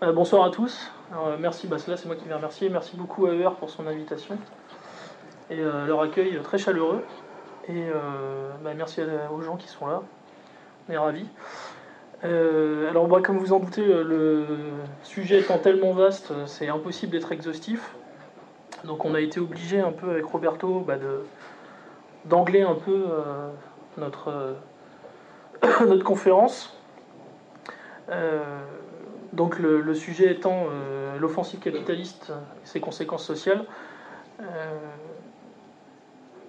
Euh, bonsoir à tous. Euh, merci, bah, c'est moi qui vais remercier. Merci beaucoup à ER pour son invitation et euh, leur accueil très chaleureux. Et bah, merci aux gens qui sont là. On est ravis. alors, bah, comme vous en doutez, le sujet étant tellement vaste, c'est impossible d'être exhaustif. Donc, on a été obligé un peu avec Roberto bah, de d'angler un peu notre, notre conférence. Donc le, sujet étant euh, l'offensive capitaliste et ses conséquences sociales, euh,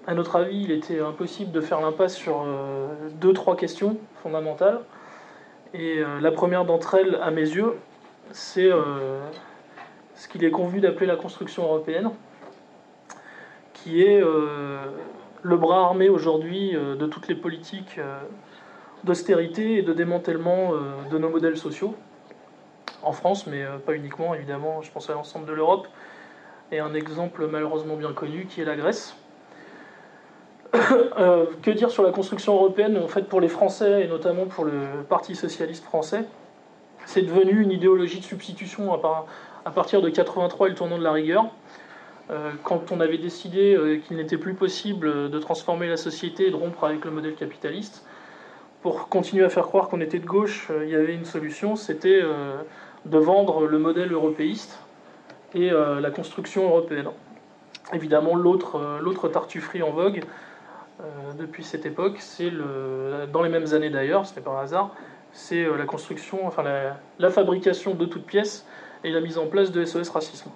à notre avis, il était impossible de faire l'impasse sur euh, deux, trois questions fondamentales. Et la première d'entre elles, à mes yeux, c'est ce qu'il est convenu d'appeler la construction européenne, qui est le bras armé aujourd'hui de toutes les politiques d'austérité et de démantèlement de nos modèles sociaux en France, mais euh, pas uniquement, évidemment, je pense à l'ensemble de l'Europe. Et un exemple malheureusement bien connu qui est la Grèce. Euh, que dire sur la construction européenne? En fait, pour les Français, et notamment pour le Parti socialiste français, c'est devenu une idéologie de substitution à, partir de 83 et le tournant de la rigueur. Euh, quand on avait décidé qu'il n'était plus possible de transformer la société et de rompre avec le modèle capitaliste, pour continuer à faire croire qu'on était de gauche, il y avait une solution, c'était de vendre le modèle européiste et euh, la construction européenne. Évidemment, l'autre euh, tartufferie en vogue euh, depuis cette époque, c'est le, dans les mêmes années d'ailleurs, ce n'est pas un hasard, c'est la construction, enfin la, fabrication de toutes pièces et la mise en place de SOS Racisme.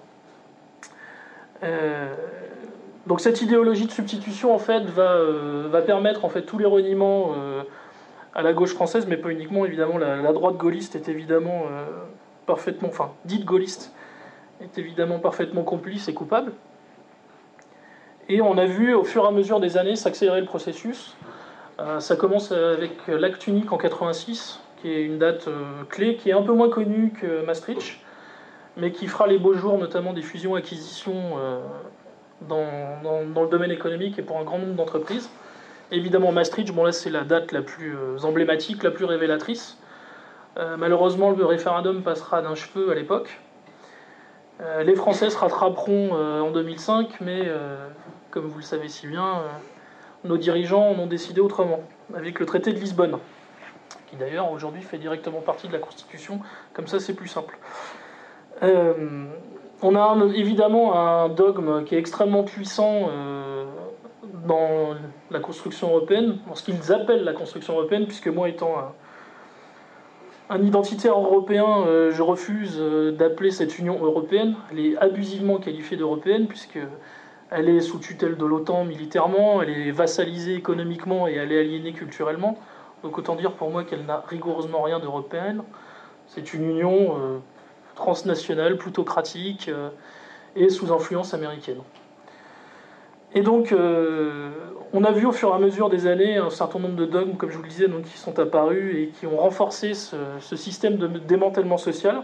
donc cette idéologie de substitution en fait va, va permettre en fait tous les reniements à la gauche française, mais pas uniquement évidemment la droite gaulliste est évidemment parfaitement, enfin, dite gaulliste, est évidemment parfaitement complice et coupable. Et on a vu au fur et à mesure des années s'accélérer le processus. Euh, ça commence avec l'acte unique en 86, qui est une date euh, clé, qui est un peu moins connue que Maastricht, mais qui fera les beaux jours, notamment des fusions-acquisitions euh, dans, dans, le domaine économique et pour un grand nombre d'entreprises. Évidemment, Maastricht, bon là c'est la date la plus emblématique, la plus révélatrice. Euh, malheureusement, le référendum passera d'un cheveu à l'époque. Euh, les Français se rattraperont euh, en 2005, mais comme vous le savez si bien, nos dirigeants en ont décidé autrement, avec le traité de Lisbonne, qui d'ailleurs aujourd'hui fait directement partie de la Constitution, comme ça c'est plus simple. on a évidemment un dogme qui est extrêmement puissant dans la construction européenne, dans ce qu'ils appellent la construction européenne, puisque moi étant un, identitaire européen, euh, je refuse euh, d'appeler cette Union européenne. Elle est abusivement qualifiée d'européenne, puisqu'elle est sous tutelle de l'OTAN militairement, elle est vassalisée économiquement et elle est aliénée culturellement. Donc autant dire pour moi qu'elle n'a rigoureusement rien d'européenne. C'est une union euh, transnationale, plutocratique et sous influence américaine. Et donc, on a vu au fur et à mesure des années un certain nombre de dogmes, comme je vous le disais, donc, qui sont apparus et qui ont renforcé ce, système de démantèlement social.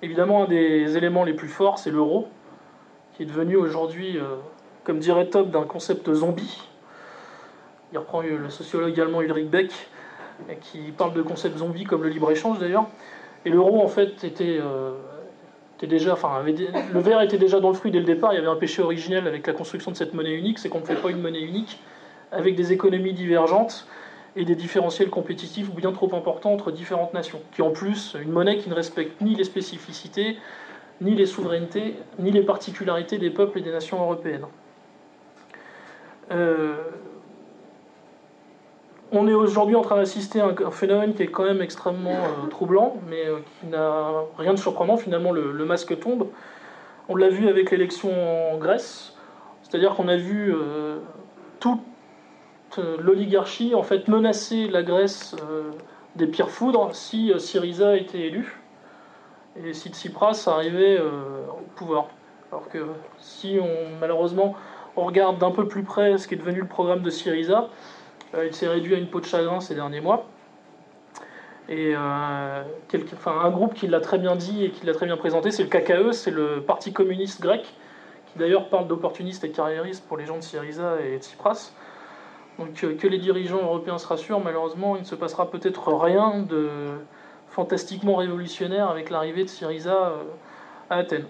Évidemment, un des éléments les plus forts, c'est l'euro, qui est devenu aujourd'hui, euh, comme dirait Top, d'un concept zombie. Il reprend le sociologue allemand Ulrich Beck, qui parle de concept zombie comme le libre-échange d'ailleurs. Et l'euro, en fait, était euh, déjà, enfin, le verre était déjà dans le fruit dès le départ. Il y avait un péché originel avec la construction de cette monnaie unique, c'est qu'on ne fait pas une monnaie unique avec des économies divergentes et des différentiels compétitifs bien trop importants entre différentes nations. Qui en plus, une monnaie qui ne respecte ni les spécificités, ni les souverainetés, ni les particularités des peuples et des nations européennes. Euh, on est aujourd'hui en train d'assister à un phénomène qui est quand même extrêmement euh, troublant, mais euh, qui n'a rien de surprenant. Finalement, le, masque tombe. On l'a vu avec l'élection en Grèce, c'est-à-dire qu'on a vu euh, toute l'oligarchie en fait menacer la Grèce des pires foudres si Syriza était élu et si Tsipras arrivait au pouvoir. Alors que si on malheureusement on regarde d'un peu plus près ce qui est devenu le programme de Syriza, il s'est réduit à une peau de chagrin ces derniers mois. Et euh, un groupe qui l'a très bien dit et qui l'a très bien présenté, c'est le KKE, c'est le Parti communiste grec, qui d'ailleurs parle d'opportunistes et carriéristes pour les gens de Syriza et de Tsipras. Donc euh, que les dirigeants européens se rassurent, malheureusement, il ne se passera peut-être rien de fantastiquement révolutionnaire avec l'arrivée de Syriza à Athènes.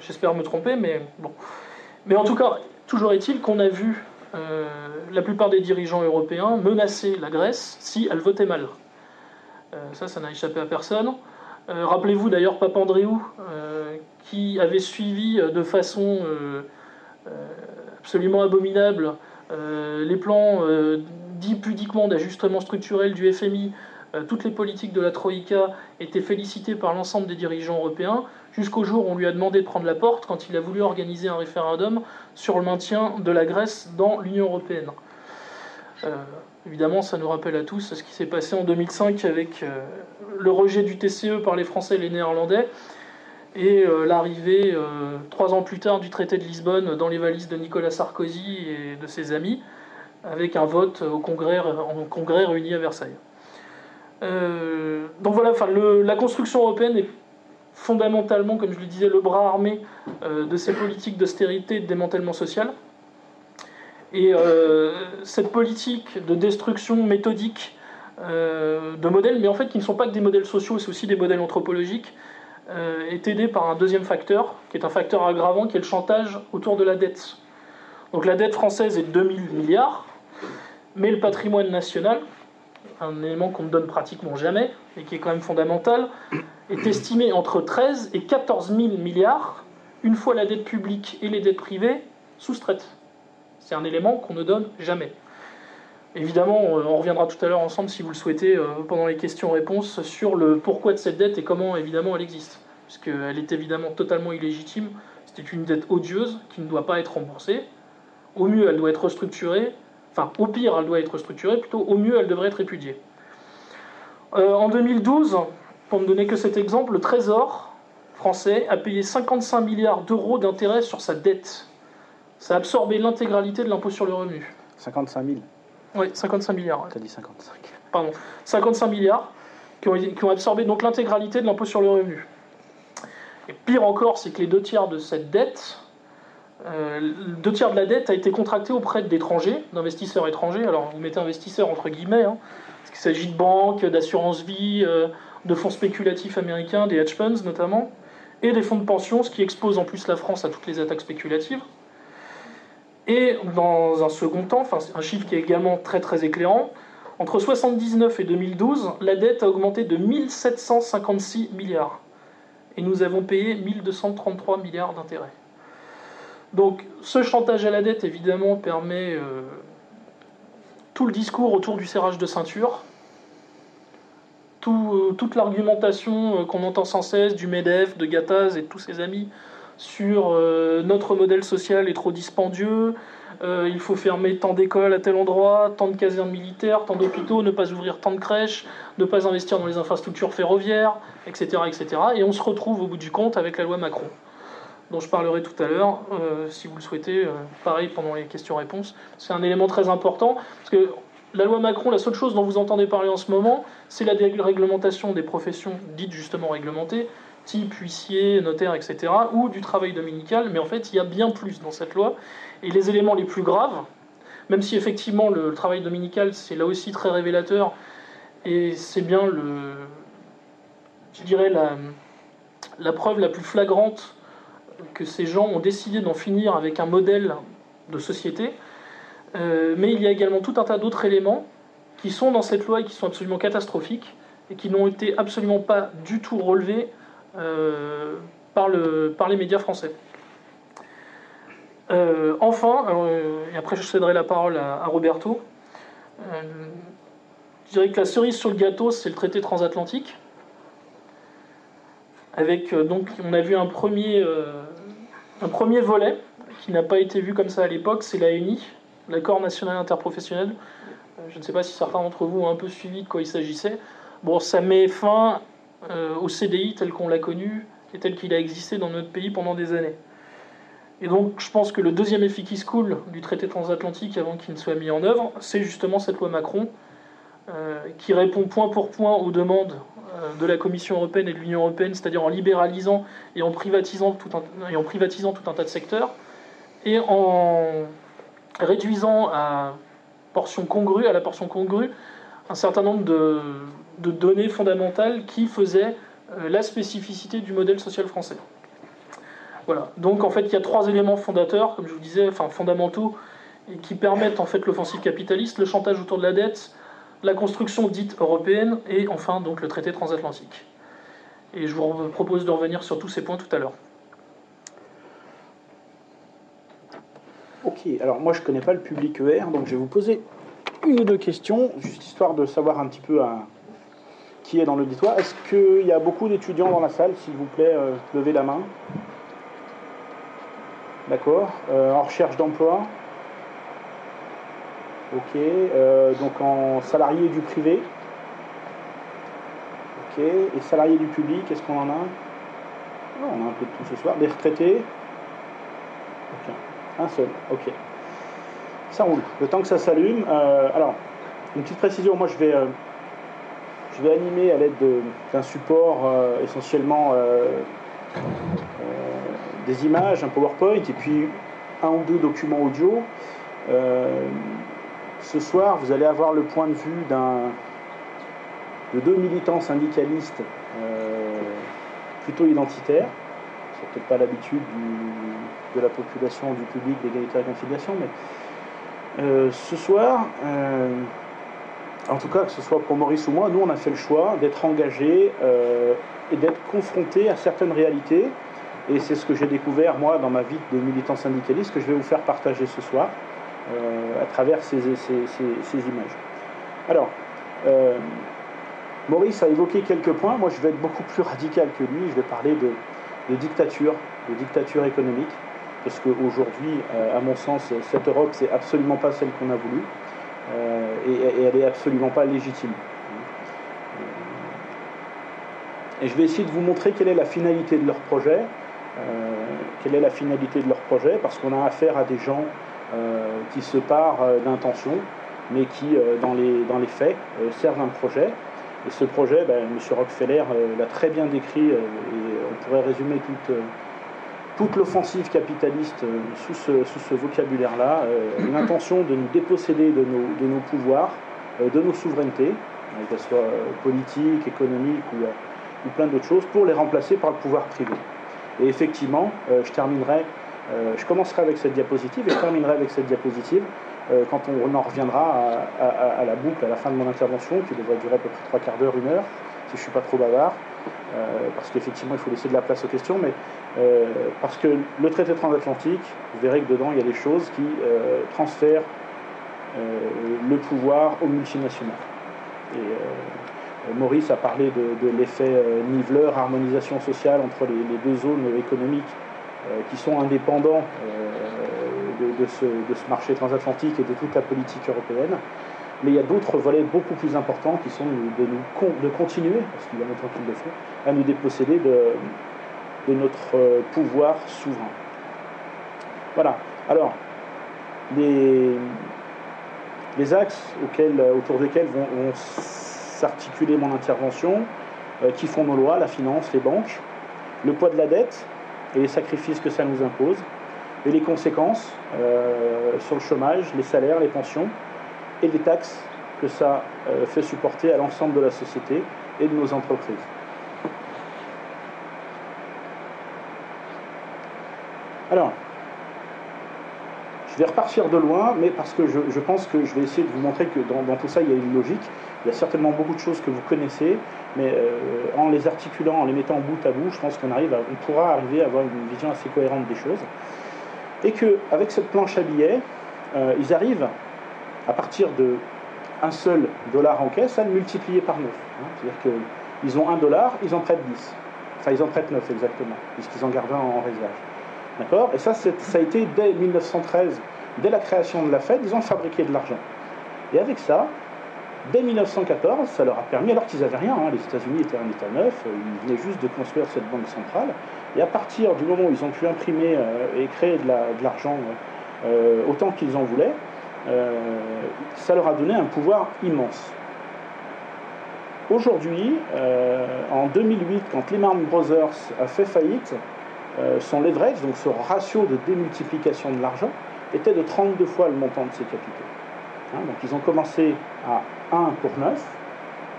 J'espère me tromper, mais bon. Mais en tout cas, toujours est-il qu'on a vu la plupart des dirigeants européens menacer la Grèce si elle votait mal. ça, ça n'a échappé à personne. Rappelez-vous d'ailleurs Papandréou, qui avait suivi de façon absolument abominable les plans dit pudiquement d'ajustement structurel du FMI, euh, toutes les politiques de la Troïka étaient félicitées par l'ensemble des dirigeants européens, jusqu'au jour où on lui a demandé de prendre la porte quand il a voulu organiser un référendum sur le maintien de la Grèce dans l'Union européenne. Euh, évidemment, ça nous rappelle à tous ce qui s'est passé en 2005 avec euh, le rejet du TCE par les Français et les Néerlandais et l'arrivée, trois ans plus tard, du traité de Lisbonne dans les valises de Nicolas Sarkozy et de ses amis avec un vote au congrès, en congrès réuni à Versailles. Euh, donc voilà, enfin, la construction européenne est fondamentalement, comme je le disais, le bras armé euh, de ces politiques d'austérité et de démantèlement social. Et euh, cette politique de destruction méthodique de modèles, mais en fait qui ne sont pas que des modèles sociaux, c'est aussi des modèles anthropologiques, est aidée par un deuxième facteur, qui est un facteur aggravant, qui est le chantage autour de la dette. Donc la dette française est de 2000 milliards, mais le patrimoine national, un élément qu'on ne donne pratiquement jamais, et qui est quand même fondamental, est estimé entre 13 et 14 000 milliards, une fois la dette publique et les dettes privées soustraites. C'est un élément qu'on ne donne jamais. Évidemment, on reviendra tout à l'heure ensemble, si vous le souhaitez, euh, pendant les questions-réponses, sur le pourquoi de cette dette et comment, évidemment, elle existe. Puisqu'elle est évidemment totalement illégitime. C'était une dette odieuse qui ne doit pas être remboursée. Au mieux, elle doit être restructurée, Enfin, au pire, elle doit être structurée, plutôt au mieux, elle devrait être répudiée. Euh, en 2012, pour ne donner que cet exemple, le Trésor français a payé 55 milliards d'euros d'intérêt sur sa dette. Ça a absorbé l'intégralité de l'impôt sur le revenu. 55 000 Oui, 55 milliards. Tu as dit 55. Pardon. 55 milliards qui ont, qui ont absorbé donc l'intégralité de l'impôt sur le revenu. Et pire encore, c'est que les deux tiers de cette dette euh, deux tiers de la dette a été contractée auprès d'étrangers, d'investisseurs étrangers. Alors, vous mettez investisseurs entre guillemets, hein, parce qu'il s'agit de banques, d'assurance-vie, euh, de fonds spéculatifs américains, des hedge funds notamment, et des fonds de pension, ce qui expose en plus la France à toutes les attaques spéculatives. Et dans un second temps, enfin, un chiffre qui est également très très éclairant, entre 1979 et 2012, la dette a augmenté de 1756 milliards. Et nous avons payé 1233 milliards d'intérêts. Donc ce chantage à la dette, évidemment, permet euh, tout le discours autour du serrage de ceinture, euh, toute l'argumentation euh, qu'on entend sans cesse du MEDEF, de Gattaz et de tous ses amis sur notre modèle social est trop dispendieux, il faut fermer tant d'écoles à tel endroit, tant de casernes militaires, tant d'hôpitaux, ne pas ouvrir tant de crèches, ne pas investir dans les infrastructures ferroviaires, etc., etc. Et on se retrouve au bout du compte avec la loi Macron dont je parlerai tout à l'heure, euh, si vous le souhaitez, euh, pareil pendant les questions-réponses. C'est un élément très important, parce que la loi Macron, la seule chose dont vous entendez parler en ce moment, c'est la déréglementation des professions dites justement réglementées, type huissier, notaire, etc., ou du travail dominical, mais en fait, il y a bien plus dans cette loi. Et les éléments les plus graves, même si effectivement le, travail dominical, c'est là aussi très révélateur, et c'est bien le, je dirais, la, la preuve la plus flagrante que ces gens ont décidé d'en finir avec un modèle de société, euh, mais il y a également tout un tas d'autres éléments qui sont dans cette loi et qui sont absolument catastrophiques et qui n'ont été absolument pas du tout relevés euh, par, le, par les médias français. Euh, enfin, et après je céderai la parole à, Roberto, je dirais que la cerise sur le gâteau, c'est le traité transatlantique. Avec, donc, on a vu un premier, un premier volet qui n'a pas été vu comme ça à l'époque, c'est l'ANI, l'accord national interprofessionnel. Euh, je ne sais pas si certains d'entre vous ont un peu suivi de quoi il s'agissait. Bon, ça met fin euh, au CDI tel qu'on l'a connu et tel qu'il a existé dans notre pays pendant des années. Et donc, je pense que le deuxième effet qui se coule du traité transatlantique avant qu'il ne soit mis en œuvre, c'est justement cette loi Macron, euh, qui répond point pour point aux demandes de la Commission européenne et de l'Union européenne, c'est-à-dire en libéralisant et en privatisant tout un, et en privatisant tout un tas de secteurs, et en réduisant à, portion congrue, à la portion congrue un certain nombre de, données fondamentales qui faisaient euh, la spécificité du modèle social français. Voilà. Donc en fait, il y a trois éléments fondateurs, comme je vous disais, enfin fondamentaux, qui permettent en fait l'offensive capitaliste, le chantage autour de la dette, la construction dite européenne, et enfin donc le traité transatlantique. Et je vous propose de revenir sur tous ces points tout à l'heure. Ok, alors moi je ne connais pas le public ER, donc je vais vous poser une ou deux questions, juste histoire de savoir un petit peu euh, qui est dans l'auditoire. Est-ce qu'il y a beaucoup d'étudiants dans la salle, s'il vous plaît, euh, levez la main. D'accord. Euh, en recherche d'emploi Ok. donc en salarié du privé Ok. Et salarié du public, est-ce qu'on en a On a un peu de tout ce soir. Des retraités? Ok. Un seul, ok. Ça roule. Le temps que ça s'allume. Euh, alors, une petite précision, moi je vais, euh, je vais animer à l'aide d'un support euh, essentiellement des images, un PowerPoint et puis un ou deux documents audio. Ce soir, vous allez avoir le point de vue de deux militants syndicalistes plutôt identitaires. C'est peut-être pas l'habitude de la population, du public d'égalité et réconciliation, mais euh, ce soir, euh, en tout cas que ce soit pour Maurice ou moi, nous on a fait le choix d'être engagés euh, et d'être confrontés à certaines réalités. Et c'est ce que j'ai découvert moi dans ma vie de militant syndicaliste que je vais vous faire partager ce soir à travers ces, images. Alors, Maurice a évoqué quelques points. Moi, je vais être beaucoup plus radical que lui. Je vais parler de, de dictature, de dictature économique parce qu'aujourd'hui, euh, à mon sens, cette Europe, c'est absolument pas celle qu'on a voulu, euh, et, elle est absolument pas légitime. Et je vais essayer de vous montrer quelle est la finalité de leur projet, euh, quelle est la finalité de leur projet, parce qu'on a affaire à des gens qui se parent d'intention, mais qui, dans, les, dans les faits, servent un projet. Et ce projet, ben, M. Rockefeller l'a très bien décrit, et on pourrait résumer toute toute l'offensive capitaliste euh, sous ce, vocabulaire-là, euh, l'intention de nous déposséder de nos, pouvoirs, euh, de nos souverainetés, qu'elles soient politiques, économiques ou, plein d'autres choses, pour les remplacer par le pouvoir privé. Et effectivement, je terminerai, je commencerai avec cette diapositive et terminerai avec cette diapositive quand on en reviendra à, la boucle à la fin de mon intervention, qui devrait durer à peu près trois quarts d'heure, une heure, si je ne suis pas trop bavard. parce qu'effectivement, il faut laisser de la place aux questions, mais euh, parce que le traité transatlantique, vous verrez que dedans, il y a des choses qui euh, transfèrent euh, le pouvoir aux multinationales. Maurice a parlé de, l'effet niveleur, harmonisation sociale entre les, deux zones économiques qui sont indépendants de, ce, marché transatlantique et de toute la politique européenne. Mais il y a d'autres volets beaucoup plus importants qui sont de, nous, de continuer, parce qu'il y a longtemps qu'ils le font, à nous déposséder de, notre euh, pouvoir souverain. Voilà. Alors, les, les axes autour desquels vont, s'articuler mon intervention, euh, qui font nos lois, la finance, les banques, le poids de la dette et les sacrifices que ça nous impose, et les conséquences euh, sur le chômage, les salaires, les pensions, et les taxes que ça fait supporter à l'ensemble de la société et de nos entreprises. Alors, je vais repartir de loin, mais parce que je, pense que je vais essayer de vous montrer que dans, tout ça, il y a une logique. Il y a certainement beaucoup de choses que vous connaissez, mais euh, en les articulant, en les mettant bout à bout, je pense qu'on arrive on pourra arriver à avoir une vision assez cohérente des choses. Et qu'avec cette planche à billets, euh, ils arrivent, à partir de un seul dollar en caisse, à le multiplier par 9. Hein. C'est-à-dire qu'ils ont un dollar, ils en prêtent 10. Enfin, ils en prêtent 9 exactement, puisqu'ils en gardent un en réserve. D'accord Et ça, ça a été dès 1913, dès la création de la Fed, ils ont fabriqué de l'argent. Et avec ça, dès 1914, ça leur a permis, alors qu'ils n'avaient rien, hein, les États-Unis étaient un État neuf, euh, ils venaient juste de construire cette banque centrale, et à partir du moment où ils ont pu imprimer euh, et créer de l'argent euh, autant qu'ils en voulaient, ça leur a donné un pouvoir immense. Aujourd'hui, en 2008, quand Lehman Brothers a fait faillite, son leverage, donc ce ratio de démultiplication de l'argent, était de 32 fois le montant de ses capitaux. Hein, donc ils ont commencé à 1 pour 9.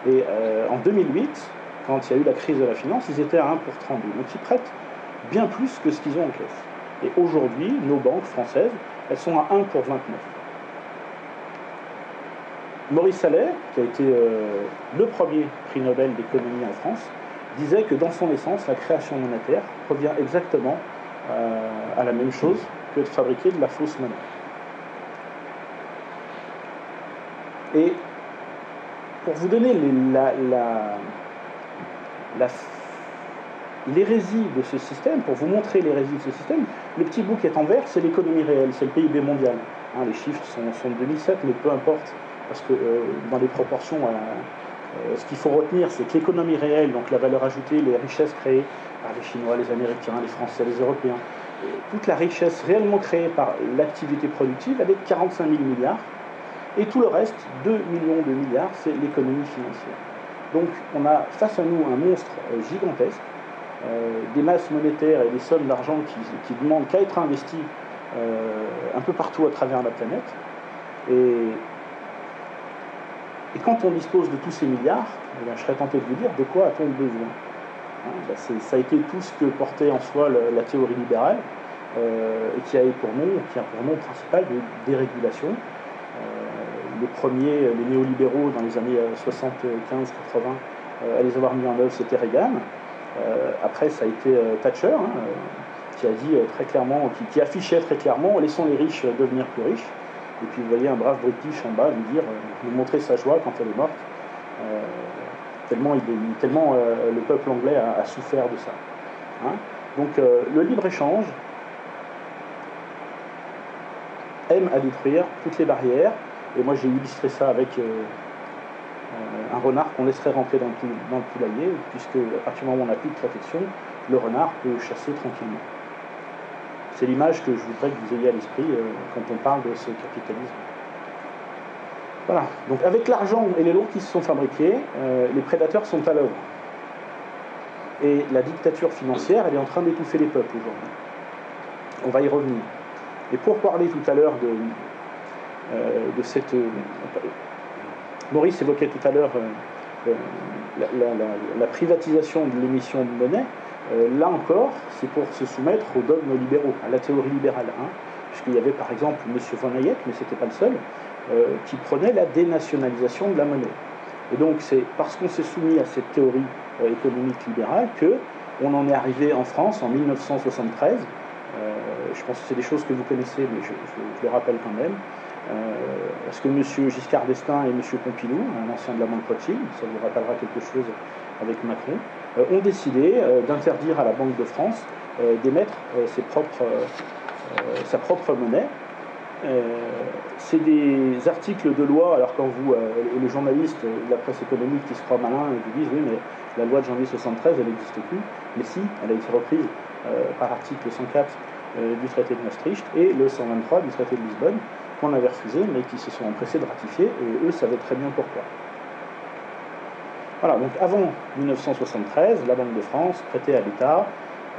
Et en 2008, quand il y a eu la crise de la finance, ils étaient à 1 pour 32. Donc ils prêtent bien plus que ce qu'ils ont en caisse. Et aujourd'hui, nos banques françaises, elles sont à 1 pour 29. Maurice Allais, qui a été euh, le premier prix Nobel d'économie en France, disait que dans son essence, la création monétaire revient exactement euh, à la même chose que de fabriquer de la fausse monnaie. Et pour vous donner l'hérésie de ce système, pour vous montrer l'hérésie de ce système, le petit bout qui est en vert, c'est l'économie réelle, c'est le PIB mondial. Hein, les chiffres sont, de 2007, mais peu importe parce que euh, dans les proportions, euh, ce qu'il faut retenir, c'est que l'économie réelle, donc la valeur ajoutée, les richesses créées par les Chinois, les Américains, les Français, les Européens, toute la richesse réellement créée par l'activité productive, elle est de 45 000 milliards. Et tout le reste, 2 millions de milliards, c'est l'économie financière. Donc on a face à nous un monstre gigantesque, des masses monétaires et des sommes d'argent qui, qui, demandent qu'à être investies un peu partout à travers la planète. Et et quand on dispose de tous ces milliards, eh je serais tenté de vous dire de quoi a-t-on besoin? Hein, ben, Ça a été tout ce que portait en soi la théorie libérale, euh, et qui a, pour nom, qui a pour principal de dérégulation. Euh, les premiers, les néolibéraux dans les années 75-80, euh, à les avoir mis en œuvre, c'était Reagan. après, ça a été Thatcher, hein, qui a dit très clairement, qui, qui, affichait très clairement, laissons les riches devenir plus riches. Et puis vous voyez un brave British en bas lui dire, euh, montrer sa joie quand elle est morte, euh, tellement, tellement euh, le peuple anglais a, souffert de ça. Hein. Donc le libre-échange aime à détruire toutes les barrières, et moi j'ai illustré ça avec un renard qu'on laisserait rentrer dans le, dans le poulailler, puisque à partir du moment où on n'a plus de protection, le renard peut chasser tranquillement. C'est l'image que je voudrais que vous ayez à l'esprit euh, quand on parle de ce capitalisme. Voilà, donc avec l'argent et les lots qui se sont fabriqués, euh, les prédateurs sont à l'œuvre. Et la dictature financière, elle est en train d'étouffer les peuples aujourd'hui. On va y revenir. Et pour parler tout à l'heure de, euh, de cette... Maurice évoquait tout à l'heure la, privatisation de l'émission de monnaie. Euh, là encore, c'est pour se soumettre aux dogmes libéraux, à la théorie libérale. Hein, puisqu'il y avait par exemple M. von Hayek, mais ce n'était pas le seul, euh, qui prenait la dénationalisation de la monnaie. Et donc c'est parce qu'on s'est soumis à cette théorie euh, économique libérale que on en est arrivé en France en 1973. je pense que c'est des choses que vous connaissez, mais je, les rappelle quand même. parce que M. Giscard d'Estaing et M. Pompidou, un ancien de la Banque Rothschild, ça vous rappellera quelque chose avec Macron, euh, ont décidé euh, d'interdire à la Banque de France euh, d'émettre sa propre monnaie. c'est des articles de loi, alors quand vous, les journalistes de la presse économique qui se croient malins, vous disent oui, mais la loi de janvier 73, elle n'existe plus. Mais si, elle a été reprise par article 104 du traité de Maastricht et le 123 du traité de Lisbonne, qu'on avait refusé, mais qui se sont empressés de ratifier, et eux savaient très bien pourquoi. Voilà, donc avant 1973, la Banque de France prêtait à l'État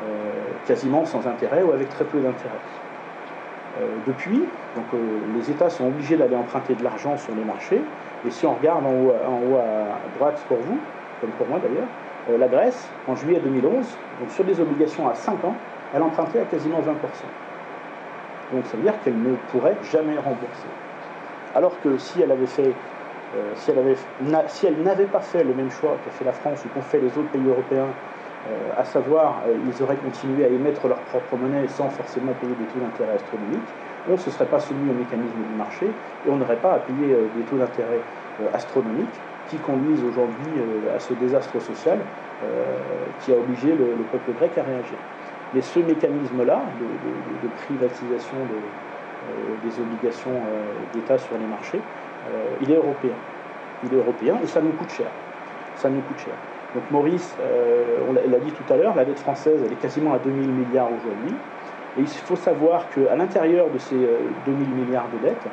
euh, quasiment sans intérêt ou avec très peu d'intérêt. Euh, depuis, donc, euh, les États sont obligés d'aller emprunter de l'argent sur les marchés, et si on regarde en haut, à droite pour vous, comme pour moi d'ailleurs, la Grèce, en juillet 2011, donc sur des obligations à 5 ans, elle empruntait à quasiment 20%. Donc ça veut dire qu'elle ne pourrait jamais rembourser. Alors que si elle avait fait euh, si, elle n'avait pas fait le même choix qu'a fait la France ou qu'ont fait les autres pays européens, euh, à savoir euh, ils auraient continué à émettre leur propre monnaie sans forcément payer des taux d'intérêt astronomiques, on ne se serait pas soumis au mécanisme du marché et on n'aurait pas à payer des taux d'intérêt astronomiques qui conduisent aujourd'hui à ce désastre social qui a obligé le, peuple grec à réagir. Mais ce mécanisme-là de, privatisation des obligations d'État sur les marchés, euh, il est européen. Il est européen et ça nous coûte cher. Ça nous coûte cher. Donc Maurice, euh, on l'a dit tout à l'heure, la dette française, elle est quasiment à 2000 milliards aujourd'hui. Et il faut savoir qu'à l'intérieur de ces 2000 euh, milliards de dettes,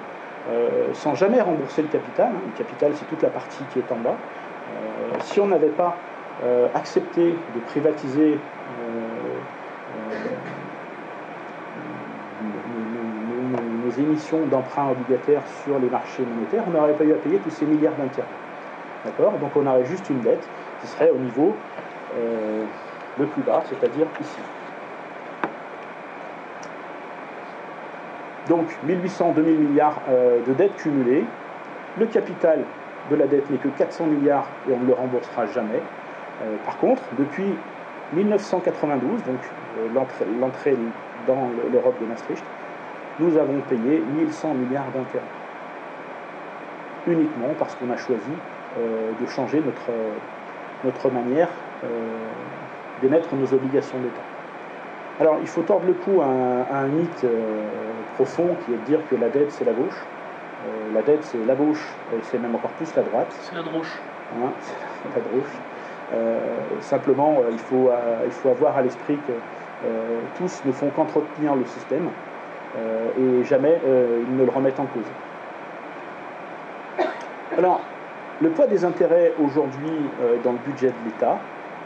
sans jamais rembourser le capital, hein, le capital c'est toute la partie qui est en bas, si on n'avait pas accepté de privatiser émissions d'emprunts obligataires sur les marchés monétaires, on n'aurait pas eu à payer tous ces milliards d'intérêts. D'accord? Donc on aurait juste une dette qui serait au niveau euh, le plus bas, c'est-à-dire ici. Donc 1800-2000 milliards euh, de dettes cumulées. Le capital de la dette n'est que 400 milliards et on ne le remboursera jamais. Euh, par contre, depuis 1992, donc l'entrée dans l'Europe de Maastricht, nous avons payé 1100 milliards d'intérêts. Uniquement parce qu'on a choisi de changer notre, notre manière euh, d'émettre nos obligations d'État. Alors, il faut tordre le cou à un, mythe euh, profond qui est de dire que la dette, c'est la gauche. Euh, la dette, c'est la gauche, et c'est même encore plus la droite. C'est la droche. Hein, la droche. simplement, il, faut, il faut avoir à l'esprit que tous ne font qu'entretenir le système et jamais ils ne le remettent en cause. Alors, le poids des intérêts aujourd'hui dans le budget de l'État,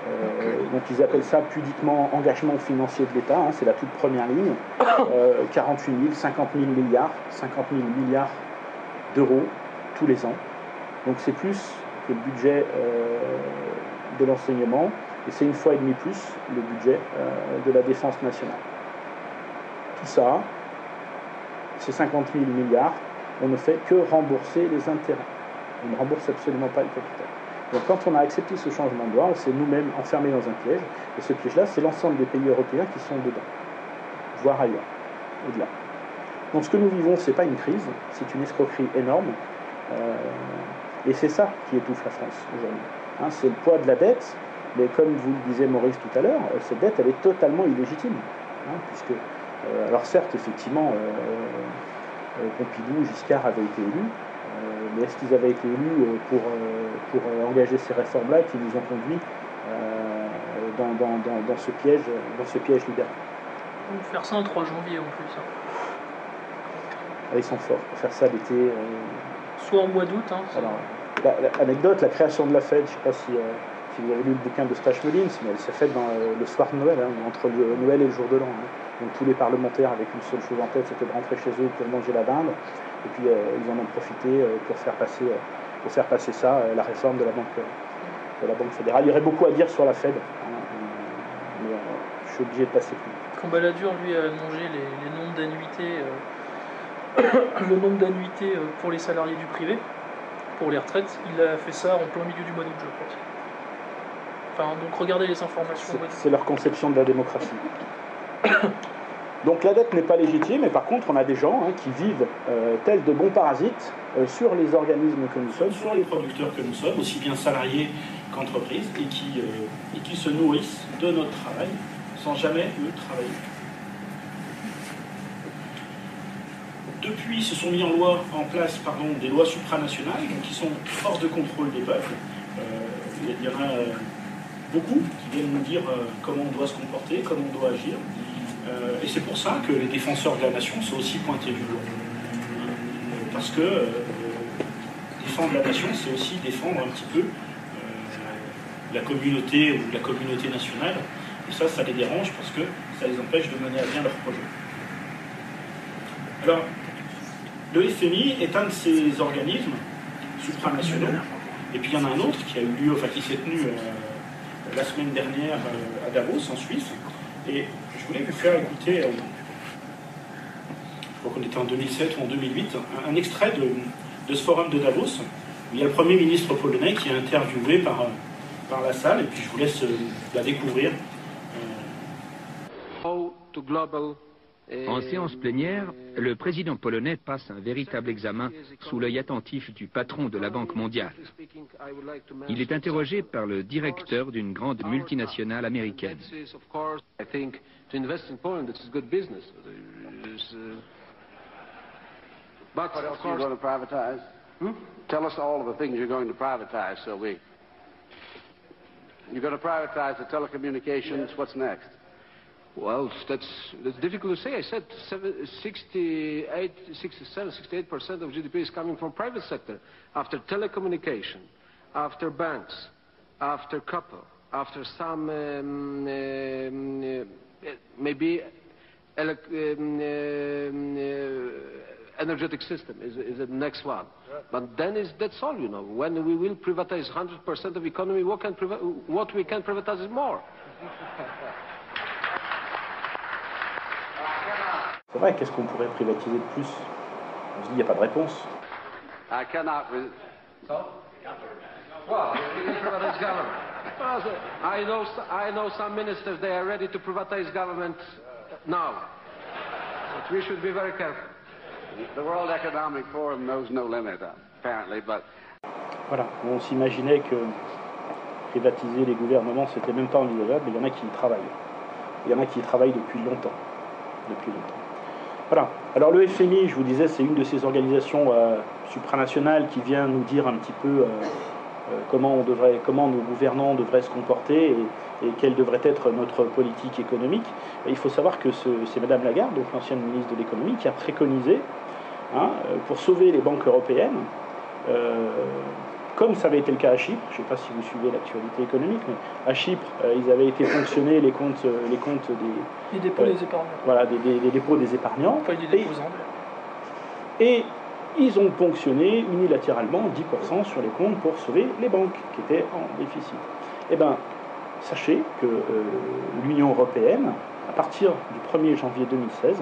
euh, donc ils appellent ça pudiquement engagement financier de l'État, hein, c'est la toute première ligne. 48 000, 50 000 milliards, 50 000 milliards d'euros tous les ans. Donc c'est plus que le budget euh, de l'enseignement, et c'est une fois et demi plus le budget euh, de la défense nationale. Tout ça, ces 50 000 milliards, on ne fait que rembourser les intérêts. On ne rembourse absolument pas le capital. Donc quand on a accepté ce changement de loi, on s'est nous-mêmes enfermés dans un piège, et ce piège-là, c'est l'ensemble des pays européens qui sont dedans, voire ailleurs, au-delà. Donc ce que nous vivons, ce n'est pas une crise, c'est une escroquerie énorme, euh, et c'est ça qui étouffe la France aujourd'hui. Hein, c'est le poids de la dette, mais comme vous le disait Maurice tout à l'heure, euh, cette dette, elle est totalement illégitime, hein, puisque, alors certes, effectivement, Pompidou, Giscard avaient été élus, mais est-ce qu'ils avaient été élus euh, pour, euh, pour euh, engager ces réformes-là qui nous ont conduits dans, dans, dans, ce piège, dans ce piège libéral? Faire ça le 3 janvier en plus. Hein. Ah, ils sont forts pour faire ça l'été. Soit en mois d'août. Hein, Alors, l'anecdote, la, création de la Fed, je ne sais pas si, si, vous avez lu le bouquin de Stash Mullins, mais elle s'est faite dans, le soir de Noël, hein, entre le, Noël et le jour de l'an. Donc tous les parlementaires avec une seule chose en tête, c'était de rentrer chez eux pour manger la dinde. Et puis euh, ils en ont profité euh, pour faire passer, euh, pour faire passer ça, la réforme de la, banque, de la Banque fédérale. Il y aurait beaucoup à dire sur la Fed, hein, mais je suis obligé de passer plus Quand Balladur, lui, a les, nombres d'annuités, le nombre d'annuités pour les salariés du privé, pour les retraites, il a fait ça en plein milieu du mois d'août, je pense. Enfin, donc regardez les informations. C'est leur conception de la démocratie. Donc la dette n'est pas légitime, mais par contre, on a des gens hein, qui vivent euh, tels de bons parasites euh, sur les organismes que nous sommes, sur les producteurs que nous sommes, aussi bien salariés qu'entreprises, et qui, euh, et qui se nourrissent de notre travail sans jamais le travailler. Depuis, se sont mis en, loi, en place pardon, des lois supranationales qui sont force de contrôle des peuples. il y en a beaucoup qui viennent nous dire comment on doit se comporter, comment on doit agir. Euh, et c'est pour ça que les défenseurs de la nation sont aussi pointés du doigt. Parce que euh, défendre la nation, c'est aussi défendre un petit peu euh, la communauté ou la communauté nationale. Et ça, ça les dérange parce que ça les empêche de mener à bien leur projet. Alors, le FMI est un de ces organismes supranationaux. Et puis il y en a un autre qui a eu lieu, enfin qui s'est tenu la semaine dernière à Davos, en Suisse. Et voulais vous faire écouter, euh, je crois qu'on était en 2007 ou en 2008, un, extrait de, ce forum de Davos, où il y a le Premier ministre polonais qui est interviewé par, euh, par la salle, et puis je vous laisse euh, la découvrir. En séance plénière, le président polonais passe un véritable examen sous l'œil attentif du patron de la Banque mondiale. Il est interrogé par le directeur d'une grande multinationale américaine. To invest in Poland. This is good business. It's, uh, but what else are you going to privatize? Hmm? Tell us all of the things you're going to privatize so we... You're going to privatize the telecommunications. What's next? Well, that's, that's difficult to say. I said 68, 67, 68% of GDP is coming from private sector. After telecommunication, after banks, after copper, after some um, um, maybe um, uh, energetic system is, is the next one. But then is, that's all, you know. When we will privatize 100% of economy, what, can what we can privatize is more. C'est vrai, qu'est-ce qu'on pourrait privatiser de plus On se dit, il n'y a pas de réponse. I cannot... So? Well, we can privatize government. I know, I know some ministers, they are ready to privatize government now. But we should be very careful. The World Economic Forum knows no limit, apparently, but... Voilà, on s'imaginait que privatiser les gouvernements, c'était même pas envisageable, mais il y en a qui y travaillent. Il y en a qui y travaillent depuis longtemps. Depuis longtemps. Voilà. Alors le FMI, je vous disais, c'est une de ces organisations euh, supranationales qui vient nous dire un petit peu euh, comment, on devrait, comment nos gouvernants devraient se comporter et, quelle devrait être notre politique économique. il faut savoir que c'est Madame Lagarde, donc l'ancienne ministre de l'économie, qui a préconisé, hein, pour sauver les banques européennes, comme ça avait été le cas à Chypre, je ne sais pas si vous suivez l'actualité économique, mais à Chypre, euh, ils avaient été fonctionnés les comptes, euh, les comptes des... Les dépôts des épargnants. Voilà, des, dépôts des épargnants. Enfin, des et ils ont ponctionné unilatéralement 10% sur les comptes pour sauver les banques qui étaient en déficit. Eh bien, sachez que euh, l'Union européenne, à partir du 1er janvier 2016,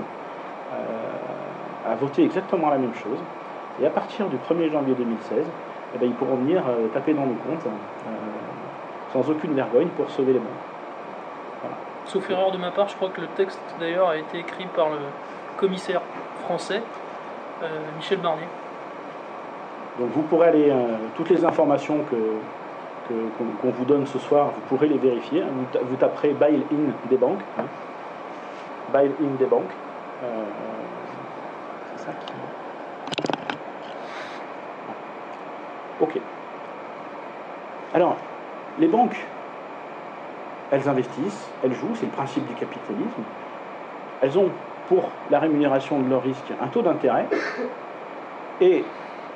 a voté exactement la même chose. Et à partir du 1er janvier 2016, eh ben, ils pourront venir euh, taper dans le compte euh, sans aucune vergogne pour sauver les banques. Sauf erreur de ma part, je crois que le texte d'ailleurs a été écrit par le commissaire français euh, Michel Barnier. Donc vous pourrez aller, toutes les informations que, qu'on vous donne ce soir, vous pourrez les vérifier. Vous, taperez bail-in des banques. Hein. Bail-in des banques. c'est ça qui. Ok. Alors, les banques, elles investissent, elles jouent, c'est le principe du capitalisme. Elles ont, pour la rémunération de leur risque, un taux d'intérêt. Et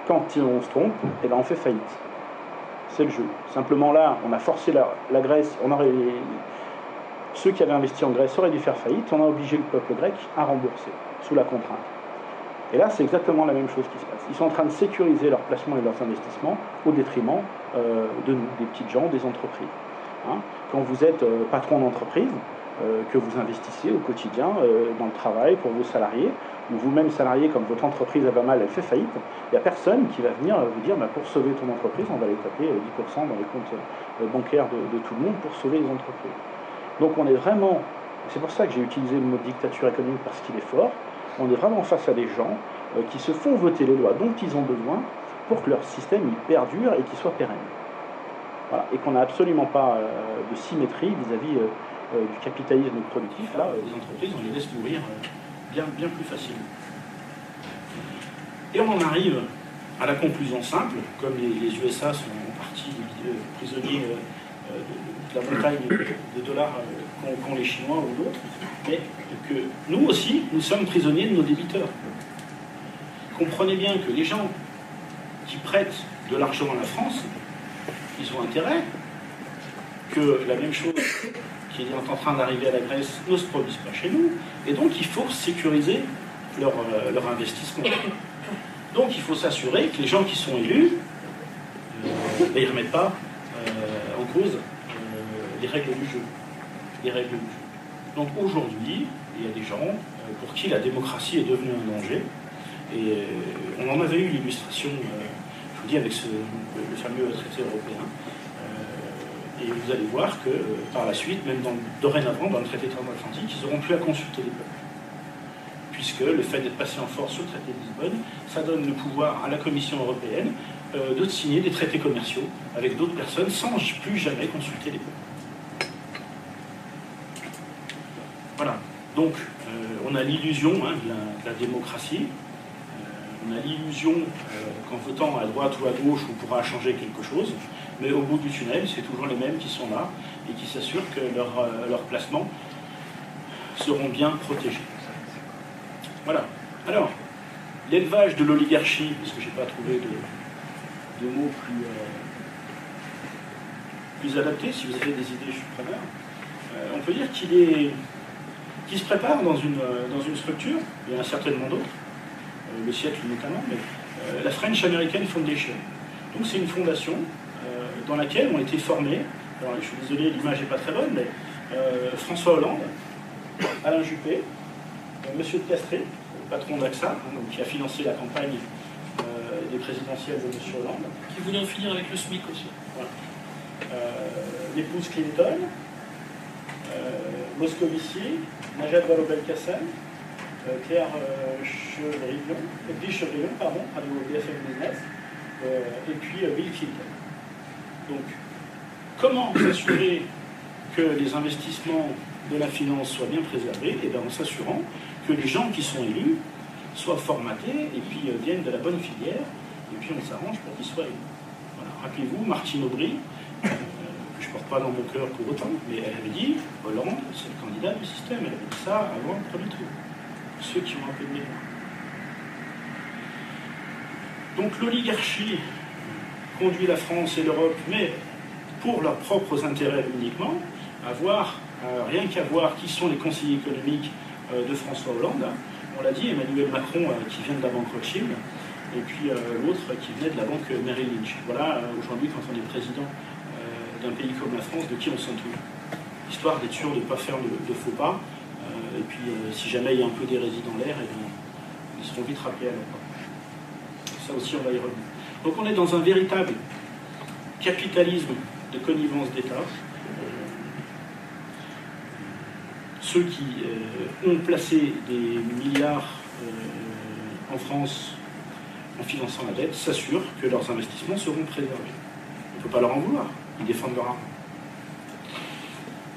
quand on se trompe, eh ben on fait faillite. C'est le jeu. Simplement là, on a forcé la, Grèce, on ceux qui avaient investi en Grèce auraient dû faire faillite, on a obligé le peuple grec à rembourser, sous la contrainte. Et là, c'est exactement la même chose qui se passe. Ils sont en train de sécuriser leurs placements et leurs investissements au détriment euh, de nous, des petites gens, des entreprises. Hein. Quand vous êtes euh, patron d'entreprise, que vous investissez au quotidien dans le travail pour vos salariés, ou vous-même salarié, comme votre entreprise a pas mal, elle fait faillite, il n'y a personne qui va venir vous dire bah, pour sauver ton entreprise, on va aller taper 10% dans les comptes bancaires de, tout le monde pour sauver les entreprises. Donc on est vraiment, c'est pour ça que j'ai utilisé le mot dictature économique parce qu'il est fort, on est vraiment face à des gens euh, qui se font voter les lois dont ils ont besoin pour que leur système y perdure et qu'il soit pérenne. Et qu'on n'a absolument pas euh, de symétrie vis-à-vis euh, du capitalisme productif. Là, les entreprises, on les laisse mourir bien, bien plus facilement. Et on en arrive à la conclusion simple, comme les, USA sont en partie prisonniers de, la montagne de dollars qu'ont les Chinois ou d'autres, mais que nous aussi, nous sommes prisonniers de nos débiteurs. Comprenez bien que les gens qui prêtent de l'argent à la France, ils ont intérêt que la même chose qui est en train d'arriver à la Grèce ne se produise pas chez nous, et donc il faut sécuriser leur, euh, investissement. Donc il faut s'assurer que les gens qui sont élus ne euh, remettent pas euh, en cause les règles du jeu. Donc aujourd'hui, il y a des gens euh, pour qui la démocratie est devenue un danger. Et euh, on en avait eu l'illustration, euh, je vous dis, avec le fameux traité européen. Et vous allez voir que par la suite, même dorénavant, dans le traité transatlantique, ils n'auront plus à consulter les peuples. Puisque le fait d'être passé en force sur le traité de Lisbonne, ça donne le pouvoir à la Commission européenne de signer des traités commerciaux avec d'autres personnes sans plus jamais consulter les peuples. Voilà. Donc, euh, on a l'illusion hein, de, la, démocratie. Euh, on a l'illusion euh, qu'en votant à droite ou à gauche, on pourra changer quelque chose. Mais au bout du tunnel, c'est toujours les mêmes qui sont là et qui s'assurent que leurs placements seront bien protégés. Voilà. Alors, l'élevage de l'oligarchie, parce que je n'ai pas trouvé de, mots plus, plus adaptés, si vous avez des idées, je suis preneur. on peut dire qu'il est qui se préparent dans une, dans une structure, il y en a certainement d'autres, le siècle notamment, mais la French American Foundation. Donc c'est une fondation dans laquelle ont été formés, alors je suis désolé, l'image n'est pas très bonne, mais François Hollande, Alain Juppé, Monsieur de Castré, patron d'AXA, hein, qui a financé la campagne des présidentielles de M. Hollande. Qui voulait en finir avec le SMIC aussi. L'épouse Clinton, Moscovici, Najat Vallaud-Belkacem, euh, Claire euh, Chevrillon, pardon, Radio BFM Business, euh, et puis Bill Clinton. Donc, comment s'assurer que les investissements de la finance soient bien préservés? Et eh bien en s'assurant que les gens qui sont élus soient formatés et puis viennent de la bonne filière, et puis on s'arrange pour qu'ils soient élus. Voilà. Rappelez-vous, Martine Aubry, je ne porte pas dans mon cœur pour autant, mais elle avait dit Hollande, c'est le candidat du système. Elle avait dit ça avant le premier tour. Ceux qui ont un peu de mémoire. Donc l'oligarchie conduit la France et l'Europe, mais pour leurs propres intérêts uniquement, à voir, euh, rien qu'à voir qui sont les conseillers économiques euh, de François Hollande. On l'a dit, Emmanuel Macron euh, qui vient de la banque Rothschild, et puis l'autre qui venait de la banque Merrill Lynch. Voilà, aujourd'hui, quand on est président d'un pays comme la France, de qui on s'entoure. Histoire d'être sûr de ne pas faire de, faux pas. Et puis, si jamais il y a un peu d'hérésie dans l'air, eh ils seront vite rappelés à leur Ça aussi, on va y revenir. Donc, on est dans un véritable capitalisme de connivence d'État. Euh, ceux qui ont placé des milliards en France en finançant la dette s'assurent que leurs investissements seront préservés. On ne peut pas leur en vouloir ils défendent leur arme.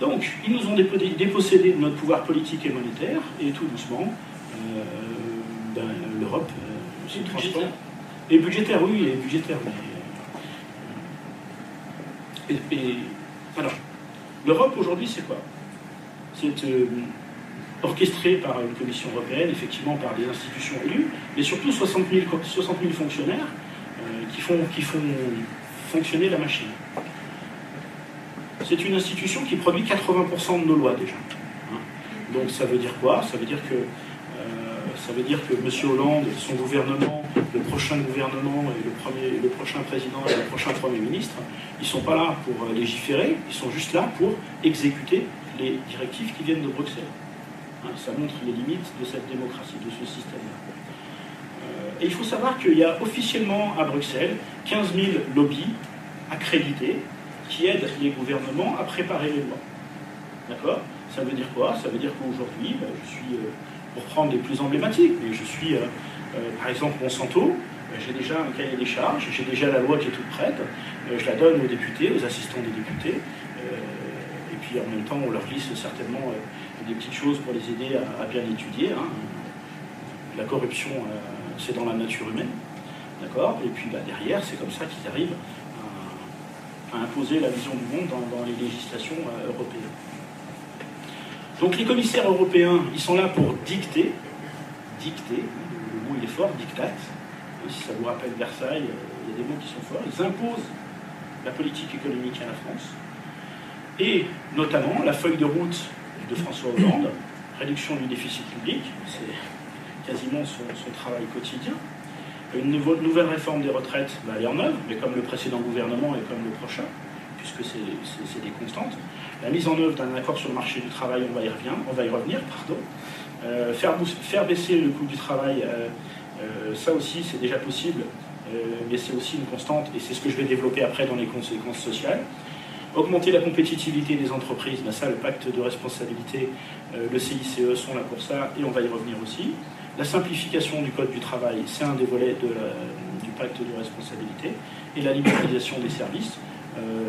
Donc, ils nous ont dépossédés de notre pouvoir politique et monétaire, et tout doucement, euh, ben, l'Europe euh, se transforme. Et budgétaire, oui, et budgétaire. Mais, euh, et, alors, l'Europe aujourd'hui, c'est quoi? C'est orchestré par une commission européenne, effectivement par des institutions élues, mais surtout 60 000, fonctionnaires qui, font, qui font fonctionner la machine c'est une institution qui produit 80% de nos lois déjà. Hein. Donc ça veut dire quoi? Ça veut dire que euh, ça veut dire que M. Hollande, son gouvernement, le prochain gouvernement et le, prochain président et le prochain Premier ministre, ils ne sont pas là pour euh, légiférer, ils sont juste là pour exécuter les directives qui viennent de Bruxelles. Hein, ça montre les limites de cette démocratie, de ce système-là. Euh, et il faut savoir qu'il y a officiellement à Bruxelles 15 000 lobbies accrédités qui aide les gouvernements à préparer les lois. D'accord? Ça veut dire quoi? Ça veut dire qu'aujourd'hui, ben, je suis, euh, pour prendre les plus emblématiques, mais je suis, euh, euh, par exemple, Monsanto, ben, j'ai déjà un cahier des charges, j'ai déjà la loi qui est toute prête, je la donne aux députés, aux assistants des députés, et puis en même temps, on leur liste certainement des petites choses pour les aider à, bien étudier. Hein. La corruption, c'est dans la nature humaine. D'accord Et puis bah, derrière, c'est comme ça qu'ils arrivent à imposer la vision du monde dans, les législations euh, européennes. Donc les commissaires européens, ils sont là pour dicter, dicter, le mot il est fort, dictat, si ça vous rappelle Versailles, euh, il y a des mots qui sont forts, ils imposent la politique économique à la France, et notamment la feuille de route de François Hollande, réduction du déficit public, c'est quasiment son, travail quotidien, une nouvelle réforme des retraites va aller en œuvre, mais comme le précédent gouvernement et comme le prochain, puisque c'est des constantes. La mise en œuvre d'un accord sur le marché du travail, on va y revenir, on va y revenir pardon. Euh, faire, baisser le coût du travail, euh, euh, ça aussi c'est déjà possible, mais c'est aussi une constante, et c'est ce que je vais développer après dans les conséquences sociales. Augmenter la compétitivité des entreprises, ben ça le pacte de responsabilité, le CICE sont là pour ça, et on va y revenir aussi. La simplification du Code du travail, c'est un des volets du pacte de responsabilité. Et la libéralisation des services,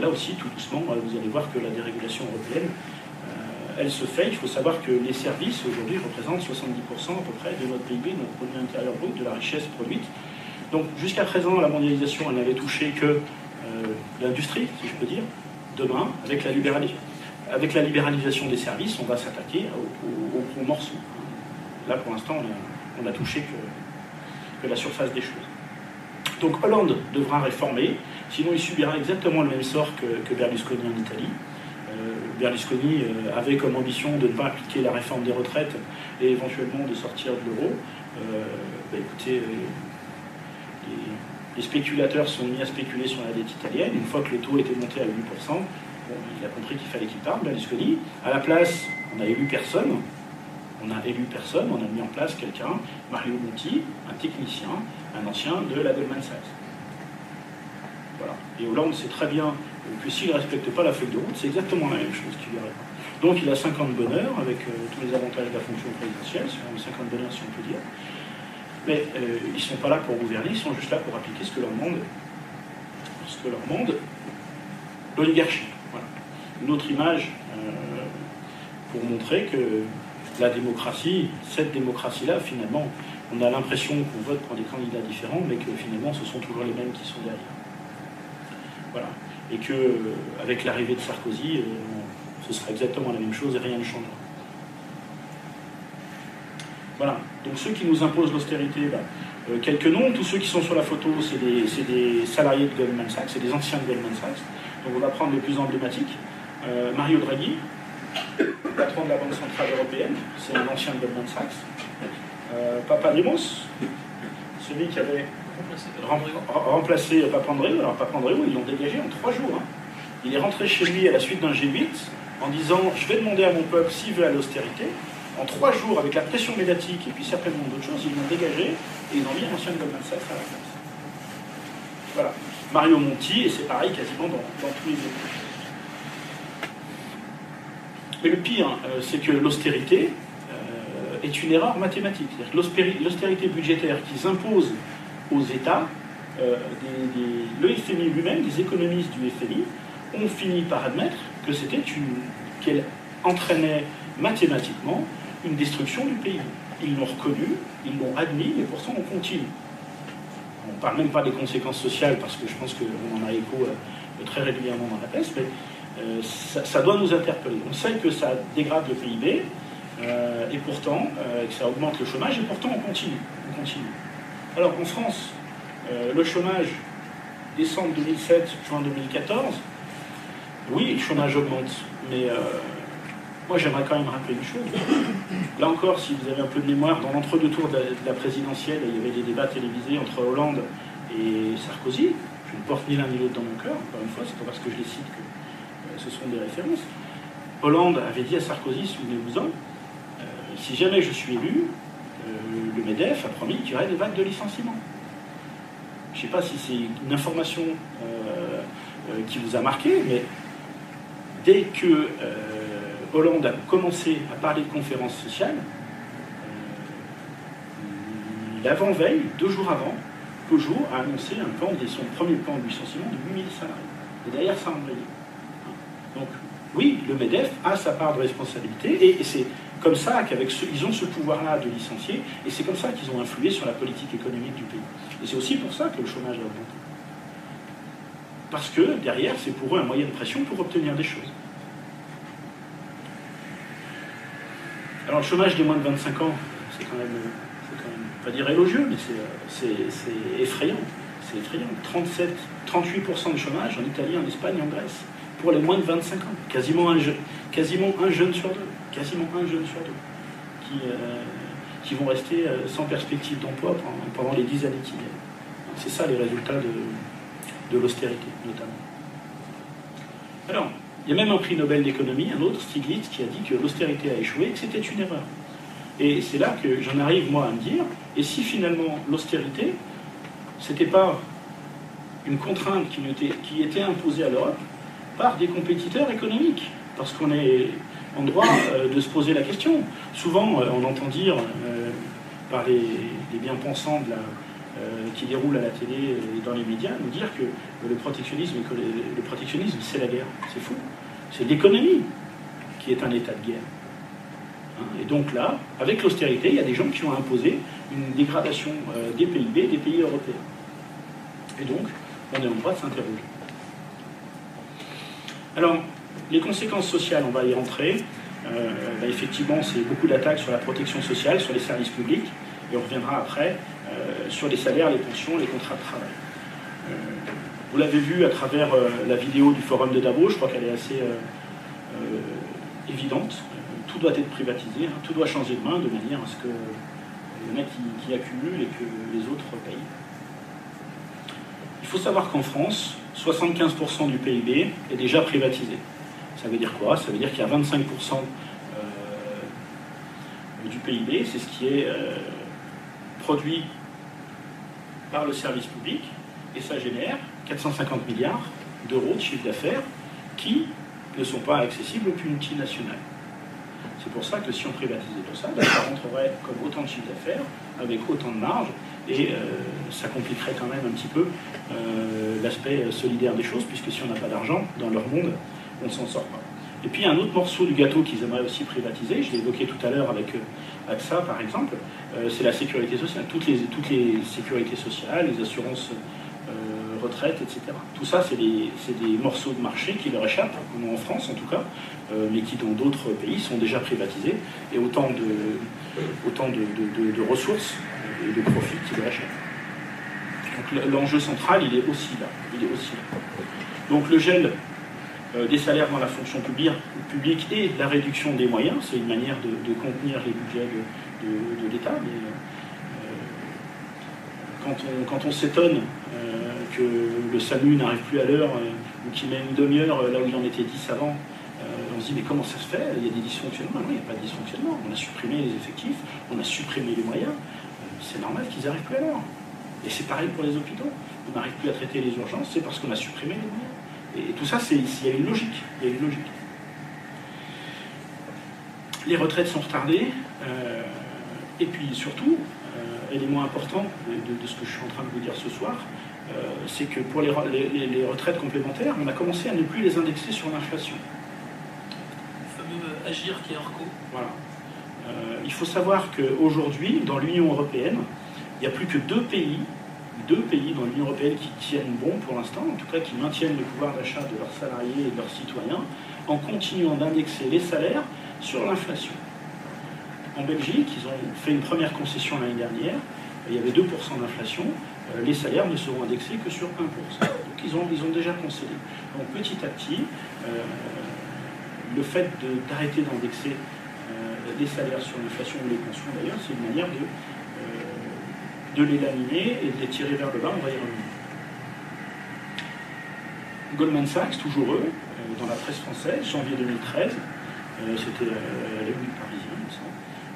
là aussi, tout doucement, euh, vous allez voir que la dérégulation européenne, euh, elle se fait. Il faut savoir que les services, aujourd'hui, représentent 70% à peu près de notre PIB, notre produit intérieur brut, de la richesse produite. Donc jusqu'à présent, la mondialisation, elle n'avait touché que l'industrie, si je peux dire. Demain, avec la, libéralisation des services, on va s'attaquer au, gros morceau. Là, pour l'instant, on on n'a touché que, la surface des choses. Donc Hollande devra réformer, sinon il subira exactement le même sort que, Berlusconi en Italie. Euh, Berlusconi euh, avait comme ambition de ne pas appliquer la réforme des retraites et éventuellement de sortir de l'euro. bah, écoutez, les, spéculateurs sont mis à spéculer sur la dette italienne. Une fois que le taux était monté à 8%, il a compris qu'il fallait qu'il parte, Berlusconi. À la place, on a élu personne. On a élu personne, on a mis en place quelqu'un, Mario Monti, un technicien, un ancien de la Goldman Sachs. Et Hollande sait très bien que s'il ne respecte pas la feuille de route, c'est exactement la même chose qu'il lui Donc il a 50 bonheurs avec euh, tous les avantages de la fonction présidentielle, c'est 50 bonheurs si on peut dire. Mais euh, ils ne sont pas là pour gouverner, ils sont juste là pour appliquer ce que leur demande, ce que leur l'oligarchie. Voilà. Une autre image euh, pour montrer que la démocratie, cette démocratie-là, finalement, on a l'impression qu'on vote pour des candidats différents, mais que finalement, ce sont toujours les mêmes qui sont derrière. Voilà. Et que, euh, avec l'arrivée de Sarkozy, ce sera exactement la même chose et rien ne changera. Voilà. Donc ceux qui nous imposent l'austérité, bah, euh, quelques noms. Tous ceux qui sont sur la photo, c'est des, salariés de Goldman Sachs, c'est des anciens de Goldman Sachs. Donc on va prendre les plus emblématiques. Euh, Mario Draghi, patron de la Banque Centrale Européenne, c'est un ancien de Goldman Sachs. Euh, Papademos, celui qui avait remplacé, Papandreou. Alors Papandreou, ils l'ont dégagé en trois jours. Hein. Il est rentré chez lui à la suite d'un G8 en disant Je vais demander à mon peuple s'il veut à l'austérité en trois jours, avec la pression médiatique et puis certainement d'autres choses, ils l'ont dégagé et ils ont mis un ancien Goldman Sachs à la place. Voilà. Mario Monti, et c'est pareil quasiment dans, tous les états. Mais le pire, euh, c'est que l'austérité euh, est une erreur mathématique. C'est-à-dire que l'austérité budgétaire qu'ils imposent aux États, euh, le FMI lui-même, les économistes du FMI, ont fini par admettre que c'était une qu'elle entraînait mathématiquement une destruction du pays. Ils l'ont reconnu, ils l'ont admis, et pourtant on continue. On ne parle même pas des conséquences sociales, parce que je pense qu'on en a écho euh, très régulièrement dans la presse, mais euh, ça, doit nous interpeller. On sait que ça dégrade le PIB, euh, et pourtant, que ça augmente le chômage, et pourtant on continue. On continue. Alors en France, le chômage, décembre 2007, juin 2014, oui, le chômage augmente, mais moi, j'aimerais quand même rappeler une chose. Là encore, si vous avez un peu de mémoire, dans l'entre-deux tours de la, présidentielle, il y avait des débats télévisés entre Hollande et Sarkozy. Je ne porte ni l'un ni l'autre dans mon cœur, encore une fois, c'est pas parce que je les cite que euh, ce sont des références. Hollande avait dit à Sarkozy, souvenez-vous-en, euh, si jamais je suis élu, euh, le MEDEF a promis qu'il y aurait des vagues de licenciement. Je ne sais pas si c'est une information qui vous a marqué, mais dès que Hollande a commencé à parler de conférences sociales, euh, l'avant-veille, deux jours avant, Peugeot a annoncé un plan, son premier plan de licenciement de 8000 salariés. Et derrière, ça a embrayé. Donc, oui, le MEDEF a sa part de responsabilité, et, c'est comme ça qu'avec ils ont ce pouvoir-là de licencier, et c'est comme ça qu'ils ont influé sur la politique économique du pays. Et c'est aussi pour ça que le chômage a augmenté. Parce que derrière, c'est pour eux un moyen de pression pour obtenir des choses. Alors le chômage des moins de 25 ans, c'est quand, même, pas dire élogieux, mais c'est effrayant. C'est effrayant. 37, 38% de chômage en Italie, en Espagne, en Grèce, pour les moins de 25 ans. Quasiment un, jeune sur deux. Quasiment un jeune sur deux. Qui, euh, vont rester euh, sans perspective d'emploi pendant, les 10 années qui viennent. C'est ça les résultats de, l'austérité, notamment. Alors, il y a même un prix Nobel d'économie, un autre, Stiglitz, qui a dit que l'austérité a échoué et que c'était une erreur. Et c'est là que j'en arrive, moi, à me dire, et si finalement l'austérité, c'était pas une contrainte qui était imposée à l'Europe par des compétiteurs économiques Parce qu'on est en droit euh, de se poser la question. Souvent, euh, on entend dire euh, par les, bien-pensants qui déroulent à la télé et dans les médias, nous dire que le protectionnisme, le protectionnisme c'est la guerre. C'est fou. C'est l'économie qui est un état de guerre. Hein, et donc là, avec l'austérité, il y a des gens qui ont imposé une dégradation des PIB des pays européens. Et donc, on est en droit de s'interroger. Alors, les conséquences sociales, on va y rentrer. Euh, bah, effectivement, c'est beaucoup d'attaques sur la protection sociale, sur les services publics, et on reviendra après euh, sur les salaires, les pensions, les contrats de travail. Vous l'avez vu à travers euh, la vidéo du forum de Davos, je crois qu'elle est assez euh, euh, évidente. Tout doit être privatisé, hein. tout doit changer de main de manière à ce que y en a qui, qui accumulent et que les autres payent. Il faut savoir qu'en France, 75% du PIB est déjà privatisé. Ça veut dire quoi? Ça veut dire qu'il y a 25% euh, du PIB, c'est ce qui est euh, produit par le service public, et ça génère 450 milliards d'euros de chiffre d'affaires qui ne sont pas accessibles aux multinationales. C'est pour ça que si on privatisait tout ça, ben, ça rentrerait comme autant de chiffre d'affaires, avec autant de marge, et euh, ça compliquerait quand même un petit peu euh, l'aspect solidaire des choses, puisque si on n'a pas d'argent dans leur monde, on ne s'en sort pas. Et puis un autre morceau du gâteau qu'ils aimeraient aussi privatiser, je l'ai évoqué tout à l'heure avec euh, AXA par exemple, c'est la sécurité sociale. Toutes les, toutes les sécurités sociales, les assurances retraite, etc. Tout ça, c'est des, des, morceaux de marché qui leur échappent, en France en tout cas, euh, mais qui dans d'autres pays sont déjà privatisés, et autant de, autant de, de, ressources et de profits qui leur échappent. Donc l'enjeu central, il est aussi là. Il est aussi. Donc le gel euh, des salaires dans la fonction publique, et la réduction des moyens, c'est une manière de, contenir les budgets de, l'État. Euh, quand on, s'étonne que le SAMU n'arrive plus à l'heure ou qu'il met une demi-heure là où il en était 10 avant, on se dit mais comment ça se fait? Il y a des dysfonctionnements. Non, il n'y a pas de dysfonctionnement. On a supprimé les effectifs, on a supprimé les moyens. C'est normal qu'ils n'arrivent plus à l'heure. Et c'est pareil pour les hôpitaux. On n'arrive plus à traiter les urgences, c'est parce qu'on a supprimé les moyens. Et tout ça, il y a une logique. Il y a une logique. Les retraites sont retardées. Euh, et puis surtout, euh, élément important de, ce que je suis en train de vous dire ce soir, euh, c'est que pour les, retraites complémentaires, on a commencé à ne plus les indexer sur l'inflation. Le fameux Agir qui est Orco. Voilà. Euh, il faut savoir qu'aujourd'hui, dans l'Union européenne, il n'y a plus que deux pays, deux pays dans l'Union européenne qui tiennent bon pour l'instant, en tout cas qui maintiennent le pouvoir d'achat de leurs salariés et de leurs citoyens, en continuant d'indexer les salaires sur l'inflation. En Belgique, ils ont fait une première concession l'année dernière, il y avait 2% d'inflation, euh, les salaires ne seront indexés que sur 1%. Donc ils ont, déjà concédé. Donc petit à petit, euh, le fait d'arrêter d'indexer euh, les salaires sur l'inflation ou les pensions d'ailleurs, c'est une manière de, de les laminer et de les tirer vers le bas, on va y revenir. Goldman Sachs, toujours eux, dans la presse française, janvier 2013, c'était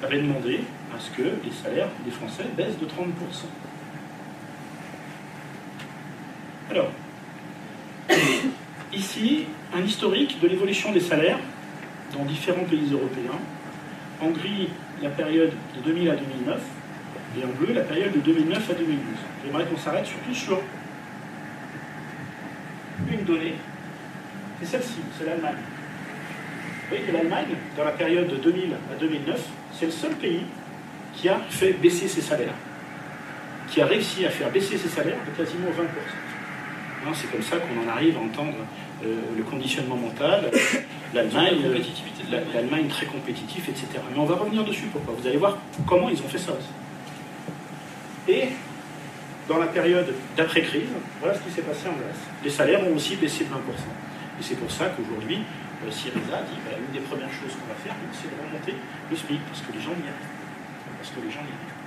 avait demandé à ce que les salaires des Français baissent de 30%. Alors, ici, un historique de l'évolution des salaires dans différents pays européens. En gris, la période de 2000 à 2009, et en bleu, la période de 2009 à 2012. J'aimerais qu'on s'arrête surtout sur une donnée. C'est celle-ci, c'est l'Allemagne. Vous voyez que l'Allemagne, dans la période de 2000 à 2009, c'est le seul pays qui a fait baisser ses salaires, qui a réussi à faire baisser ses salaires de quasiment 20%. Hein, c'est comme ça qu'on en arrive à entendre euh, le conditionnement mental, l'Allemagne, l'Allemagne très compétitive, etc. Mais on va revenir dessus. Pourquoi? Vous allez voir comment ils ont fait ça aussi. Et dans la période d'après-crise, voilà ce qui s'est passé en Grèce. Les salaires ont aussi baissé de 20%. Et c'est pour ça qu'aujourd'hui, Syriza dit bah, une des premières choses qu'on va faire, c'est de remonter le SMIC, parce que les gens y arrivent. Parce que les gens y arrivent.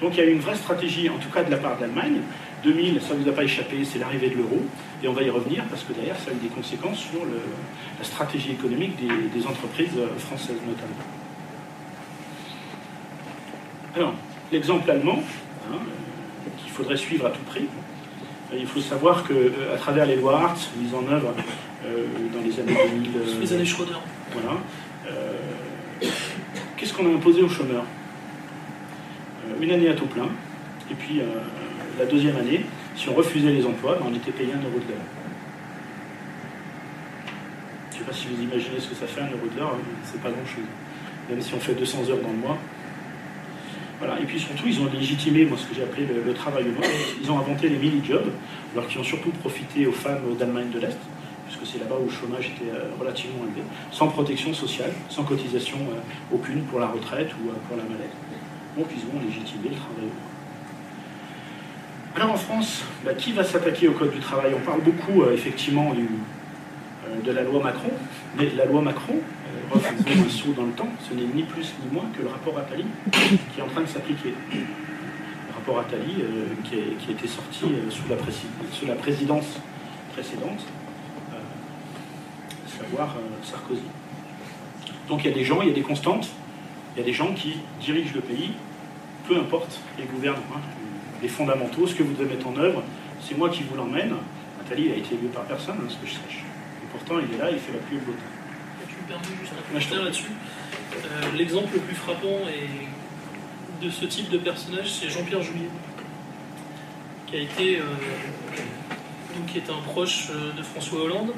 Donc il y a eu une vraie stratégie, en tout cas de la part d'Allemagne, 2000, ça ne vous a pas échappé, c'est l'arrivée de l'euro, et on va y revenir parce que derrière, ça a eu des conséquences sur la stratégie économique des, entreprises françaises notamment. Alors, l'exemple allemand, hein, qu'il faudrait suivre à tout prix, il faut savoir qu'à euh, travers les lois Hartz mises en œuvre euh, dans les années 2000. les années Schroeder. Voilà. Euh, qu'est-ce qu'on a imposé aux chômeurs Une année à taux plein, et puis la deuxième année, si on refusait les emplois, ben, on était payé un euro de l'heure. Je ne sais pas si vous imaginez ce que ça fait un euro de l'heure, hein, c'est pas grand-chose. Même si on fait 200 heures dans le mois. Voilà. Et puis surtout, ils ont légitimé moi, ce que j'ai appelé le, travail humain. Ils ont inventé les mini-jobs, alors qui ont surtout profité aux femmes d'Allemagne de l'Est, puisque c'est là-bas où le chômage était euh, relativement élevé, sans protection sociale, sans cotisation euh, aucune pour la retraite ou euh, pour la maladie. Donc ils ont légitimé le travail. Alors en France, qui va s'attaquer au Code du travail? On parle beaucoup effectivement de la loi Macron, Mais la loi Macron, faisant un saut dans le temps, ce n'est ni plus ni moins que le rapport Attali qui est en train de s'appliquer. Le rapport Attali qui, est- qui était sorti sous, la présidence précédente, savoir euh, Sarkozy. Donc il y a des gens, il y a des constantes, il y a des gens qui dirigent le pays, peu importe les gouvernements, hein, les fondamentaux, ce que vous devez mettre en œuvre, c'est moi qui vous l'emmène. Attali il a été élu par personne, hein, ce que je sache. Et pourtant, il est là, il fait la pluie le beau temps. Tu me permets juste un commentaire là-dessus. Euh, L'exemple le plus frappant de ce type de personnage, c'est Jean-Pierre Juillet, qui a été, euh, donc, qui est un proche de François Hollande,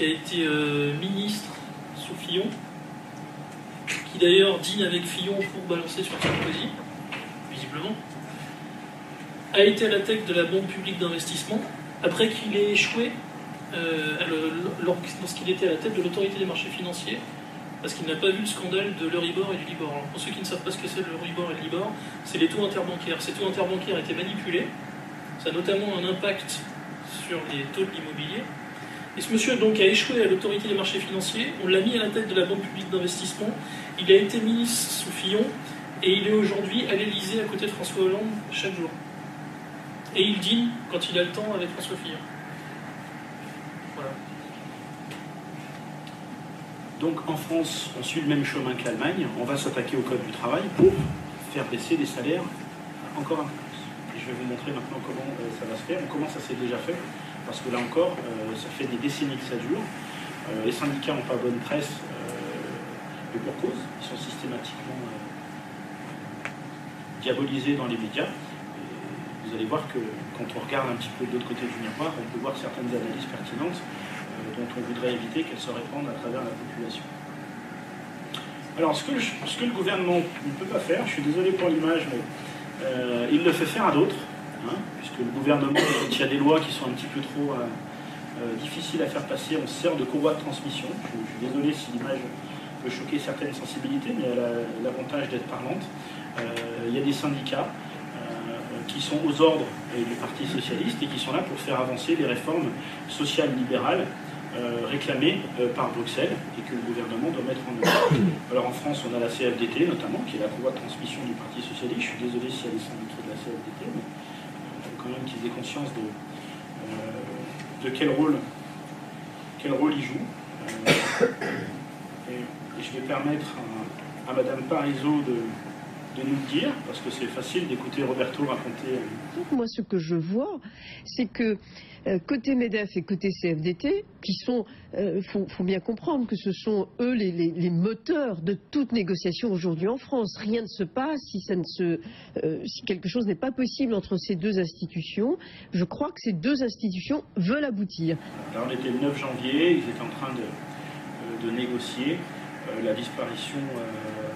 qui a été euh, ministre sous Fillon, qui d'ailleurs dîne avec Fillon pour balancer sur Sarkozy, visiblement, a été à la tête de la Banque publique d'investissement, après qu'il ait échoué euh, lorsqu'il était à la tête de l'autorité des marchés financiers, parce qu'il n'a pas vu le scandale de l'Euribor et du Libor. Alors, pour ceux qui ne savent pas ce que c'est l'Euribor et le Libor, c'est les taux interbancaires. Ces taux interbancaires étaient manipulés, ça a notamment un impact sur les taux de l'immobilier. Et ce monsieur donc a échoué à l'autorité des marchés financiers, on l'a mis à la tête de la Banque publique d'investissement, il a été ministre sous Fillon, et il est aujourd'hui à l'Élysée à côté de François Hollande chaque jour. Et il dîne quand il a le temps avec François Fillon. Voilà. Donc en France, on suit le même chemin que l'Allemagne. On va s'attaquer au Code du travail pour faire baisser les salaires encore un peu plus. Et je vais vous montrer maintenant comment euh, ça va se faire. Comment ça s'est déjà fait Parce que là encore, euh, ça fait des décennies que ça dure. Euh, les syndicats n'ont pas bonne presse euh, et pour cause. Ils sont systématiquement euh, diabolisés dans les médias. Vous allez voir que quand on regarde un petit peu de l'autre côté du miroir, on peut voir certaines analyses pertinentes euh, dont on voudrait éviter qu'elles se répandent à travers la population. Alors, ce que, le gouvernement ne peut pas faire, je suis désolé pour l'image, mais euh, il le fait faire à d'autres, hein, puisque le gouvernement, quand il y a des lois qui sont un petit peu trop euh, euh, difficiles à faire passer, on se sert de courroie de transmission. Je, suis désolé si l'image peut choquer certaines sensibilités, mais elle a l'avantage d'être parlante. Euh, il y a des syndicats qui sont aux ordres du Parti socialiste et qui sont là pour faire avancer les réformes sociales libérales réclamées par Bruxelles et que le gouvernement doit mettre en œuvre. Alors en France, on a la CFDT notamment, qui est la courroie de transmission du Parti socialiste. Je suis désolé s'il y a des syndicats de la CFDT, mais quand même qu'ils aient conscience de, euh, de quel rôle quel rôle ils jouent. Euh, et, je vais permettre à, à Madame Parizeau de, de nous le dire, parce que c'est facile d'écouter Roberto raconter. euh, Moi, ce que je vois, c'est que euh, côté MEDEF et côté CFDT, qui sont, il faut, faut bien comprendre que ce sont eux les, les- les moteurs de toute négociation aujourd'hui en France. Rien ne se passe si, ça ne se, euh, si quelque chose n'est pas possible entre ces deux institutions. Je crois que ces deux institutions veulent aboutir. Là, on était le 9 janvier, ils étaient en train de, euh, de négocier euh, la disparition, euh,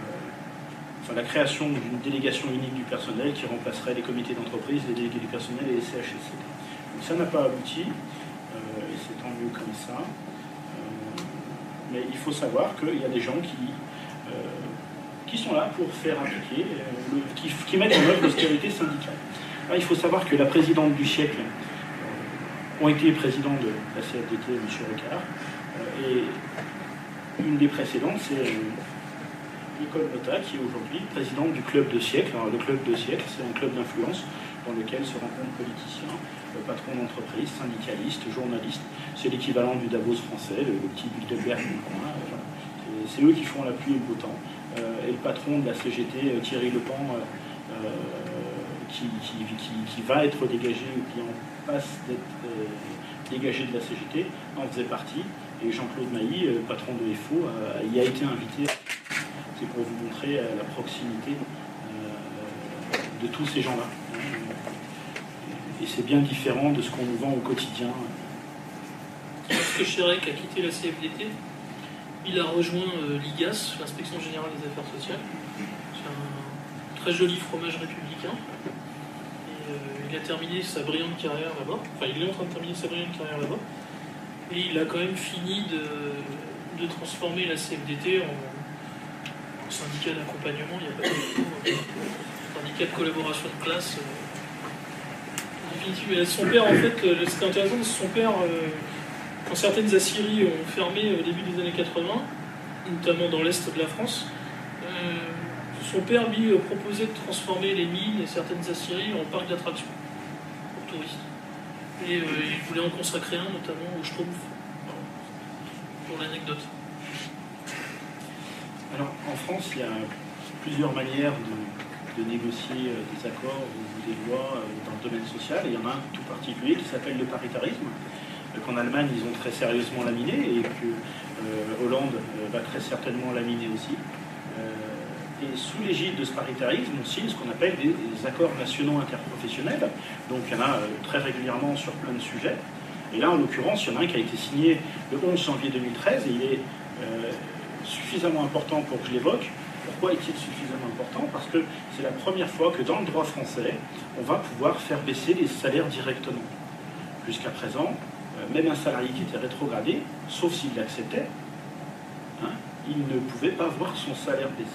enfin la création d'une délégation unique du personnel qui remplacerait les comités d'entreprise, les délégués du personnel et les CHSCT. Donc ça n'a pas abouti, euh, et c'est tant mieux comme ça. Euh, mais il faut savoir qu'il y a des gens qui, euh, qui sont là pour faire appliquer, le- qui, mettent en œuvre l'austérité syndicale. Il faut savoir que la présidente du siècle, ont été présidents de la CFDT, M. Rocard. Et une des précédentes, c'est Nicole Nota, qui est aujourd'hui présidente du club de siècle. Alors, le club de siècle, c'est un club d'influence dans lequel se rencontrent politiciens, euh, patrons d'entreprise, syndicalistes, journalistes. C'est l'équivalent du Davos français, le, petit Bilderberg du coin. euh, C'est eux qui font la pluie et le beau temps. Euh, et le patron de la CGT, Thierry Lepan, qui, va être dégagé ou qui en passe d'être dégagé de la CGT, en faisait partie. Et Jean-Claude Mailly, patron de FO, y a été invité. C'est pour vous montrer euh, la proximité euh, de tous ces gens-là. Et c'est bien différent de ce qu'on nous vend au quotidien. Lorsque Chérec a quitté la CFDT, il a rejoint euh, l'IGAS, l'Inspection Générale des Affaires Sociales. C'est un très joli fromage républicain. Et euh, il a terminé sa brillante carrière là-bas. Enfin, il est en train de terminer sa brillante carrière là-bas. Et il a quand même fini de transformer la CFDT en, syndicat d'accompagnement. Il n'y a pas de euh, syndicat de collaboration de classe. euh, son père, en fait, euh, c'était intéressant, son père. euh, quand certaines aciéries ont fermé au début des années 80, notamment dans l'est de la France, sont permis de proposer de transformer les mines et certaines aciéries en parcs d'attractions pour touristes. Et ils voulaient en consacrer un, notamment au Schtroumpf, pour l'anecdote. Alors, en France, il y a plusieurs manières de, négocier euh, des accords ou des lois euh, dans le domaine social. Il y en a un tout particulier qui s'appelle le paritarisme, euh, qu'en Allemagne, ils ont très sérieusement laminé et que Hollande va très certainement laminer aussi. et sous l'égide de ce paritarisme, on signe ce qu'on appelle des, accords nationaux interprofessionnels. Donc, il y en a très régulièrement sur plein de sujets. Et là, en l'occurrence, il y en a un qui a été signé le 11 janvier 2013 et il est suffisamment important pour que je l'évoque. Pourquoi est-il suffisamment important? Parce que c'est la première fois que dans le droit français, on va pouvoir faire baisser les salaires directement. Jusqu'à présent, euh, même un salarié qui était rétrogradé, sauf s'il l'acceptait, hein, il ne pouvait pas voir son salaire baisser.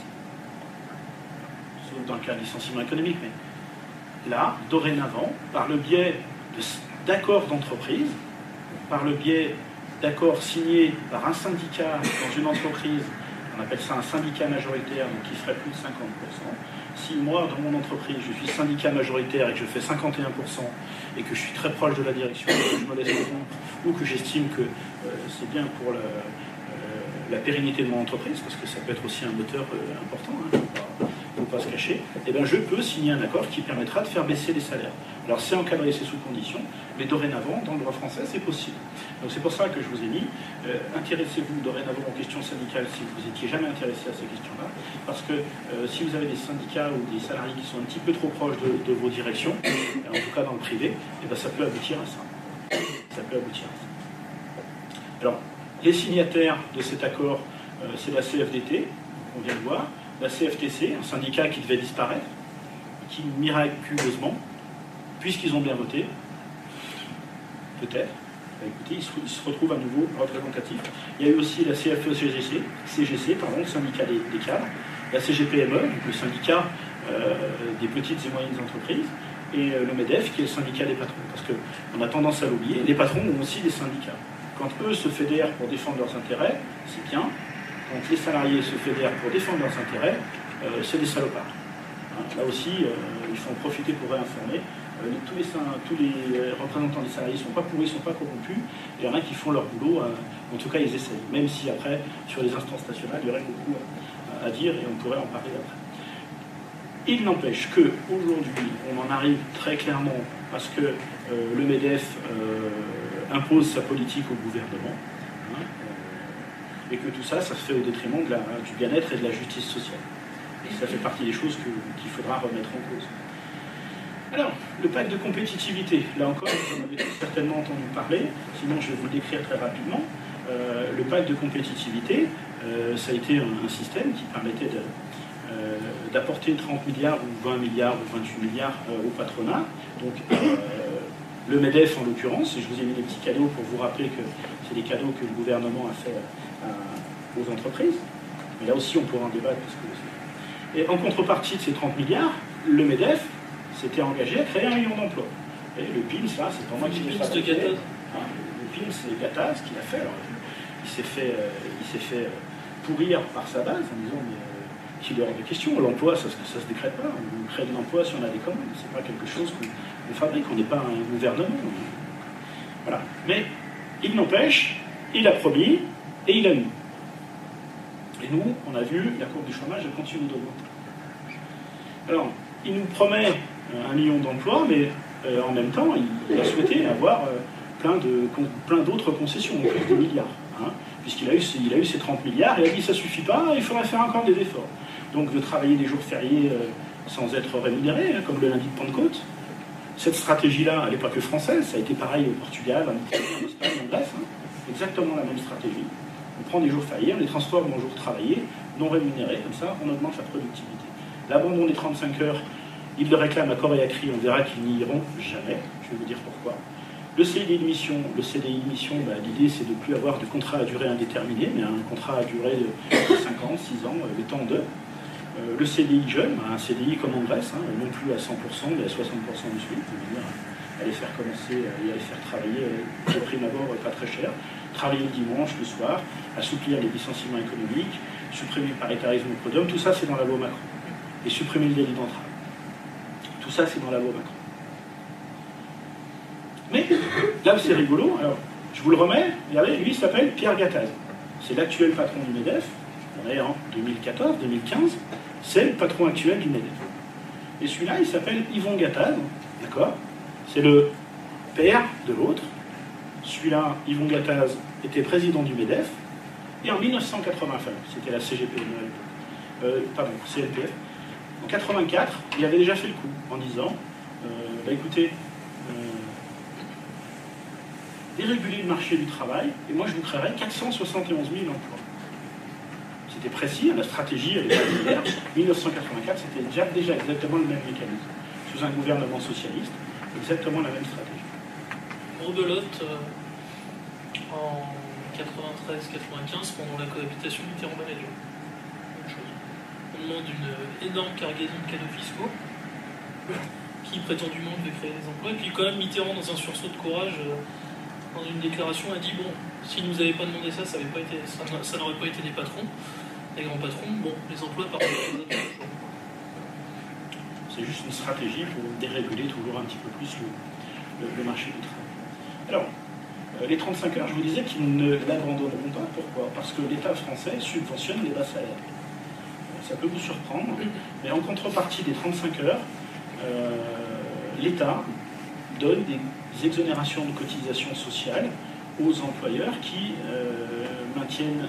Sauf dans le cas de licenciement économique. Mais là, dorénavant, par le biais d'accords d'entreprise, par le biais d'accord signé par un syndicat dans une entreprise, on appelle ça un syndicat majoritaire, donc qui ferait plus de 50%. Si moi, dans mon entreprise, je suis syndicat majoritaire et que je fais 51% et que je suis très proche de la direction, je ou que j'estime que euh, c'est bien pour la, euh, la, pérennité de mon entreprise, parce que ça peut être aussi un moteur euh, important, hein, pas se cacher, eh bien je peux signer un accord qui permettra de faire baisser les salaires. Alors c'est encadré, c'est sous condition, mais dorénavant, dans le droit français, c'est possible. Donc c'est pour ça que je vous ai mis, euh, intéressez-vous dorénavant aux questions syndicales si vous n'étiez jamais intéressé à ces questions-là, parce que euh, si vous avez des syndicats ou des salariés qui sont un petit peu trop proches de, vos directions, en tout cas dans le privé, eh bien, ça peut aboutir à ça. Ça peut aboutir. Alors, les signataires de cet accord, euh, c'est la CFDT, on vient de voir, la CFTC, un syndicat qui devait disparaître, qui miraculeusement, puisqu'ils ont bien voté, peut-être, bah, écoutez, ils se, retrouvent à nouveau représentatifs. Il y a eu aussi la CFE-CGC, CGC, pardon, le syndicat des, cadres, la CGPME, le syndicat euh, des petites et moyennes entreprises, et euh, le MEDEF, qui est le syndicat des patrons. Parce qu'on a tendance à l'oublier, les patrons ont aussi des syndicats. Quand eux se fédèrent pour défendre leurs intérêts, c'est bien, donc les salariés se fédèrent pour défendre leurs intérêts, euh, c'est des salopards. Hein, là aussi, euh, il faut en profiter pour réinformer. Euh, tous, les, les, représentants des salariés ne sont pas pourris, ne sont pas corrompus. Il y en a qui font leur boulot, en tout cas ils essayent. Même si après, sur les instances nationales, il y aurait beaucoup à dire et on pourrait en parler après. Il n'empêche qu'aujourd'hui, on en arrive très clairement à ce que le MEDEF impose sa politique au gouvernement et que tout ça, ça se fait au détriment du bien-être et de la justice sociale. Et ça fait partie des choses qu'il faudra remettre en cause. Alors, le pacte de compétitivité, là encore, vous en avez certainement entendu parler, sinon je vais vous le décrire très rapidement. Euh, le pacte de compétitivité, euh, ça a été un, système qui permettait euh, d'apporter 30 milliards ou 20 milliards ou 28 milliards au patronat. Donc, le MEDEF en l'occurrence, et je vous ai mis des petits cadeaux pour vous rappeler que c'est des cadeaux que le gouvernement a fait aux entreprises. Mais là aussi, on pourra en débattre. Et en contrepartie de ces 30 milliards, le MEDEF s'était engagé à créer un million d'emplois. Et le PIMS, là, c'est pas moi qui l'ai fait. Hein, le PIMS, c'est Gattaz qui l'a fait. il s'est fait, euh, il s'est fait euh, pourrir par sa base en disant mais euh, qu'il est hors de question. L'emploi, ça ne se décrète pas. On crée de l'emploi si on a des commandes. C'est pas quelque chose qu'on fabrique. On n'est pas un gouvernement. Voilà. Mais il n'empêche, il a promis et il a mis. Et nous, on a vu la courbe du chômage continue d'augmenter. Alors, il nous promet euh, un million d'emplois, mais euh, en même temps, il, a souhaité avoir euh, plein, plein d'autres concessions, plus des milliards. Hein, puisqu'il a eu, il a eu ses 30 milliards, et il a dit ça suffit pas, il faudrait faire encore des efforts. Donc de travailler des jours fériés sans être rémunéré, hein, comme le lundi de Pentecôte. Cette stratégie-là, elle n'est pas que française, ça a été pareil au Portugal, en Italie, en Espagne, en Grèce. Hein. exactement la même stratégie. On prend des jours fériés, on les transforme en jours travaillés, non rémunérés, comme ça on augmente la productivité. L'abandon des 35 heures, ils le réclament à corps et à cri, on verra qu'ils n'y iront jamais, je vais vous dire pourquoi. Le CDI de mission, le CDI mission, bah, l'idée c'est de ne plus avoir de contrat à durée indéterminée, mais un contrat à durée de 50, 6 ans, le temps de. Euh, le CDI jeune, un CDI comme en Grèce, hein, non plus à 100%, mais à 60% du SMIC, à les faire commencer, à faire travailler au prime abord pas très cher. Travailler le dimanche, le soir, assouplir les licenciements économiques, supprimer le paritarisme au prud'homme, tout ça c'est dans la loi Macron. Et supprimer le délit d'entrave. Tout ça c'est dans la loi Macron. Mais là c'est rigolo, alors je vous le remets, regardez, lui il s'appelle Pierre Gattaz. C'est l'actuel patron du MEDEF, on est en 2014-2015, c'est le patron actuel du MEDEF. Et celui-là, il s'appelle Yvon Gattaz, d'accord? C'est le père de l'autre. Celui-là, Yvon Gattaz, était président du MEDEF. Et en 1985, c'était la CGP, euh, pardon, CLPF, en 84, il avait déjà fait le coup en disant euh, bah écoutez, euh, déréguler le marché du travail, et moi je vous créerai 471 000 emplois. C'était précis, la stratégie, elle pas 1984, c'était déjà, exactement le même mécanisme. Sous un gouvernement socialiste, exactement la même stratégie. En 93-95, pendant la cohabitation Mitterrand-Balladur. On demande une énorme cargaison de cadeaux fiscaux, qui prétendument devait créer des emplois, et puis quand même Mitterrand, dans un sursaut de courage, euh, dans une déclaration, a dit bon, ne nous avait pas demandé ça, ça n'aurait pas, été des patrons les grands patrons, bon, les emplois partent C'est juste une stratégie pour déréguler toujours un petit peu plus le, marché du travail. Alors, euh, les 35 heures, je vous disais qu'ils ne l'abandonneront pas. Pourquoi? Parce que l'État français subventionne les bas salaires. Ça peut vous surprendre, mais en contrepartie des 35 heures, euh, l'État donne des exonérations de cotisations sociales aux employeurs qui euh, maintiennent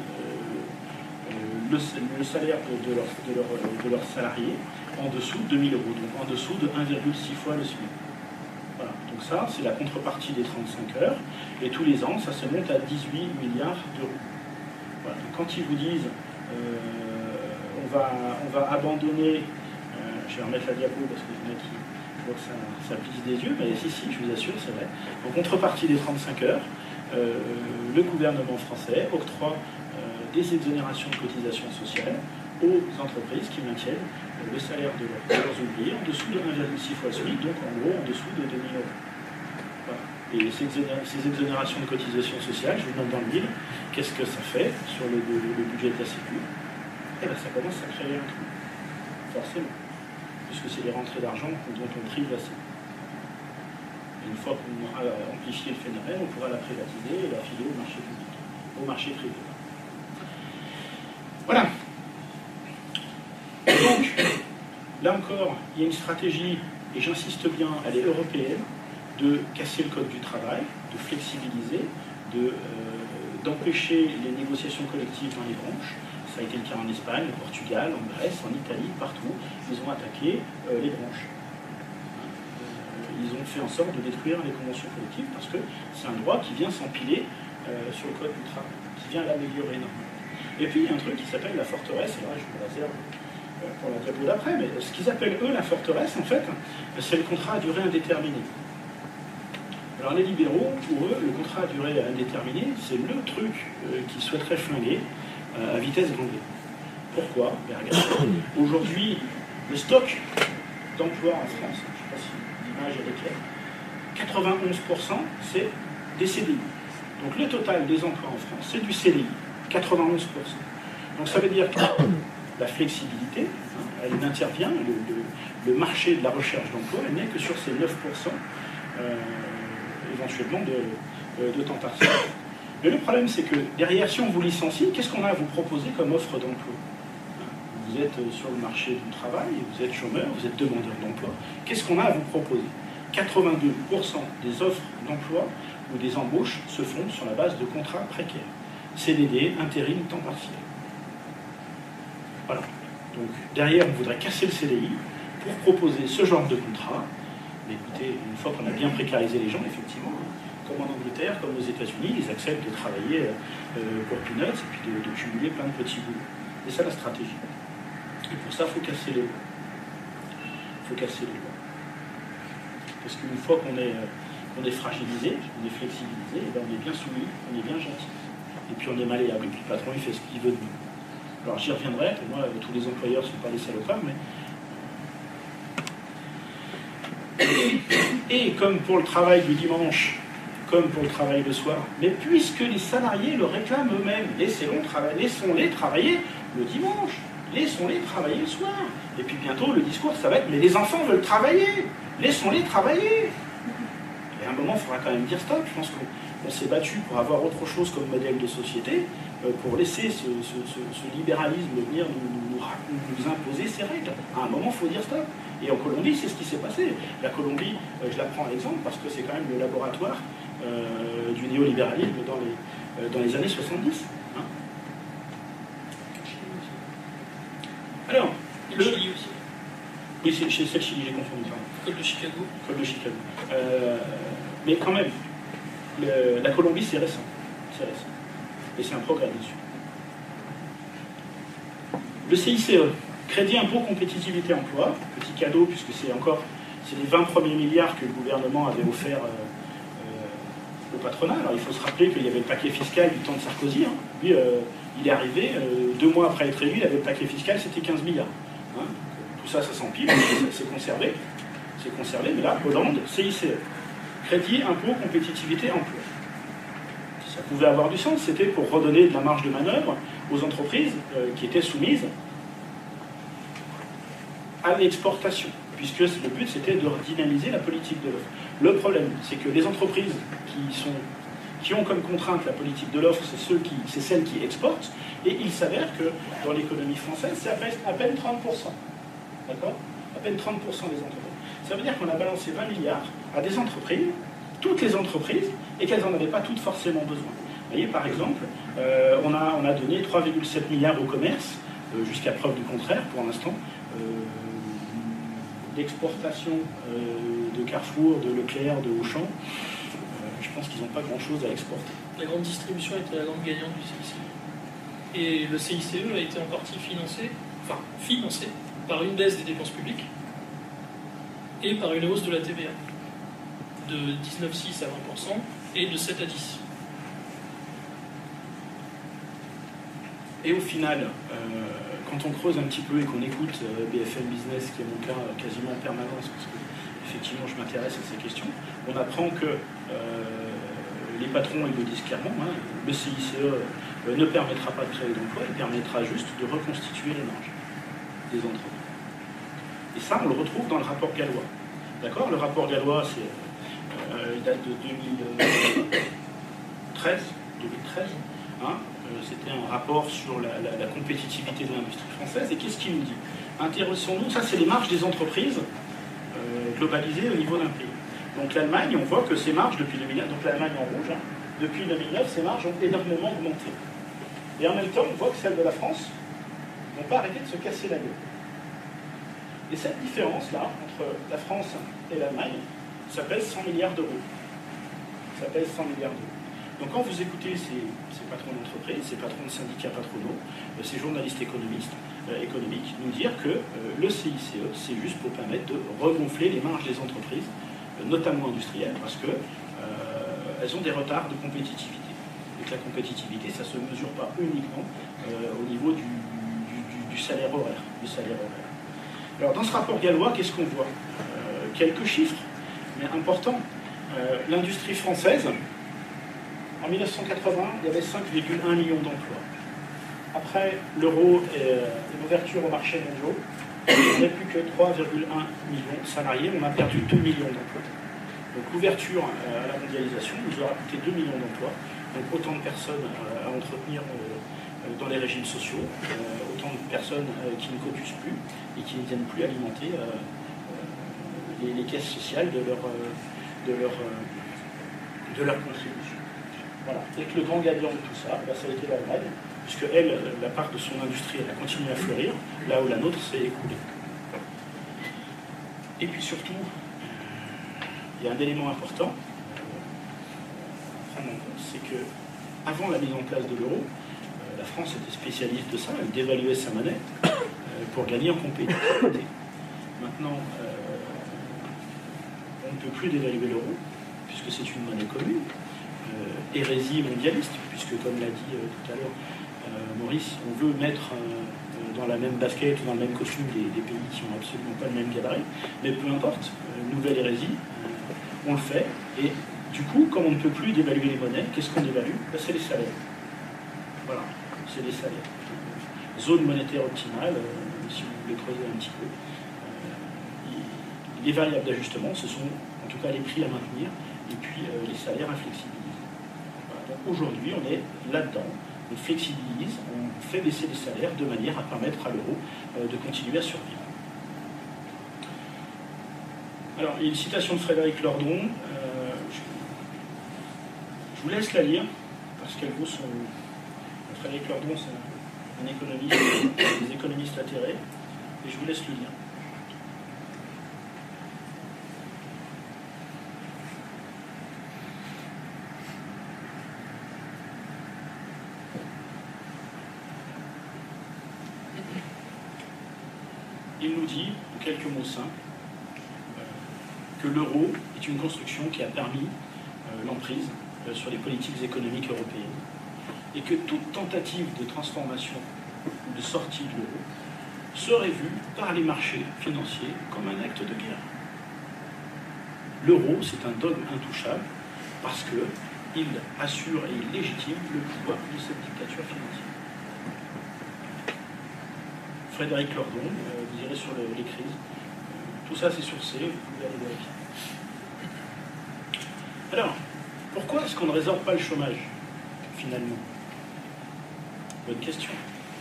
le, salaire de, leurs salariés en dessous de 2000 euros, donc en dessous de 1,6 fois le SMIC. Donc ça, c'est la contrepartie des 35 heures, et tous les ans, ça se monte à 18 milliards d'euros. Quand ils vous disent euh, on, va, on va abandonner, euh, je vais remettre la diapo parce que je vois que ça, ça des yeux, mais si, si, je vous assure, c'est vrai. En contrepartie des 35 heures, euh, le gouvernement français octroie des exonérations de cotisations sociales aux entreprises qui maintiennent le salaire de, leurs ouvriers en dessous de 1,6 fois SMIC, donc en gros en dessous de 2000 euros. Et ces, exonérations de cotisations sociales, je vous demande dans le mille, qu'est-ce que ça fait sur le, budget de la Sécu? Eh bien ça commence à créer un trou, forcément, puisque c'est les rentrées d'argent dont on prive la Sécu. une fois qu'on aura amplifié le phénomène, on pourra la privatiser et la filer au marché public, au marché privé. Voilà. Donc, là encore, il y a une stratégie, et j'insiste bien, elle est européenne, de casser le code du travail, de flexibiliser, euh, d'empêcher les négociations collectives dans les branches. Ça a été le cas en Espagne, au Portugal, en Grèce, en Italie, partout. Ils ont attaqué euh, les branches. Euh, ils ont fait en sorte de détruire les conventions collectives parce que c'est un droit qui vient s'empiler sur le code du travail, qui vient l'améliorer énormément. Et puis il y a un truc qui s'appelle la forteresse, et là je vous réserve pour la diapo d'après, mais ce qu'ils appellent eux la forteresse, en fait, c'est le contrat à durée indéterminée. Alors les libéraux, pour eux, le contrat à durée indéterminée, c'est le truc euh, qu'ils souhaiteraient flinguer euh, à vitesse grand V. Pourquoi? Ben, Aujourd'hui, le stock d'emplois en France, je ne sais pas si l'image est claire, 91% c'est des CDI. Donc le total des emplois en France, c'est du CDI. 91%. Donc ça veut dire que la flexibilité, hein, elle n'intervient, le, marché de la recherche d'emploi, elle n'est que sur ces 9% euh, éventuellement de, de, temps partiel. Mais le problème, c'est que derrière, si on vous licencie, qu'est-ce qu'on a à vous proposer comme offre d'emploi Vous êtes sur le marché du travail, vous êtes chômeur, vous êtes demandeur d'emploi. Qu'est-ce qu'on a à vous proposer? 82% des offres d'emploi ou des embauches se font sur la base de contrats précaires. CDD, intérim, temps partiel. Voilà. Donc derrière, on voudrait casser le CDI pour proposer ce genre de contrat. Écoutez, une fois qu'on a bien précarisé les gens, effectivement, comme en Angleterre, comme aux États-Unis, ils acceptent de travailler euh, pour peanuts et puis de, cumuler plein de petits boulots. Et ça, la stratégie. Et pour ça, il faut casser les lois. Il faut casser les lois. Parce qu'une fois qu'on est, euh, est fragilisé, on est flexibilisé, et eh ben, on est bien soumis, on est bien gentil et puis on est malléable, et puis le patron il fait ce qu'il veut de nous. Alors j'y reviendrai, moi tous les employeurs ne sont pas des salopards, mais. Et comme pour le travail du dimanche, comme pour le travail le soir. Mais puisque les salariés le réclament eux-mêmes, laissons-les travailler le dimanche, laissons-les travailler le soir. Et puis bientôt, le discours, ça va être, mais les enfants veulent travailler, laissons-les travailler. Et à un moment, il faudra quand même dire stop. Je pense qu'on s'est battu pour avoir autre chose comme modèle de société, euh, pour laisser ce, libéralisme venir nous, imposer ses règles. À un moment, il faut dire stop. Et en Colombie, c'est ce qui s'est passé. La Colombie, euh, je la prends à l'exemple parce que c'est quand même le laboratoire euh, du néolibéralisme dans les, dans les années 70. Hein. Alors, le Chili aussi. Oui, c'est le Chili, j'ai confondu. Code de Chicago. Code de Chicago. mais quand même, la Colombie, c'est récent. C'est récent. Et c'est un progrès dessus. Le CICE, Crédit Impôt Compétitivité Emploi, petit cadeau puisque c'est encore c'est les 20 premiers milliards que le gouvernement avait offert euh, euh, au patronat. Alors il faut se rappeler qu'il y avait le paquet fiscal du temps de Sarkozy. Hein. Lui, euh, il est arrivé, deux mois après être élu, il avait le paquet fiscal, c'était 15 milliards. Hein. Tout ça, ça s'empile, c'est conservé. C'est conservé, mais là, Hollande, CICE. Crédit, impôt, compétitivité, emploi ça pouvait avoir du sens, c'était pour redonner de la marge de manœuvre aux entreprises qui étaient soumises à l'exportation, puisque le but c'était de dynamiser la politique de l'offre. Le problème, c'est que les entreprises qui, sont, qui ont comme contrainte la politique de l'offre, c'est, c'est celles qui exportent, et il s'avère que dans l'économie française, c'est à peine 30%. D'accord? À peine 30% des entreprises. Ça veut dire qu'on a balancé 20 milliards à des entreprises toutes les entreprises et qu'elles n'en avaient pas toutes forcément besoin. Vous voyez, par exemple, euh, on, a, on a donné 3,7 milliards au commerce, euh, jusqu'à preuve du contraire pour l'instant. Euh, L'exportation de Carrefour, de Leclerc, de Auchan, je pense qu'ils n'ont pas grand-chose à exporter. La grande distribution était la grande gagnante du CICE. Et le CICE a été en partie financé, enfin financé par une baisse des dépenses publiques et par une hausse de la TVA de 19,6 à 20% et de 7 à 10. Et au final, euh, quand on creuse un petit peu et qu'on écoute euh, BFM Business, qui est mon cas euh, quasiment en permanence, parce que effectivement je m'intéresse à ces questions, on apprend que les patrons, ils le disent clairement, hein, le CICE ne permettra pas de créer d'emplois, il permettra juste de reconstituer les marges des entreprises. Et ça, on le retrouve dans le rapport gallois. D'accord? Le rapport gallois, c'est il date de 2013. 2013 hein. Euh, C'était un rapport sur la, compétitivité de l'industrie française. Et qu'est-ce qu'il nous dit? Intéressons-nous, ça c'est les marges des entreprises euh, globalisées au niveau d'un pays. Donc l'Allemagne, on voit que ses marges depuis 2009, donc l'Allemagne en rouge, hein, depuis 2009, ses marges ont énormément augmenté. Et en même temps, on voit que celles de la France n'ont pas arrêté de se casser la gueule. Et cette différence-là, entre la France et l'Allemagne, ça pèse 100 milliards d'euros. Ça pèse 100 milliards d'euros. Donc quand vous écoutez ces, patrons d'entreprise, ces patrons de syndicats patronaux, euh, ces journalistes économistes, euh, économiques, nous dire que euh, le CICE, c'est juste pour permettre de regonfler les marges des entreprises, notamment industrielles, parce qu'elles ont des retards de compétitivité. Et que la compétitivité, ça ne se mesure pas uniquement au niveau du, salaire horaire, du salaire horaire. Alors dans ce rapport gallois, qu'est-ce qu'on voit? Quelques chiffres important. Euh, l'industrie française, en 1980, il y avait 5,1 millions d'emplois. Après l'euro et l'ouverture au marché mondiaux, il n'y a plus que 3,1 millions de salariés. On a perdu 2 millions d'emplois. Donc l'ouverture euh, à la mondialisation nous aura coûté 2 millions d'emplois. Donc autant de personnes euh, à entretenir dans les régimes sociaux, autant de personnes qui ne cotisent plus et qui ne viennent plus alimenter les, caisses sociales de leur, euh, de leur, euh, de leur. Voilà. Et que le grand gagnant de tout ça, bah, ça a été l'Allemagne, puisque elle, la part de son industrie, elle a continué à fleurir, là où la nôtre s'est écoulée. Et puis surtout, il y a un élément important c'est que avant la mise en place de l'euro, euh, la France était spécialiste de ça, elle dévaluait sa monnaie pour gagner en compétitivité. Maintenant, on ne peut plus dévaluer l'euro, puisque c'est une monnaie commune. Euh, hérésie mondialiste, puisque comme l'a dit euh, tout à l'heure euh, Maurice, on veut mettre dans la même basket ou dans le même costume des, pays qui n'ont absolument pas le même gabarit. Mais peu importe, nouvelle hérésie, on le fait, et Du coup, comme on ne peut plus dévaluer les monnaies, qu'est-ce qu'on dévalue? Ben, C'est les salaires. Voilà, c'est les salaires. Zone monétaire optimale, si vous voulez creuser un petit peu. Les variables d'ajustement, ce sont en tout cas les prix à maintenir et puis les salaires inflexibilisés. Aujourd'hui, on est là-dedans. On flexibilise, on fait baisser les salaires de manière à permettre à l'euro de continuer à survivre. Alors, il y a une citation de Frédéric Lordon. Je vous laisse la lire, parce qu'elle vaut son. Frédéric Lordon, c'est un, économiste, des économistes atterrés, et je vous laisse le lire. Il dit, en quelques mots simples, euh, que l'euro est une construction qui a permis euh, l'emprise euh, sur les politiques économiques européennes. Et que toute tentative de transformation ou de sortie de l'euro serait vue par les marchés financiers comme un acte de guerre. L'euro, c'est un dogme intouchable parce qu'il assure et il légitime le pouvoir de cette dictature financière. Frédéric Lordon, sur les crises. Tout ça, c'est sur C, vous pouvez aller vérifier. Alors, pourquoi est-ce qu'on ne résorbe pas le chômage, finalement? Bonne question.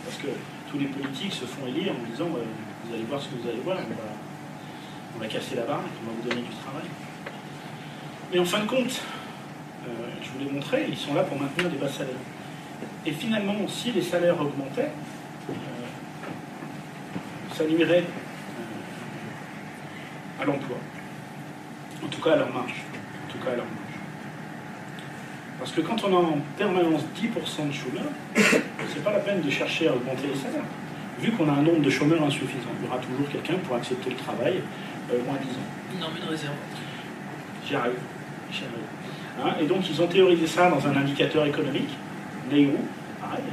Parce que tous les politiques se font élire en disant euh, vous allez voir ce que vous allez voir, on va, casser la barre, on va vous donner du travail. Mais en fin de compte, euh, je vous l'ai montré, ils sont là pour maintenir des bas salaires. Et finalement, si les salaires augmentaient, euh, ça nuirait à l'emploi. En tout cas à leur marge. En tout cas à leur marge. Parce que quand on a en permanence 10% de chômeurs, c'est pas la peine de chercher à augmenter les salaires. Vu qu'on a un nombre de chômeurs insuffisant, il y aura toujours quelqu'un pour accepter le travail euh, moins 10 ans. Non, mais de réserve. J'y arrive. Hein, et donc, ils ont théorisé ça dans un indicateur économique, NEIRU, pareil.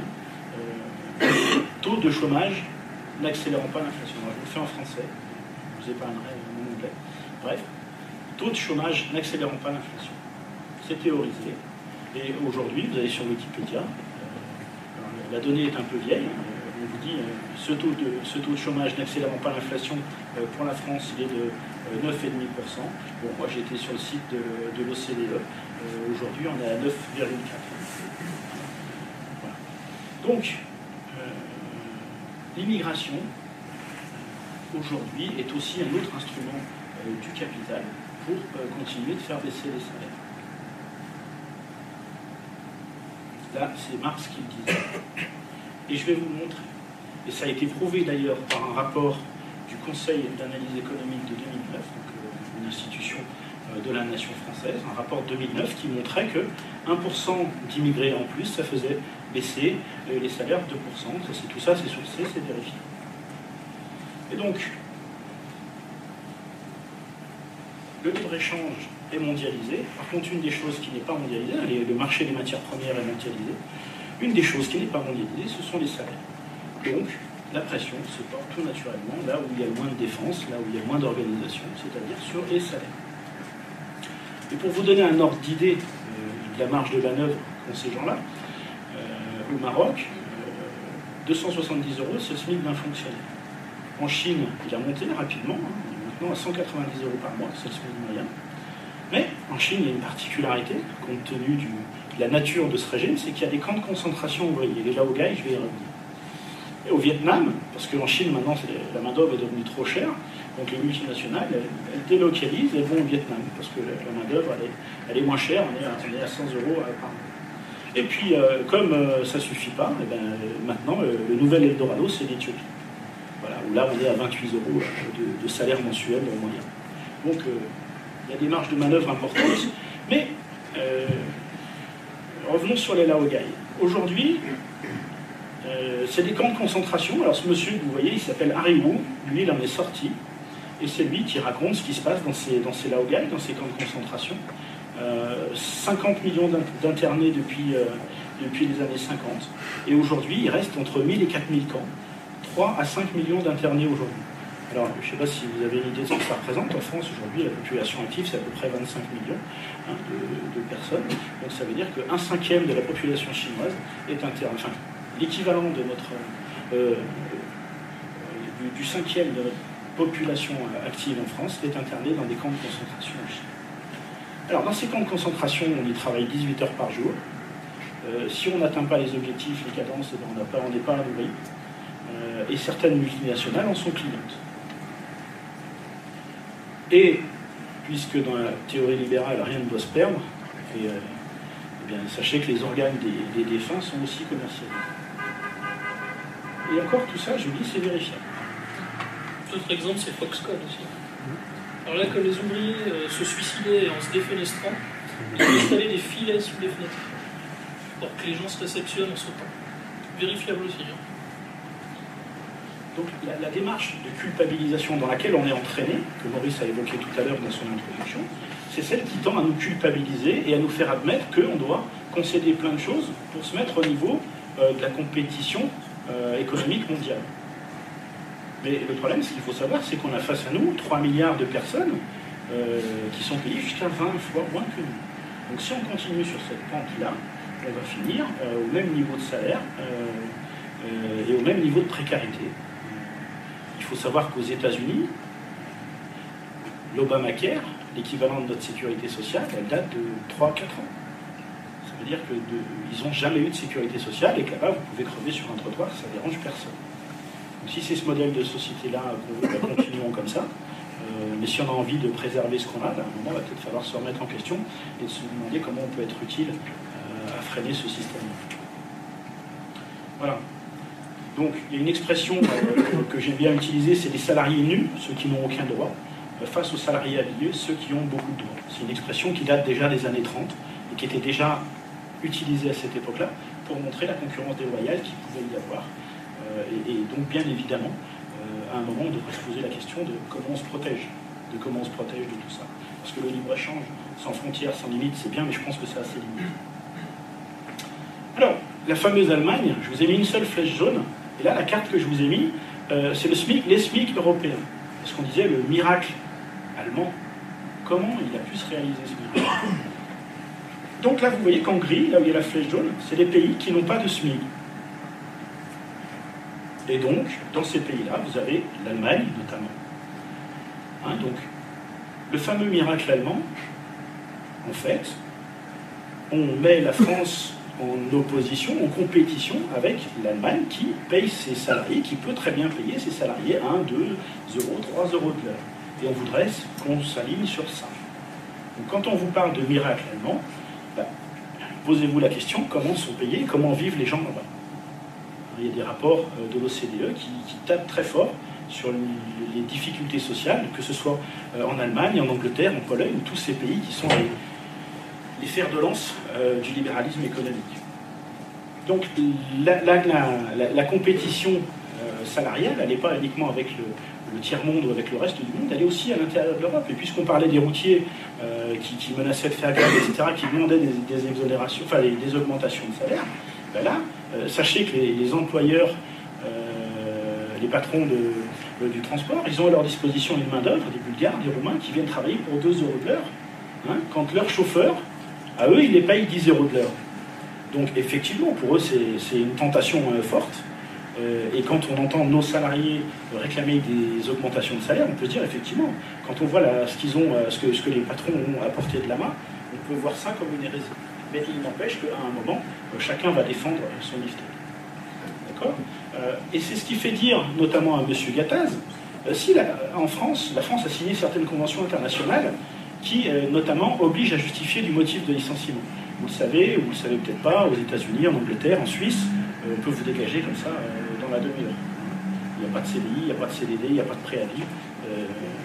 Euh, taux de chômage n'accélérant pas l'inflation. Je le fais en français, je vous épargnerai mon anglais. Bref, taux de chômage n'accélérant pas l'inflation. C'est théorisé. Et aujourd'hui, vous allez sur Wikipédia, euh, la donnée est un peu vieille, hein, on vous dit euh, ce, taux de, ce taux de chômage n'accélérant pas l'inflation euh, pour la France, il est de 9,5%. Bon, moi j'étais sur le site de, l'OCDE, aujourd'hui on est à 9,4%. Donc, l'immigration, aujourd'hui, est aussi un autre instrument du capital pour continuer de faire baisser les salaires. Là, c'est Marx qui le disait. Et je vais vous le montrer. Et ça a été prouvé d'ailleurs par un rapport du Conseil d'analyse économique de 2009, donc euh, une institution euh, de la nation française, un rapport de 2009 qui montrait que 1% d'immigrés en plus, ça faisait baisser euh, les salaires de 2%. c'est tout ça, c'est sourcé, c'est vérifié. Et donc, le libre-échange est mondialisé. Par contre, une des choses qui n'est pas mondialisée, le marché des matières premières est mondialisé. Une des choses qui n'est pas mondialisée, ce sont les salaires. Donc, la pression se porte tout naturellement là où il y a moins de défense, là où il y a moins d'organisation, c'est-à-dire sur les salaires. Et pour vous donner un ordre d'idée euh, de la marge de manœuvre qu'ont ces gens-là, euh, au Maroc, 270 euh, euros, le SMIC d'un fonctionnaire. En Chine, il a monté rapidement, hein, maintenant à 190 euros par mois, c'est le SMIC moyen. Mais en Chine, il y a une particularité, compte tenu de la nature de ce régime, c'est qu'il y a des camps de concentration ouvriers. Et là, au Gaï, je vais y revenir. Et au Vietnam, parce qu'en Chine, maintenant, la main-d'œuvre est devenue trop chère, donc les multinationales, elles, délocalisent, elles vont au Vietnam, parce que la, main-d'œuvre, elle, est, moins chère, on est à, 100 euros par mois. Et puis, euh, comme euh, ça ne suffit pas, et eh ben, maintenant, euh, le nouvel Eldorado, c'est l'Éthiopie. Voilà, où là, on est à 28 euros de, salaire mensuel moyen. Donc, il y a des marges de manœuvre importantes. Mais euh, revenons sur les Laogai. Aujourd'hui, euh, c'est des camps de concentration. Alors ce monsieur, vous voyez, il s'appelle Harry Wu. Lui, il en est sorti. Et c'est lui qui raconte ce qui se passe dans ces, dans ces Laogai, dans ces camps de concentration. 50 euh, millions d'internés depuis, depuis les années 50. Et aujourd'hui, il reste entre 1000 et 4000 camps. 3 à 5 millions d'internés aujourd'hui. Alors, je ne sais pas si vous avez une idée de ce que ça représente. En France, aujourd'hui, la population active, c'est à peu près 25 millions hein, de, personnes. Donc, ça veut dire qu'un cinquième de la population chinoise est interne. Enfin, l'équivalent de notre. Euh, du, cinquième de notre population active en France est internée dans des camps de concentration en. Alors, dans ces camps de concentration, on y travaille 18 heures par jour. Euh, si on n'atteint pas les objectifs, les cadences, eh ben, on n'est pas, l'oubli. Euh, et certaines multinationales en sont clientes. Et puisque dans la théorie libérale, rien ne doit se perdre, euh, eh bien, sachez que les organes des, défunts sont aussi commercialisés. Et encore tout ça, je vous dis, c'est vérifiable. Autre exemple, c'est Foxconn aussi. Alors là, quand les ouvriers euh, se suicidaient en se défenestrant, ils installaient des filets sous les fenêtres pour que les gens se réceptionnent en sautant. Vérifiable aussi. Hein. Donc la, démarche de culpabilisation dans laquelle on est entraîné, que Maurice a évoqué tout à l'heure dans son introduction, c'est celle qui tend à nous culpabiliser et à nous faire admettre qu'on doit concéder plein de choses pour se mettre au niveau euh, de la compétition euh, économique mondiale. Mais le problème, ce qu'il faut savoir, c'est qu'on a face à nous 3 milliards de personnes euh, qui sont payées jusqu'à 20 fois moins que nous. Donc si on continue sur cette pente-là, on va finir au même niveau de salaire et au même niveau de précarité. Il faut savoir qu'aux États-Unis, l'Obamacare, l'équivalent de notre sécurité sociale, elle date de 3-4 ans. Ça veut dire qu'ils n'ont jamais eu de sécurité sociale et que là-bas, vous pouvez crever sur un trottoir, ça ne dérange personne. Donc, si c'est ce modèle de société-là continuons comme ça. Euh, mais si on a envie de préserver ce qu'on a, à un moment, il va peut-être falloir se remettre en question et se demander comment on peut être utile euh, à freiner ce système. Voilà. Donc il y a une expression euh, que j'aime bien utiliser, c'est les salariés nus, ceux qui n'ont aucun droit, face aux salariés habillés, ceux qui ont beaucoup de droits. C'est une expression qui date déjà des années 30 et qui était déjà utilisée à cette époque-là pour montrer la concurrence déloyale qu'il pouvait y avoir. Euh, et, donc bien évidemment, à un moment, on devrait se poser la question de comment on se protège, de comment on se protège de tout ça. Parce que le libre-échange, sans frontières, sans limites, c'est bien, mais je pense que c'est assez limité. Alors, la fameuse Allemagne, je vous ai mis une seule flèche jaune, et là, la carte que je vous ai mise, euh, c'est le SMIC, les SMIC européens. Parce qu'on disait le miracle allemand. Comment il a pu se réaliser ce miracle? Donc là, vous voyez qu'en gris, là où il y a la flèche jaune, c'est les pays qui n'ont pas de SMIC. Et donc, dans ces pays-là, vous avez l'Allemagne notamment. Hein, donc, le fameux miracle allemand, en fait, on met la France en opposition, en compétition avec l'Allemagne qui paye ses salariés, qui peut très bien payer ses salariés 1, 2 euros, 3 euros de l'heure. Et on voudrait qu'on s'aligne sur ça. Donc quand on vous parle de miracle allemand, posez-vous la question comment sont payés, comment vivent les gens là-bas. Il y a des rapports euh, de l'OCDE qui, tapent très fort sur les difficultés sociales, que ce soit euh, en Allemagne, en Angleterre, en Pologne, tous ces pays qui sont les, fers de lance euh, du libéralisme économique. Donc la, compétition euh, salariale, elle n'est pas uniquement avec le, tiers-monde ou avec le reste du monde, elle est aussi à l'intérieur de l'Europe. Et puisqu'on parlait des routiers euh, qui, menaçaient de faire grève, etc., qui demandaient des, exonérations, enfin des, augmentations de salaire, ben là, sachez que les, employeurs, les patrons du transport, ils ont à leur disposition une main-d'œuvre, des Bulgares, des Roumains, qui viennent travailler pour 2 euros de l'heure, hein, quand leur chauffeur à eux, ils les payent 10 euros de l'heure. Donc effectivement, pour eux, c'est une tentation euh, forte. Euh, et quand on entend nos salariés réclamer des augmentations de salaire, on peut se dire effectivement, quand on voit ce qu'ils ont, euh, ce que, les patrons ont apporté de la main, on peut voir ça comme une hérésie. Mais il n'empêche qu'à un moment, chacun va défendre son lifting. D'accord Et c'est ce qui fait dire, notamment à M. Gattaz, si en France, la France a signé certaines conventions internationales qui euh, notamment oblige à justifier du motif de licenciement. Vous le savez, ou vous le savez peut-être pas, aux États-Unis, en Angleterre, en Suisse, euh, on peut vous dégager comme ça euh, la demi-heure. Il n'y a pas de CDI, il n'y a pas de CDD, il n'y a pas de préavis.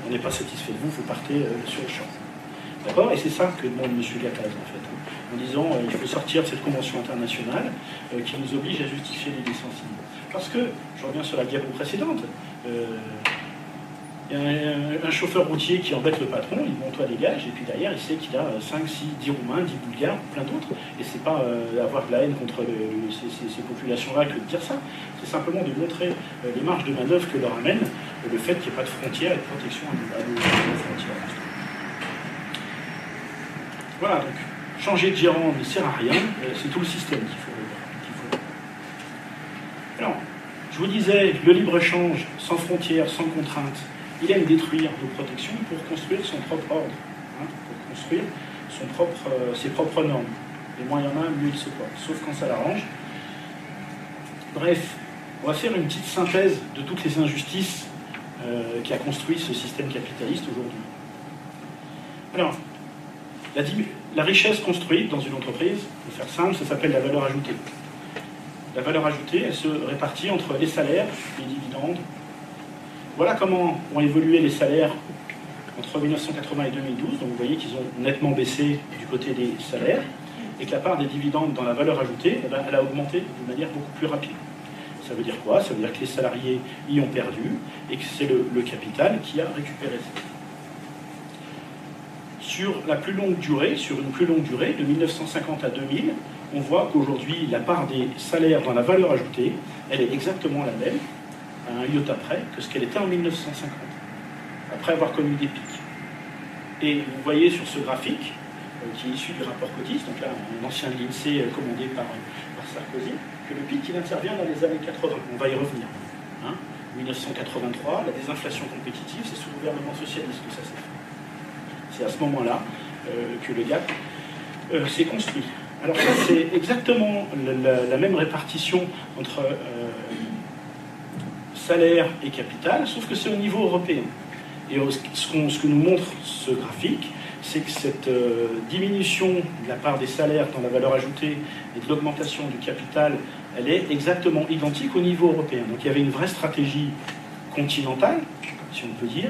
on n'est pas satisfait de vous, vous partez sur le champ. D'accord? Et c'est ça que demande M. Gattaz, en fait, hein. en disant qu'il faut sortir de cette convention internationale qui nous oblige à justifier les licenciements. Parce que, je reviens sur la diapo précédente, il y a un, chauffeur routier qui embête le patron, il monte à dégage, et puis derrière, il sait qu'il a 5, 6, 10 Roumains, 10 Bulgares, plein d'autres. Et c'est pas euh, avoir de la haine contre ces, populations-là que de dire ça, c'est simplement de montrer euh, les marges de manœuvre que leur amène le fait qu'il n'y ait pas de frontières et de protection à nos, frontières. Voilà, donc changer de gérant ne sert à rien, c'est tout le système qu'il faut, faut. Alors, je vous disais, le libre-échange, sans frontières, sans contraintes, il aime détruire nos protections pour construire son propre ordre, hein, pour construire euh, ses propres normes. Et moins il y en a, mieux il se porte, sauf quand ça l'arrange. Bref, on va faire une petite synthèse de toutes les injustices euh, qui a construit ce système capitaliste aujourd'hui. Alors, la, la, richesse construite dans une entreprise, pour faire simple, ça s'appelle la valeur ajoutée. La valeur ajoutée, elle se répartit entre les salaires, les dividendes. Voilà comment ont évolué les salaires entre 1980 et 2012. Donc vous voyez qu'ils ont nettement baissé du côté des salaires et que la part des dividendes dans la valeur ajoutée, eh ben, elle a augmenté de manière beaucoup plus rapide. Ça veut dire quoi? Ça veut dire que les salariés y ont perdu et que c'est le, capital qui a récupéré ça. Sur la plus longue durée, sur une plus longue durée, de 1950 à 2000, on voit qu'aujourd'hui, la part des salaires dans la valeur ajoutée, elle est exactement la même, à un iota près, que ce qu'elle était en 1950, après avoir connu des pics. Et vous voyez sur ce graphique, euh, qui est issu du rapport Cotis, donc là, un ancien de l'INSEE euh, commandé par, par Sarkozy, que le pic, il intervient dans les années 80. On va y revenir. 1983, hein. la désinflation compétitive, c'est sous le gouvernement socialiste que ça s'est fait. C'est à ce moment-là euh, que le gap euh, s'est construit. Alors c'est exactement la, même répartition entre euh, salaire et capital, sauf que c'est au niveau européen. Et ce, que nous montre ce graphique, c'est que cette diminution de la part des salaires dans la valeur ajoutée et de l'augmentation du capital elle est exactement identique au niveau européen. Donc il y avait une vraie stratégie continentale, si on peut dire,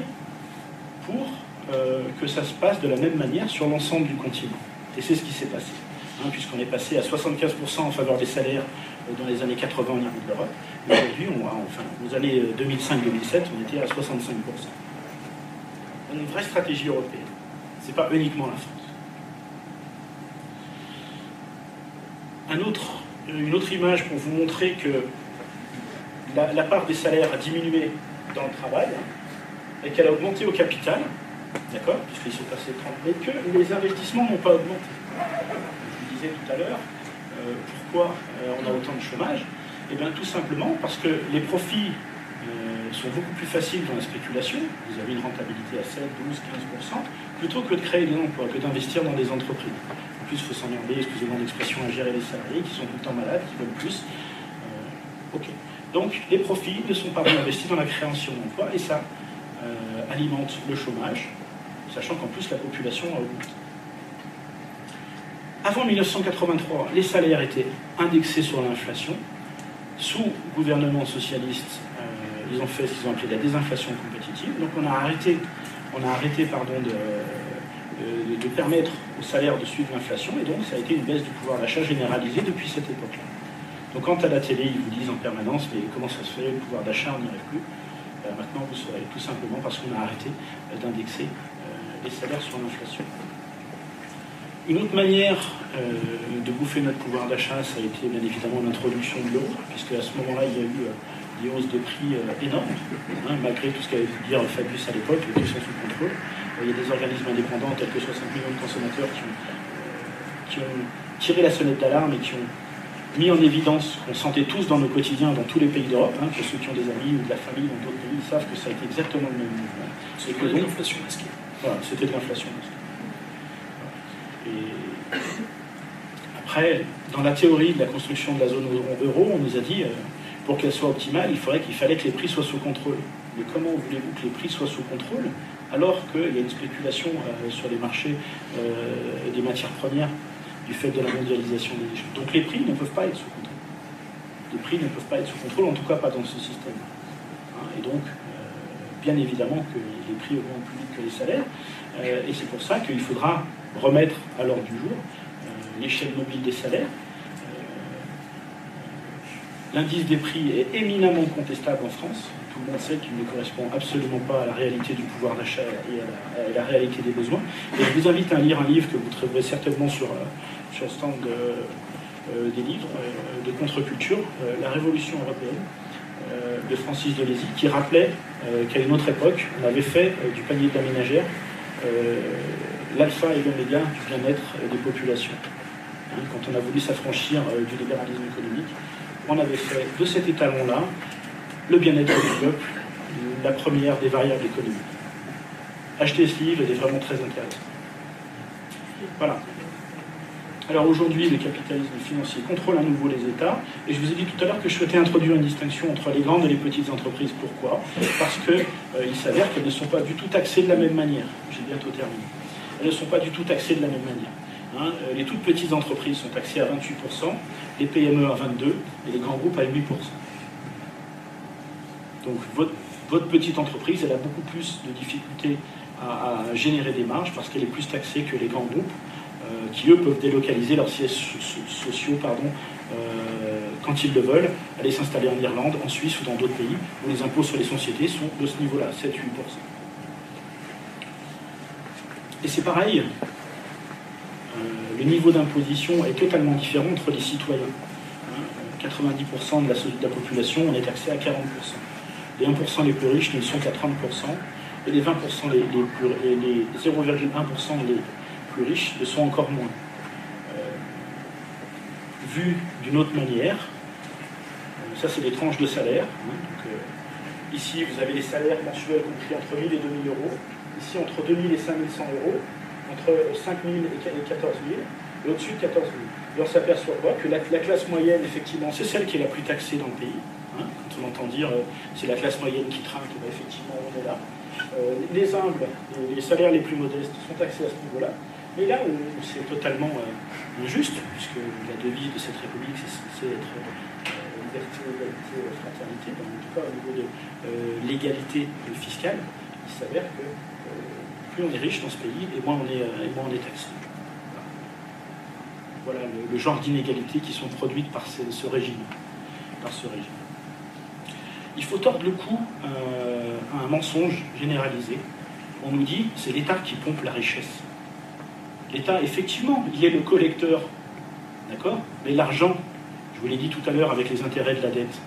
pour euh, que ça se passe de la même manière sur l'ensemble du continent. Et c'est ce qui s'est passé, hein, puisqu'on est passé à 75% en faveur des salaires euh, dans les années 80 au niveau de l'Europe. Aujourd'hui, enfin, aux années 2005-2007, euh, on était à 65%. On a une vraie stratégie européenne. Ce n'est pas uniquement la France. Autre une autre image pour vous montrer que la, part des salaires a diminué dans le travail et qu'elle a augmenté au capital, d'accord, puisqu'ils sont passés 30, mais que les investissements n'ont pas augmenté. Tout à l'heure, euh, pourquoi euh, on a autant de chômage? Eh bien tout simplement parce que les profits euh, sont beaucoup plus faciles dans la spéculation, vous avez une rentabilité à 7, 12, 15%, plutôt que de créer des emplois, que d'investir dans des entreprises il faut s'emmerder, excusez-moi l'expression, à gérer les salariés qui sont tout le temps malades, qui veulent plus. Ok. Donc les profits ne sont pas réinvestis dans la création d'emplois et ça alimente le chômage, sachant qu'en plus la population a augmenté. Avant 1983, les salaires étaient indexés sur l'inflation. Sous gouvernement socialiste, euh, ils ont fait ce qu'ils ont appelé la désinflation compétitive. Donc on a arrêté, on a arrêté pardon, de, permettre aux salaires de suivre l'inflation, et donc ça a été une baisse du pouvoir d'achat généralisée depuis cette époque-là. Donc quand à la télé, ils vous disent en permanence, mais comment ça se fait, le pouvoir d'achat, on n'y arrive plus, ben, maintenant vous saurez, tout simplement parce qu'on a arrêté euh, d'indexer euh, les salaires sur l'inflation. Une autre manière euh, de bouffer notre pouvoir d'achat, ça a été bien évidemment l'introduction de l'euro, puisque à ce moment-là, il y a eu des hausses de prix énormes, hein, malgré tout ce qu'avait pu dire Fabius à l'époque, qui sont sous contrôle. Il y a des organismes indépendants, tels que 60 millions de consommateurs, qui ont, tiré la sonnette d'alarme et qui ont mis en évidence qu'on sentait tous dans nos quotidiens, dans tous les pays d'Europe, hein, que ceux qui ont des amis ou de la famille dans d'autres pays savent que ça a été exactement le même mouvement. C'était de l'inflation masquée. Voilà, c'était de l'inflation masquée. Et après, dans la théorie de la construction de la zone euro, on nous a dit, euh, pour qu'elle soit optimale, il faudrait qu'il fallait que les prix soient sous contrôle. Mais comment voulez-vous que les prix soient sous contrôle alors qu'il y a une spéculation euh, sur les marchés euh, des matières premières du fait de la mondialisation des échanges. Donc les prix ne peuvent pas être sous contrôle. Les prix ne peuvent pas être sous contrôle, en tout cas pas dans ce système. Hein, et donc, bien évidemment que les prix augmentent plus vite que les salaires, et c'est pour ça qu'il faudra remettre à l'ordre du jour l'échelle mobile des salaires. L'indice des prix est éminemment contestable en France tout le monde sait qu'il ne correspond absolument pas à la réalité du pouvoir d'achat et à la, réalité des besoins. Et je vous invite à lire un livre que vous trouverez certainement sur, euh, sur le stand euh, des livres euh, de contre-culture, La Révolution européenne, de Francis Delésy qui rappelait qu'à une autre époque, on avait fait du panier de la ménagère l'alpha et l'oméga du bien-être des populations. Hein, quand on a voulu s'affranchir du libéralisme économique, on avait fait de cet étalon-là le bien-être du peuple, la première des variables économiques. Acheter ce livre est vraiment très intéressant. Voilà. Alors aujourd'hui, le capitalisme financier contrôle à nouveau les États. Et je vous ai dit tout à l'heure que je souhaitais introduire une distinction entre les grandes et les petites entreprises. Pourquoi? Parce qu'il euh, s'avère qu'elles ne sont pas du tout taxées de la même manière. J'ai bientôt terminé. Ne sont pas du tout taxées de la même manière. Hein. Euh, les toutes petites entreprises sont taxées à 28%, les PME à 22% et les grands groupes à 8%. Donc votre, votre petite entreprise, elle a beaucoup plus de difficultés à, générer des marges parce qu'elle est plus taxée que les grands groupes euh, qui, eux, peuvent délocaliser leurs sièges sociaux pardon, euh, quand ils le veulent, aller s'installer en Irlande, en Suisse ou dans d'autres pays où les impôts sur les sociétés sont de ce niveau-là, 7-8%. Et c'est pareil, euh, le niveau d'imposition est totalement différent entre les citoyens. 90% hein, de la, population, on est taxé à 40%. Les 1% les plus riches ne sont qu'à 30%, et les 20% les, les, les 0,1% les plus riches le sont encore moins. Euh, vu d'une autre manière, euh, ça c'est des tranches de salaire. Hein, ici vous avez les salaires mensuels compris entre 1000 et 2000 euros. Ici entre 2000 et 5100 euros, entre 5000 et 14 000, et au-dessus de 14 000. Et on s'aperçoit quoi? Que la, classe moyenne, effectivement, c'est celle qui est la plus taxée dans le pays. Hein, quand on entend dire c'est la classe moyenne qui trinque, ben, effectivement on est là. Euh, les humbles, les salaires les plus modestes sont taxés à ce niveau-là. Mais là où c'est totalement euh, injuste, puisque la devise de cette République, c'est être euh, liberté, égalité, fraternité, en tout cas au niveau de l'égalité fiscale, il s'avère que plus on est riche dans ce pays, et moins on est, est taxé. Voilà le, genre d'inégalités qui sont produites par ce régime. Par ce régime il faut tordre le cou euh, à un mensonge généralisé. On nous dit c'est l'État qui pompe la richesse. L'État, effectivement, il est le collecteur, d'accord? Mais l'argent, je vous l'ai dit tout à l'heure avec les intérêts de la dette,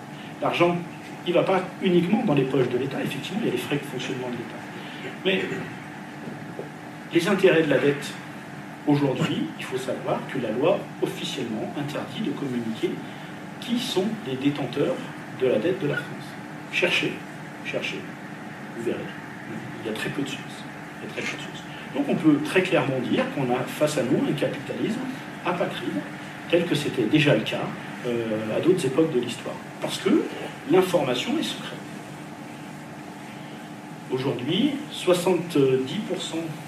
l'argent, il ne va pas uniquement dans les poches de l'État, effectivement, il y a les frais de fonctionnement de l'État. Mais les intérêts de la dette, aujourd'hui, il faut savoir que la loi officiellement interdit de communiquer qui sont les détenteurs de la dette de la France. Cherchez, cherchez, vous verrez. Il y a très peu de sources. Il y a très peu de. Donc on peut très clairement dire qu'on a face à nous un capitalisme apatride, tel que c'était déjà le cas euh, à d'autres époques de l'histoire. Parce que l'information est secrète. Aujourd'hui, 70%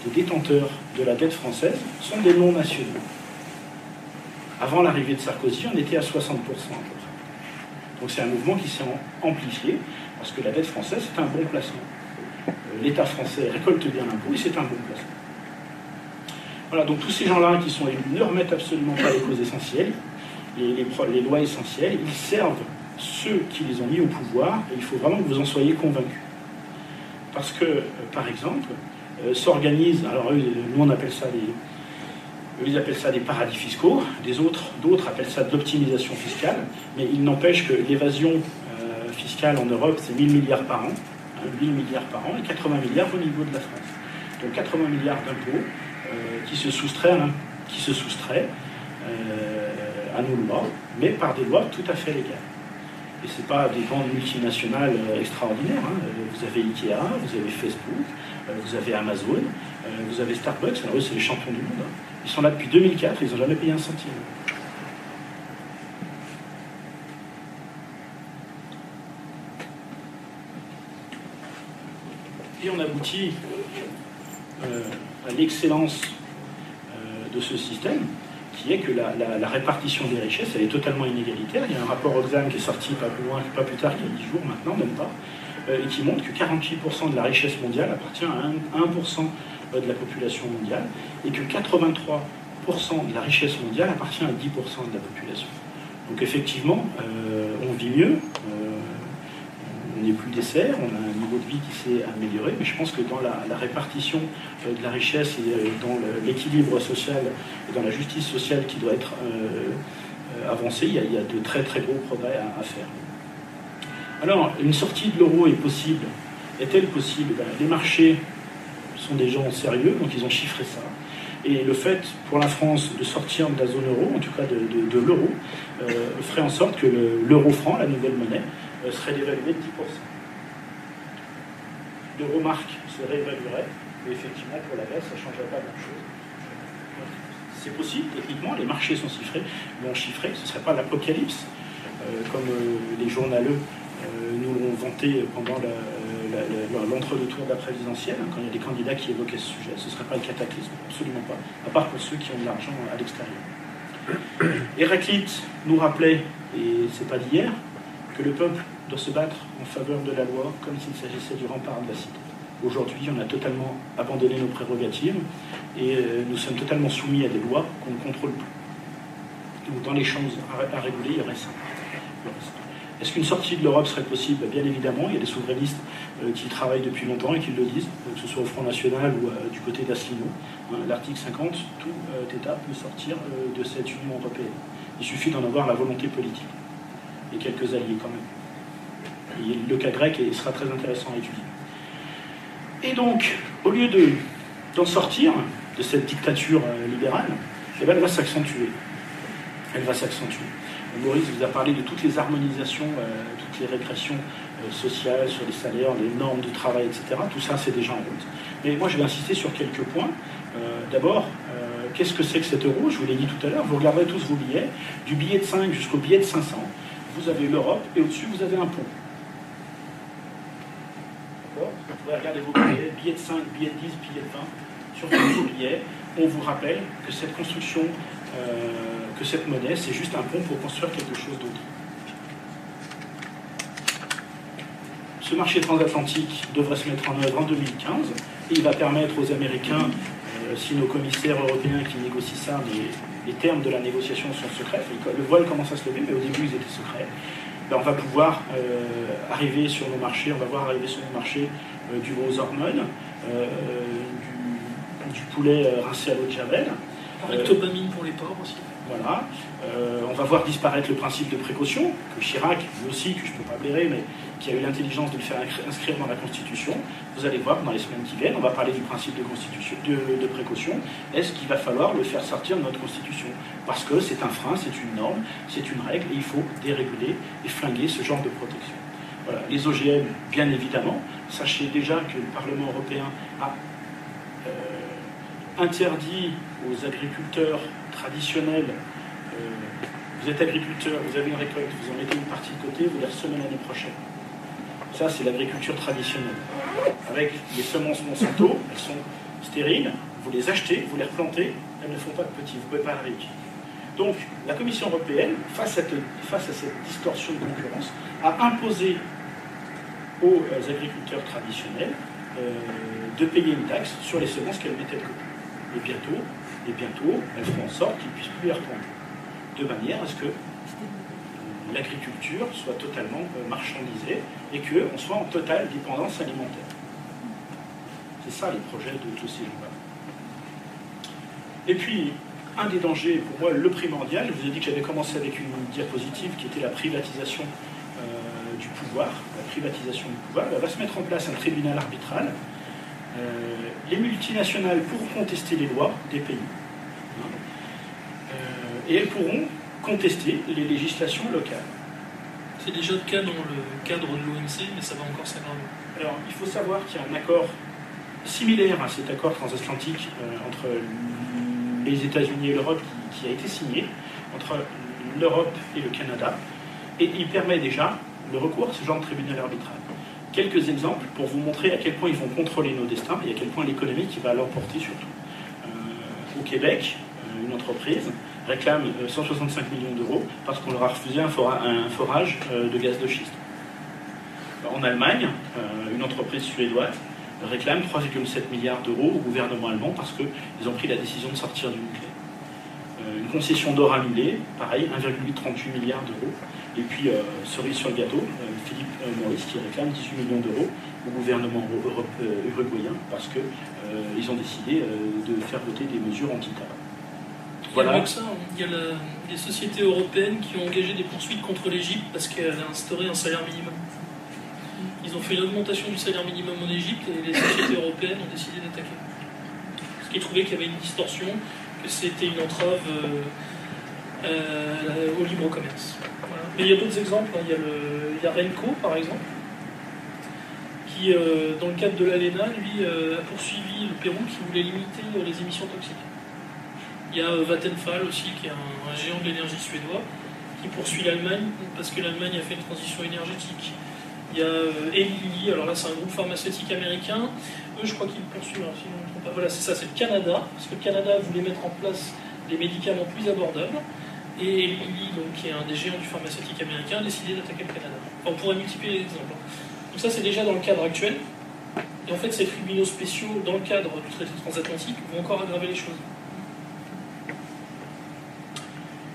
des détenteurs de la dette française sont des non-nationaux. Avant l'arrivée de Sarkozy, on était à 60% donc c'est un mouvement qui s'est amplifié, parce que la dette française, c'est un bon placement. Euh, L'État français récolte bien l'impôt et c'est un bon placement. Voilà, donc tous ces gens-là qui sont élus ne remettent absolument pas les causes essentielles, les, les, lois essentielles, ils servent ceux qui les ont mis au pouvoir, et il faut vraiment que vous en soyez convaincus. Parce que, euh, par exemple, euh, s'organisent, alors nous on appelle ça les, ils appellent ça des paradis fiscaux, des autres, d'autres appellent ça de l'optimisation fiscale, mais il n'empêche que l'évasion euh, fiscale en Europe, c'est 1000 milliards par an, 1000 hein, milliards par an, et 80 milliards au niveau de la France. Donc 80 milliards d'impôts qui se soustraient, qui se soustraient à nos lois, mais par des lois tout à fait légales. Et ce pas des grandes multinationales extraordinaires. Hein. Vous avez Ikea, vous avez Facebook, vous avez Amazon, vous avez Starbucks, alors eux c'est les champions du monde. Hein. Ils sont là depuis 2004, ils n'ont jamais payé un centime. Et on aboutit euh, à l'excellence euh, de ce système, qui est que la, répartition des richesses, elle est totalement inégalitaire. Il y a un rapport Oxfam qui est sorti pas plus, loin, pas plus tard qu'il y a 10 jours maintenant, même pas, euh, et qui montre que 48% de la richesse mondiale appartient à 1%, de la population mondiale, et que 83% de la richesse mondiale appartient à 10% de la population. Donc effectivement, euh, on vit mieux, euh, on n'est plus dessert, on a un niveau de vie qui s'est amélioré, mais je pense que dans la, répartition euh, de la richesse et dans l'équilibre social et dans la justice sociale qui doit être avancée, il y, a, de très très gros progrès à, faire. Alors, une sortie de l'euro est possible. Est-elle possible? Ben, Les marchés sont des gens sérieux, donc ils ont chiffré ça. Et le fait pour la France de sortir de la zone euro, en tout cas de, l'euro, euh, ferait en sorte que l'euro franc, la nouvelle monnaie, euh, serait dévalué de 10%. L'euro marque se réévaluerait, mais effectivement pour la baisse, ça ne changerait pas grand-chose. C'est possible, techniquement, les marchés sont chiffrés, l'ont chiffré, ce ne serait pas l'apocalypse, euh, comme les journaleux nous l'ont vanté pendant l'entre-deux-tours de la présidentielle, hein, quand il y a des candidats qui évoquaient ce sujet. Ce ne serait pas le cataclysme, absolument pas, à part pour ceux qui ont de l'argent à l'extérieur. Héraclite nous rappelait, et c'est pas d'hier, le peuple doit se battre en faveur de la loi comme s'il s'agissait du rempart de la cité. Aujourd'hui, on a totalement abandonné nos prérogatives et euh, nous sommes totalement soumis à des lois qu'on ne contrôle plus. Donc, dans les choses à, réguler, il y aurait ça. Est-ce qu'une sortie de l'Europe serait possible? Bien évidemment, il y a des souverainistes euh, qui travaillent depuis longtemps et qui le disent, euh, que ce soit au Front National ou du côté d'Asselineau. Hein, l'article 50, tout État peut sortir de cette Union européenne. Il suffit d'en avoir la volonté politique et quelques alliés quand même. le cas grec sera très intéressant à étudier. Et donc, au lieu d'en sortir de cette dictature libérale, eh ben, elle va s'accentuer. Elle va s'accentuer. Maurice vous a parlé de toutes les harmonisations, euh, toutes les répressions euh, sociales sur les salaires, les normes de travail, etc. Tout ça, c'est déjà en route. Mais moi, je vais insister sur quelques points. Euh, d'abord, qu'est-ce que c'est que cet euro? Je vous l'ai dit tout à l'heure. Vous regardez tous vos billets, du billet de 5 jusqu'au billet de 500. Vous avez l'Europe et au-dessus, vous avez un pont. D'accord Vous pouvez regarder vos billets, billets de 5, billets de 10, billets de 20. Sur tous vos billets, on vous rappelle que cette construction que cette monnaie, c'est juste un pont pour construire quelque chose d'autre. Ce marché transatlantique devrait se mettre en œuvre en 2015 et il va permettre aux Américains, euh, si nos commissaires européens qui négocient ça, mais les termes de la négociation sont secrets, le voile commence à se lever, mais au début ils étaient secrets, ben, on va pouvoir euh, arriver sur nos marchés, on va voir arriver sur nos marchés euh, du gros hormone, du, poulet rincé à l'eau de javel. Rectopamine pour les porcs aussi. Voilà. On va voir disparaître le principe de précaution, que Chirac, lui aussi, que je ne peux pas blairer, mais qui a eu l'intelligence de le faire inscrire dans la Constitution. Vous allez voir dans les semaines qui viennent, on va parler du principe de, précaution. Est-ce qu'il va falloir le faire sortir de notre Constitution? Parce que c'est un frein, c'est une norme, c'est une règle, et il faut déréguler et flinguer ce genre de protection. Les OGM, bien évidemment. Sachez déjà que le Parlement européen a euh, interdit aux agriculteurs traditionnels. Euh, vous êtes agriculteur, vous avez une récolte, vous en mettez une partie de côté, vous la semez l'année prochaine. Ça, c'est l'agriculture traditionnelle. Avec les semences Monsanto, elles sont stériles, vous les achetez, vous les replantez, elles ne font pas de petits, vous ne pouvez pas la réussir. Donc, la Commission européenne, face à, cette distorsion de concurrence, a imposé aux agriculteurs traditionnels euh, de payer une taxe sur les semences qu'elles mettaient de côté. Et bientôt, et bientôt, elles feront en sorte qu'ils ne puissent plus les reprendre. De manière à ce que l'agriculture soit totalement euh, marchandisée et qu'on soit en totale dépendance alimentaire. C'est ça les projets de tous ces gens-là. Et puis, un des dangers, pour moi, le primordial, je vous ai dit que j'avais commencé avec une diapositive qui était la privatisation euh, du pouvoir, la privatisation du pouvoir. Va se mettre en place un tribunal arbitral euh, les multinationales pourront contester les lois des pays hein, et elles pourront contester les législations locales. C'est déjà le cas dans le cadre de l'OMC, mais ça va encore s'aggraver. Alors, il faut savoir qu'il y a un accord similaire à cet accord transatlantique euh, entre les États-Unis et l'Europe qui, a été signé entre l'Europe et le Canada, et il permet déjà le recours à ce genre de tribunal arbitral quelques exemples pour vous montrer à quel point ils vont contrôler nos destins et à quel point l'économie qui va l'emporter surtout. Euh, au Québec, euh, une entreprise réclame 165 euh, millions d'euros parce qu'on leur a refusé un, forage de gaz de schiste. En Allemagne, une entreprise suédoise réclame 3,7 milliards d'euros au gouvernement allemand parce qu'ils ont pris la décision de sortir du nucléaire. Une concession d'or annulée, pareil, 1,38 milliards d'euros. Et puis, euh, cerise sur le gâteau, euh, Philippe euh, Maurice qui réclame 18 millions d'euros au gouvernement uruguayen parce qu'ils ont décidé de faire voter des mesures anti-tabac. Voilà. Il y a ça, hein. il y a les sociétés européennes qui ont engagé des poursuites contre l'Égypte parce qu'elle a instauré un salaire minimum. ils ont fait une augmentation du salaire minimum en Égypte et les sociétés européennes ont décidé d'attaquer. Parce qu'ils trouvaient qu'il y avait une distorsion, que c'était une entrave euh, euh, au libre commerce. Mais il y a d'autres exemples. Hein. Il, y a le, il y a Renko, par exemple, qui, euh, dans le cadre de l'ALENA, lui, a poursuivi le Pérou qui voulait limiter les émissions toxiques. Il y a Vattenfall aussi, qui est un, géant de l'énergie suédois, qui poursuit l'Allemagne parce que l'Allemagne a fait une transition énergétique. Il y a Eli alors là c'est un groupe pharmaceutique américain. Eux, je crois qu'ils poursuivent, hein, si je ne pas. Voilà, c'est ça, c'est le Canada, parce que le Canada voulait mettre en place des médicaments plus abordables. Et Lilly, donc, qui est un des géants du pharmaceutique américain, a décidé d'attaquer le Canada. on pourrait multiplier les exemples. Donc ça, c'est déjà dans le cadre actuel. Et en fait, ces tribunaux spéciaux, dans le cadre du traité transatlantique, vont encore aggraver les choses.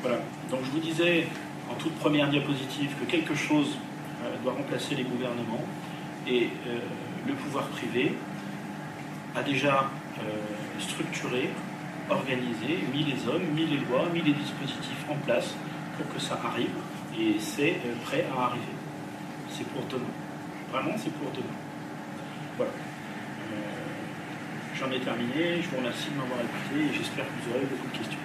Voilà. Donc je vous disais en toute première diapositive que quelque chose euh, doit remplacer les gouvernements et euh, le pouvoir privé a déjà euh, structuré organisé, mis les hommes, mis les lois, mis les dispositifs en place pour que ça arrive. Et c'est prêt à arriver. C'est pour demain. Vraiment, c'est pour demain. Voilà. J'en ai terminé. Je vous remercie de m'avoir écouté et j'espère que vous aurez beaucoup de questions.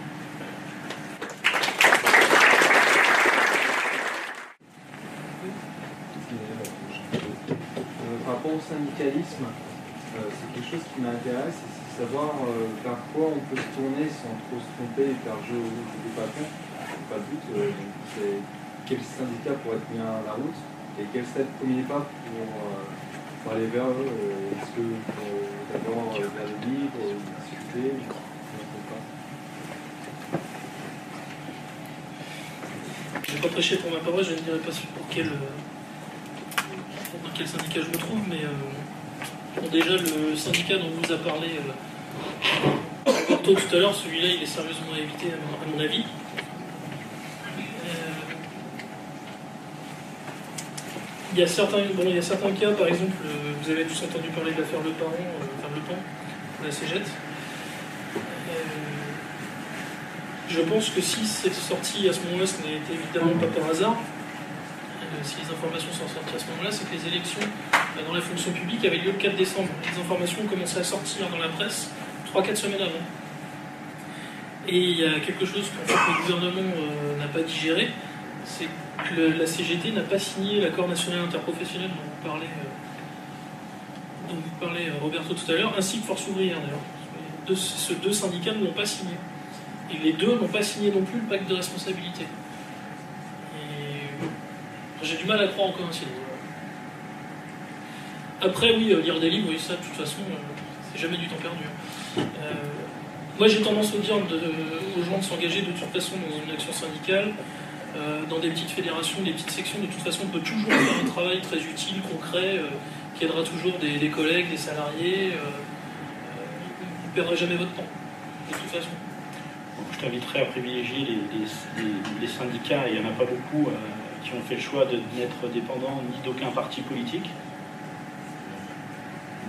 Par syndicalisme, c'est quelque chose qui m'intéresse savoir euh, vers quoi on peut se tourner sans trop se tromper et faire jeu au des patrons. Pas doute. Euh, c'est quel syndicat pour être mis à la route et quel serait le premier pas pour, euh, aller vers eux Est-ce que d'abord vers le livre, discuter Je ne vais pas prêcher pour ma parole, je ne dirai pas pour quel, quel syndicat je me trouve, mais déjà le syndicat dont vous a parlé tout à l'heure, celui-là, il est sérieusement évité à mon, avis. Euh, il y, a certains, bon, il y a certains cas, par exemple, euh, vous avez tous entendu parler de l'affaire Le Parent, euh, Le Pan, la Cégette. je pense que si c'est sorti à ce moment-là, ce n'était évidemment pas par hasard. Si les informations sont sorties à ce moment-là, c'est que les élections dans la fonction publique avaient lieu le 4 décembre. Les informations commencé à sortir dans la presse 3-4 semaines avant. Et il y a quelque chose que le gouvernement euh, n'a pas digéré, c'est que la CGT n'a pas signé l'accord national interprofessionnel dont vous parlez, euh, dont vous parlez euh, Roberto tout à l'heure, ainsi que Force ouvrière d'ailleurs. Ces deux syndicats ne l'ont pas signé. Et les deux n'ont pas signé non plus le pacte de responsabilité. J'ai du mal à croire en coïncidence. Après, oui, lire des livres, oui, ça, de toute façon, c'est jamais du temps perdu. Hein. Moi, j'ai tendance à dire aux gens de s'engager de toute façon dans une action syndicale, euh, dans des petites fédérations, des petites sections. De toute façon, on peut toujours faire un travail très utile, concret, euh, qui aidera toujours des, collègues, des salariés. Euh, vous ne perdrez jamais votre temps, de toute façon. Je t'inviterai à privilégier les, syndicats, et il n'y en a pas beaucoup, qui ont fait le choix de n'être dépendants ni d'aucun parti politique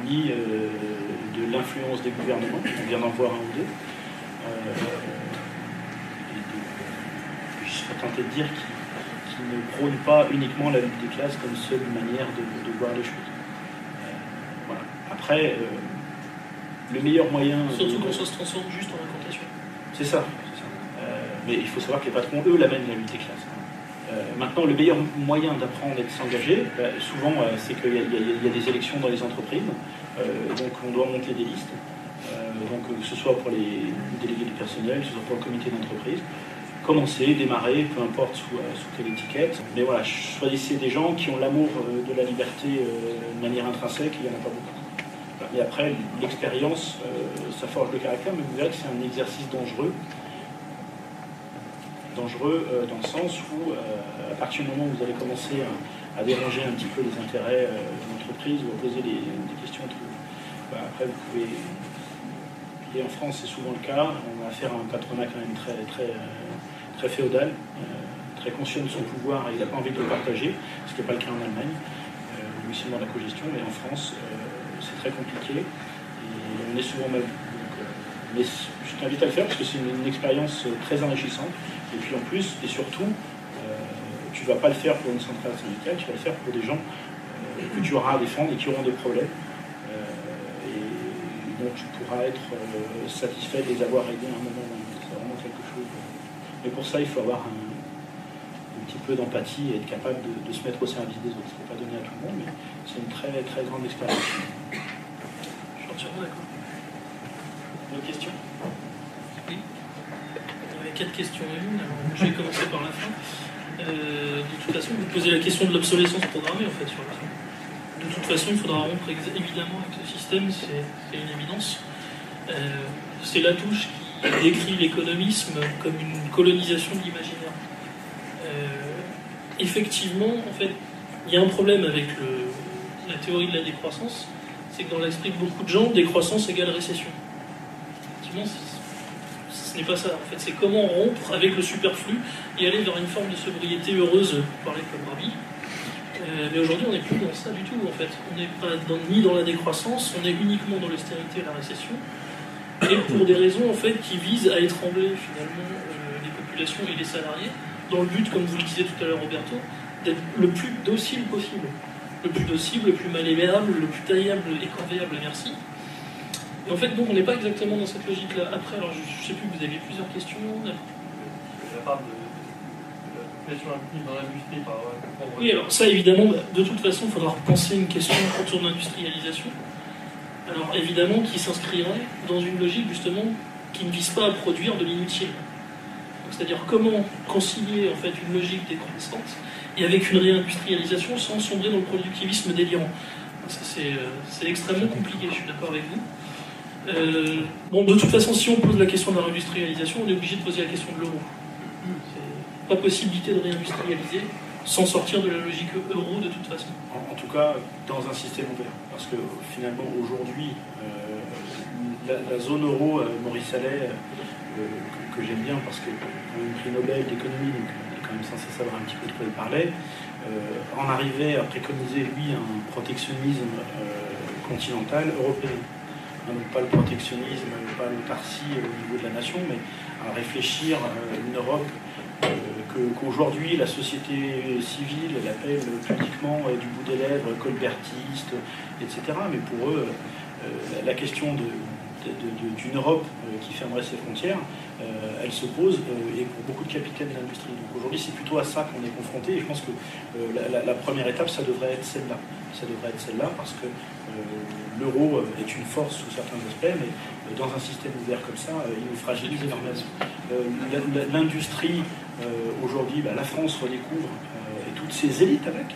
ni euh, de l'influence des gouvernements, on vient d'en voir un ou deux. Euh, je serais tenté de dire qu'ils ne prônent pas uniquement la lutte des classes comme seule manière de, voir les choses. Euh, voilà. Après, le meilleur moyen. Surtout quand ça se transforme juste en incantation. C'est ça. mais il faut savoir que les patrons, eux, l'amènent la lutte des classes. Euh, maintenant, le meilleur moyen d'apprendre et de s'engager, bah, souvent, euh, c'est qu'il y, a des élections dans les entreprises, euh, donc on doit monter des listes, donc que ce soit pour les délégués du personnel, que ce soit pour le comité d'entreprise. Commencer, démarrer, peu importe sous, quelle étiquette. Mais voilà, choisissez des gens qui ont l'amour de la liberté de manière intrinsèque, il n'y en a pas beaucoup. Et après, l'expérience, ça forge le caractère, mais vous verrez que c'est un exercice dangereux dangereux euh, dans le sens où, euh, à partir du moment où vous allez commencer à, déranger un petit peu les intérêts euh, de l'entreprise ou à poser des, questions, bah, après vous pouvez. Et en France, c'est souvent le cas. On a affaire à un patronat quand même très, très, très féodal, très conscient de son pouvoir et il n'a pas envie de le partager, ce qui n'est pas le cas en Allemagne, euh, seulement la cogestion, mais en France, c'est très compliqué et on est souvent mal vu. mais je t'invite à le faire parce que c'est une expérience très enrichissante. Et puis en plus, et surtout, euh, tu ne vas pas le faire pour une centrale syndicale, tu vas le faire pour des gens euh, que tu auras à défendre et qui auront des problèmes. et dont tu pourras être satisfait de les avoir aidés à un moment ou un. C'est vraiment quelque chose. Mais pour ça, il faut avoir un, petit peu d'empathie et être capable de, se mettre au service des autres. Ce n'est pas donné à tout le monde, mais c'est une très très grande expérience. Je suis entièrement d'accord. D'autres questions Oui. Il y avait quatre questions à une, alors je vais commencer par la fin. Euh, de toute façon, vous posez la question de l'obsolescence programmée en fait sur fin. De toute façon, il faudra rompre évidemment avec ce système, c'est une évidence. Euh, c'est la touche qui décrit l'économisme comme une colonisation de l'imaginaire. Euh, effectivement, en fait, il y a un problème avec la théorie de la décroissance, c'est que dans l'esprit de beaucoup de gens, décroissance égale récession. Effectivement, ce n'est pas ça. En fait, c'est comment rompre avec le superflu et aller vers une forme de sobriété heureuse, parler comme Rabi. Euh, mais aujourd'hui, on n'est plus dans ça du tout, en fait. On n'est pas ni dans la décroissance, on est uniquement dans l'austérité et la récession. Et pour des raisons, en fait, qui visent à étrangler, finalement, euh, les populations et les salariés, dans le but, comme vous le disiez tout à l'heure, Roberto, d'être le plus docile possible. Le plus docile, le plus malléable, le plus taillable et corvéable, merci. Et en fait, donc, on n'est pas exactement dans cette logique-là. Après, alors, je ne sais plus, vous aviez plusieurs questions. La part de, la population incluse dans l'industrie par Oui, alors ça, évidemment, de toute façon, il faudra repenser une question autour de l'industrialisation. Alors, évidemment, qui s'inscrirait dans une logique, justement, qui ne vise pas à produire de l'inutile. C'est-à-dire comment concilier en fait une logique décroissante et avec une réindustrialisation sans sombrer dans le productivisme délirant. Euh, c'est extrêmement compliqué, je suis d'accord avec vous. Euh, bon, de toute façon, si on pose la question de la réindustrialisation, on est obligé de poser la question de l'euro. Pas possibilité de réindustrialiser sans sortir de la logique euro de toute façon. En, tout cas, dans un système ouvert. Parce que finalement, aujourd'hui, euh, la, zone euro, Maurice Allais, que j'aime bien parce que un prix Nobel d'économie, donc est quand même censé savoir un petit peu de quoi il parlait, euh, en arrivait à préconiser, lui, un protectionnisme euh, continental européen. Donc pas le protectionnisme, pas l'autarcie au niveau de la nation, mais à réfléchir à une Europe euh, qu'aujourd'hui la société civile l'appelle publiquement du bout des lèvres colbertiste, etc. Mais pour eux, la question de, d'une Europe euh, qui fermerait ses frontières, euh, elle se pose, euh, et pour beaucoup de capitaines de l'industrie. Donc aujourd'hui, c'est plutôt à ça qu'on est confronté, et je pense que la, première étape, ça devrait être celle-là. Ça devrait être celle-là parce que l'euro est une force sous certains aspects, mais dans un système ouvert comme ça, il nous fragilise énormément. L'industrie, aujourd'hui, bah, la France redécouvre, et toutes ses élites avec,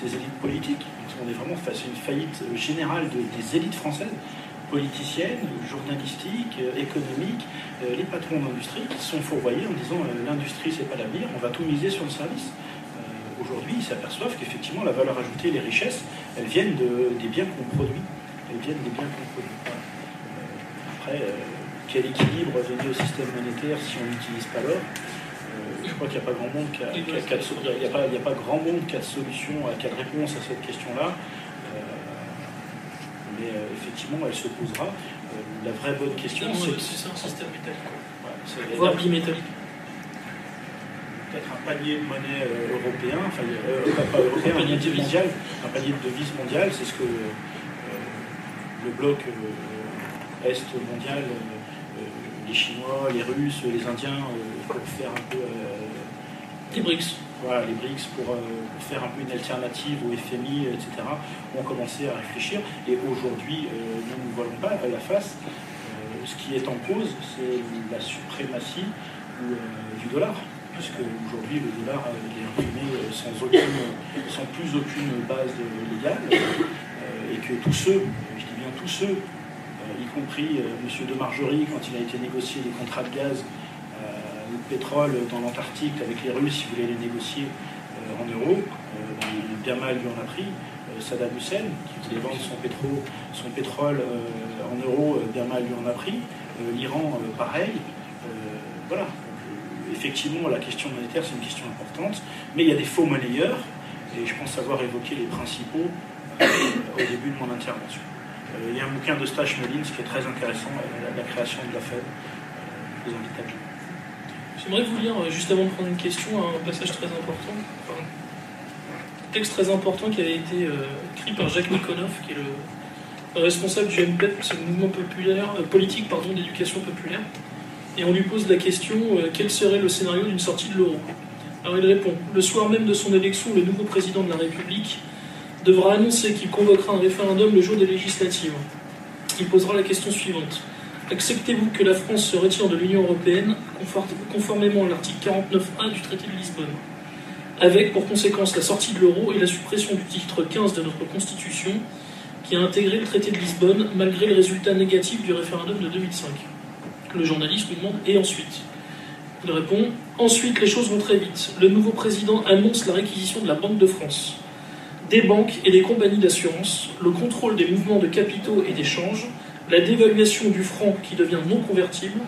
ses élites politiques, on est vraiment face à une faillite générale des élites françaises politiciennes, journalistiques, euh, économiques, euh, les patrons d'industrie qui sont fourvoyés en disant euh, l'industrie c'est pas l'avenir, on va tout miser sur le service. Aujourd'hui, ils s'aperçoivent qu'effectivement la valeur ajoutée, les richesses, elles viennent des biens qu'on produit. Elles viennent des biens qu'on produit. Après, quel équilibre donner au système monétaire si on n'utilise pas l'or je crois qu'il n'y a pas grand monde qui a pas grand monde qui a de solution, qui a de réponse à cette question-là mais euh, effectivement, elle se posera. Euh, la vraie bonne question, c'est. C'est un système métallique. Ouais, voire bimétallique. Peut-être un panier de monnaie euh, européen, enfin, pas, européen, un panier mondial, un panier de devises mondial, c'est ce que le bloc Est mondial, les Chinois, les Russes, les Indiens, pour faire un peu. les BRICS voilà, les BRICS pour, euh, faire un peu une alternative au FMI, etc., ont commencé à réfléchir. Et aujourd'hui, euh, nous ne voyons pas la face. Euh, ce qui est en cause, c'est la suprématie du dollar. Puisque aujourd'hui, le dollar est imprimé sans, aucune, sans plus aucune base légale. et que tous ceux, je dis bien tous ceux, y compris M. de Margerie, quand il a été négocié les contrats de gaz le pétrole dans l'Antarctique avec les Russes, ils voulaient les négocier euh, en euros. Mal lui en a pris. Euh, Saddam Hussein, qui voulait vendre son, pétro, son pétrole en euros, bien mal lui en a pris. L'Iran, pareil. voilà. effectivement, la question monétaire, c'est une question importante. Mais il y a des faux monnayeurs, et je pense avoir évoqué les principaux au début de mon intervention. il y a un bouquin de Stash Mullins qui est très intéressant, la, création de la Fed. je vous invite à lire. J'aimerais vous lire, euh, juste avant de prendre une question, un passage très important. texte très important qui avait été euh, écrit par Jacques Nikonov, qui est le responsable du MPEP, le mouvement populaire, euh, politique d'éducation populaire. Et on lui pose la question quel serait le scénario d'une sortie de l'euro? Alors il répond le soir même de son élection, le nouveau président de la République devra annoncer qu'il convoquera un référendum le jour des législatives. Il posera la question suivante Acceptez-vous que la France se retire de l'Union européenne conformément à l'article 49A du traité de Lisbonne? Avec pour conséquence la sortie de l'euro et la suppression du titre 15 de notre Constitution, qui a intégré le traité de Lisbonne malgré le résultat négatif du référendum de 2005. Le journaliste lui demande Et ensuite? Il répond Ensuite, les choses vont très vite. Le nouveau président annonce la réquisition de la Banque de France, des banques et des compagnies d'assurance, le contrôle des mouvements de capitaux et d'échanges, la dévaluation du franc qui devient non convertible,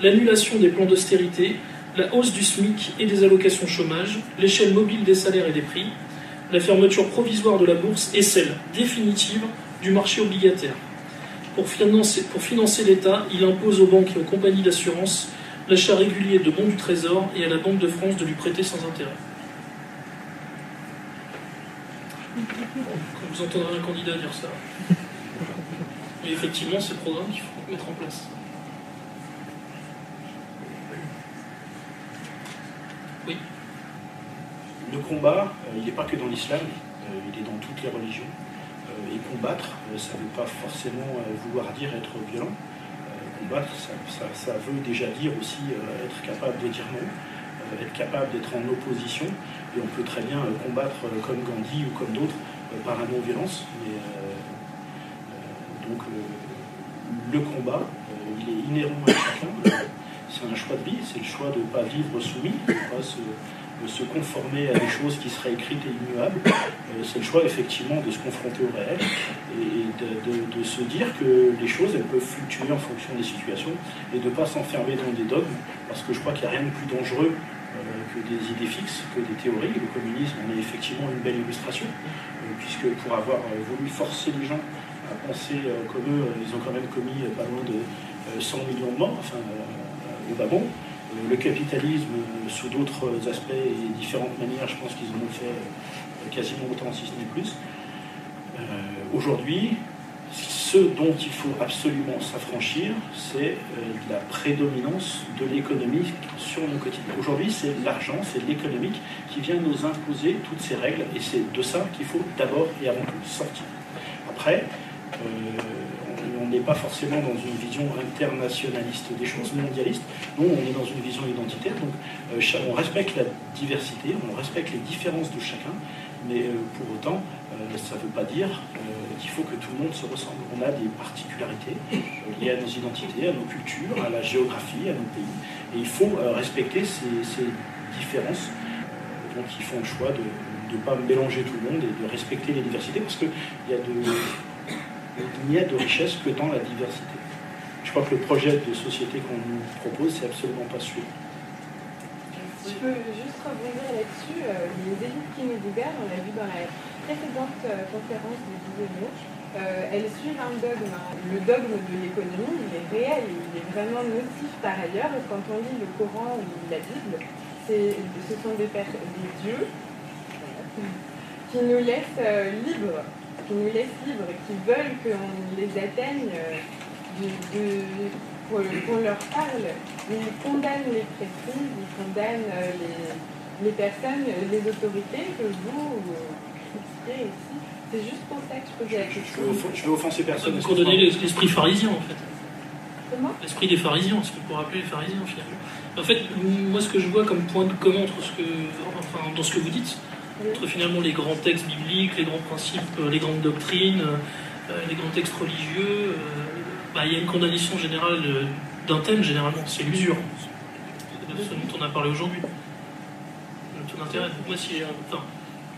l'annulation des plans d'austérité, la hausse du SMIC et des allocations chômage, l'échelle mobile des salaires et des prix, la fermeture provisoire de la bourse et celle définitive du marché obligataire. Pour financer, l'État, il impose aux banques et aux compagnies d'assurance l'achat régulier de bons du Trésor et à la Banque de France de lui prêter sans intérêt. Vous entendrez un candidat dire ça. Mais effectivement, c'est le programme qu'il faut mettre en place. Le combat, euh, il n'est pas que dans l'islam, euh, il est dans toutes les religions. Euh, et combattre, ça ne veut pas forcément vouloir dire être violent. combattre, ça, veut déjà dire aussi être capable de dire non, être capable d'être en opposition. Et on peut très bien combattre comme Gandhi ou comme d'autres par la non-violence. Donc le combat, il est inhérent à chacun c'est un choix de vie, c'est le choix de ne pas vivre soumis, de ne pas se, conformer à des choses qui seraient écrites et immuables. Euh, c'est le choix effectivement de se confronter au réel et de, se dire que les choses elles peuvent fluctuer en fonction des situations et de ne pas s'enfermer dans des dogmes, parce que je crois qu'il n'y a rien de plus dangereux euh, que des idées fixes, que des théories. Le communisme en est effectivement une belle illustration, euh, puisque pour avoir voulu forcer les gens à penser comme eux, ils ont quand même commis pas loin de 100 millions de morts. Enfin, bon. Euh, le capitalisme, euh, sous d'autres aspects et différentes manières, je pense qu'ils en ont fait euh, quasiment autant, si ce n'est plus. Aujourd'hui, ce dont il faut absolument s'affranchir, c'est la prédominance de l'économie sur nos quotidiens. Aujourd'hui, c'est l'argent, c'est l'économique qui vient nous imposer toutes ces règles, et c'est de ça qu'il faut d'abord et avant tout sortir. Après, on n'est pas forcément dans une vision internationaliste des choses, mondialistes. Nous, on est dans une vision identitaire. Donc, euh, on respecte la diversité, on respecte les différences de chacun, mais euh, pour autant, euh, ça ne veut pas dire qu'il faut que tout le monde se ressemble. On a des particularités liées à nos identités, à nos cultures, à la géographie, à nos pays. Et il faut respecter ces, différences. donc, ils font le choix de ne pas mélanger tout le monde et de respecter les diversités parce qu'il y a de il n'y a de richesse que dans la diversité. Je crois que le projet de société qu'on nous propose, c'est absolument pas celui Je peux juste rebondir là-dessus. Euh, les élites qui nous gouvernent, on l'a vu dans la précédente euh, conférence de Didier euh, elles suivent un dogme. Hein. Le dogme de l'économie, il est réel, il est vraiment nocif par ailleurs. Quand on lit le Coran ou la Bible, ce sont des, des dieux qui nous laissent libres qui nous laissent libres, qui veulent qu'on les atteigne, euh, qu'on leur parle. Ils condamnent les précises, ils condamnent euh, les, personnes, les autorités que vous critiquez ici. C'est juste pour ça que je posais la question. Je veux, offenser personne. Condamnez l'esprit pharisien, en fait. Comment? L'esprit des pharisiens, ce qu'il pourrait appeler les pharisiens, finalement. En fait, moi, ce que je vois comme point de commun entre ce que, enfin, dans ce que vous dites, entre finalement les grands textes bibliques, les grands principes, euh, les grandes doctrines, euh, les grands textes religieux, euh, bah, il y a une condamnation générale d'un thème généralement, c'est l'usure. C'est ce dont on a parlé aujourd'hui. Tout intérêt. moi, si, enfin,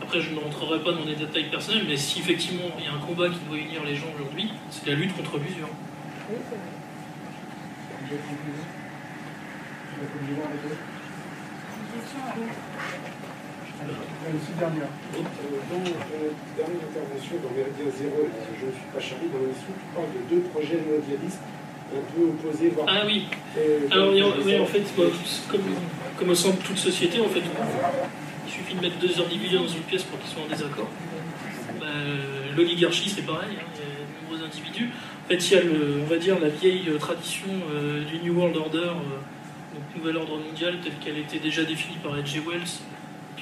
après, je ne rentrerai pas dans des détails personnels, mais si effectivement il y a un combat qui doit unir les gens aujourd'hui, c'est la lutte contre l'usure. Oui, c'est Une dernière. Dans la dernière intervention dans Méridien Zéro, je ne suis pas charlie dans l'émission, tu parles de deux projets mondialistes un peu opposés, voire. Ah oui. Alors, oui, en fait, comme, comme, au centre de toute société, en fait, Il suffit de mettre deux individus dans une pièce pour qu'ils soient en désaccord. Bah, L'oligarchie, c'est pareil, hein, il y a de nombreux individus. En fait, il y a, le, on va dire, la vieille euh, tradition euh, du New World Order, euh, donc nouvel ordre mondial, telle qu'elle était déjà définie par H.G. Wells.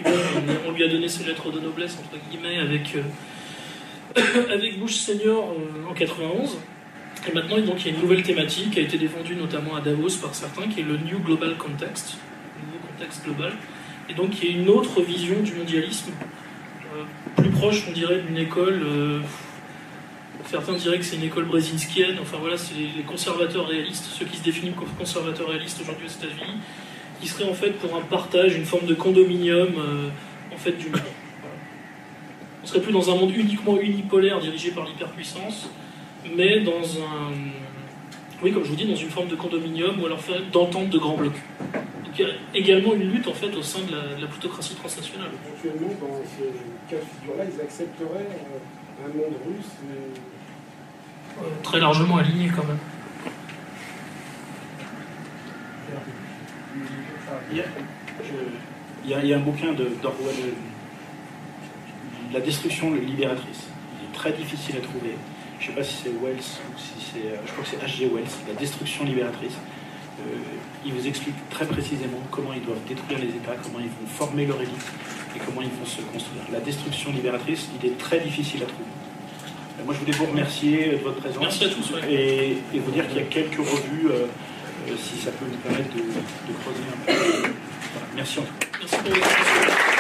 On, lui a donné ses lettres de noblesse, entre guillemets, avec, euh, avec Bush Senior euh, en 91. Et maintenant, il y a une nouvelle thématique qui a été défendue notamment à Davos par certains, qui est le New Global Context, le nouveau contexte global. Et donc, y a une autre vision du mondialisme, euh, plus proche, on dirait, d'une école. certains diraient que c'est une école brzezinskienne. Enfin voilà, c'est les conservateurs réalistes, ceux qui se définissent comme conservateurs réalistes aujourd'hui aux États-Unis, qui seraient en fait pour un partage, une forme de condominium euh, en fait du monde. Voilà. On serait plus dans un monde uniquement unipolaire dirigé par l'hyperpuissance, mais dans un, oui, comme je vous dis, dans une forme de condominium ou alors d'entente de grands blocs. Donc il y a également une lutte en fait au sein de la, de la plutocratie transnationale. Éventuellement, dans ce cas de figure-là, ils accepteraient euh, un monde russe. et- Euh, très largement aligné quand même. Il y a, je- il y a- il y a un bouquin de- d'Orwell, euh, La destruction libératrice. Il est très difficile à trouver. Je ne sais pas si c'est Wells ou si c'est. euh, Je crois que c'est H.G. Wells, La destruction libératrice. Euh, il vous explique très précisément comment ils doivent détruire les États, comment ils vont former leur élite et comment ils vont se construire. La destruction libératrice, il est très difficile à trouver. Euh, Moi, je voulais vous remercier de votre présence Merci à tous, ouais. et, et vous dire qu'il y a quelques revues, euh, si ça peut nous permettre de, de creuser un peu. Voilà. Merci en tout cas. Merci.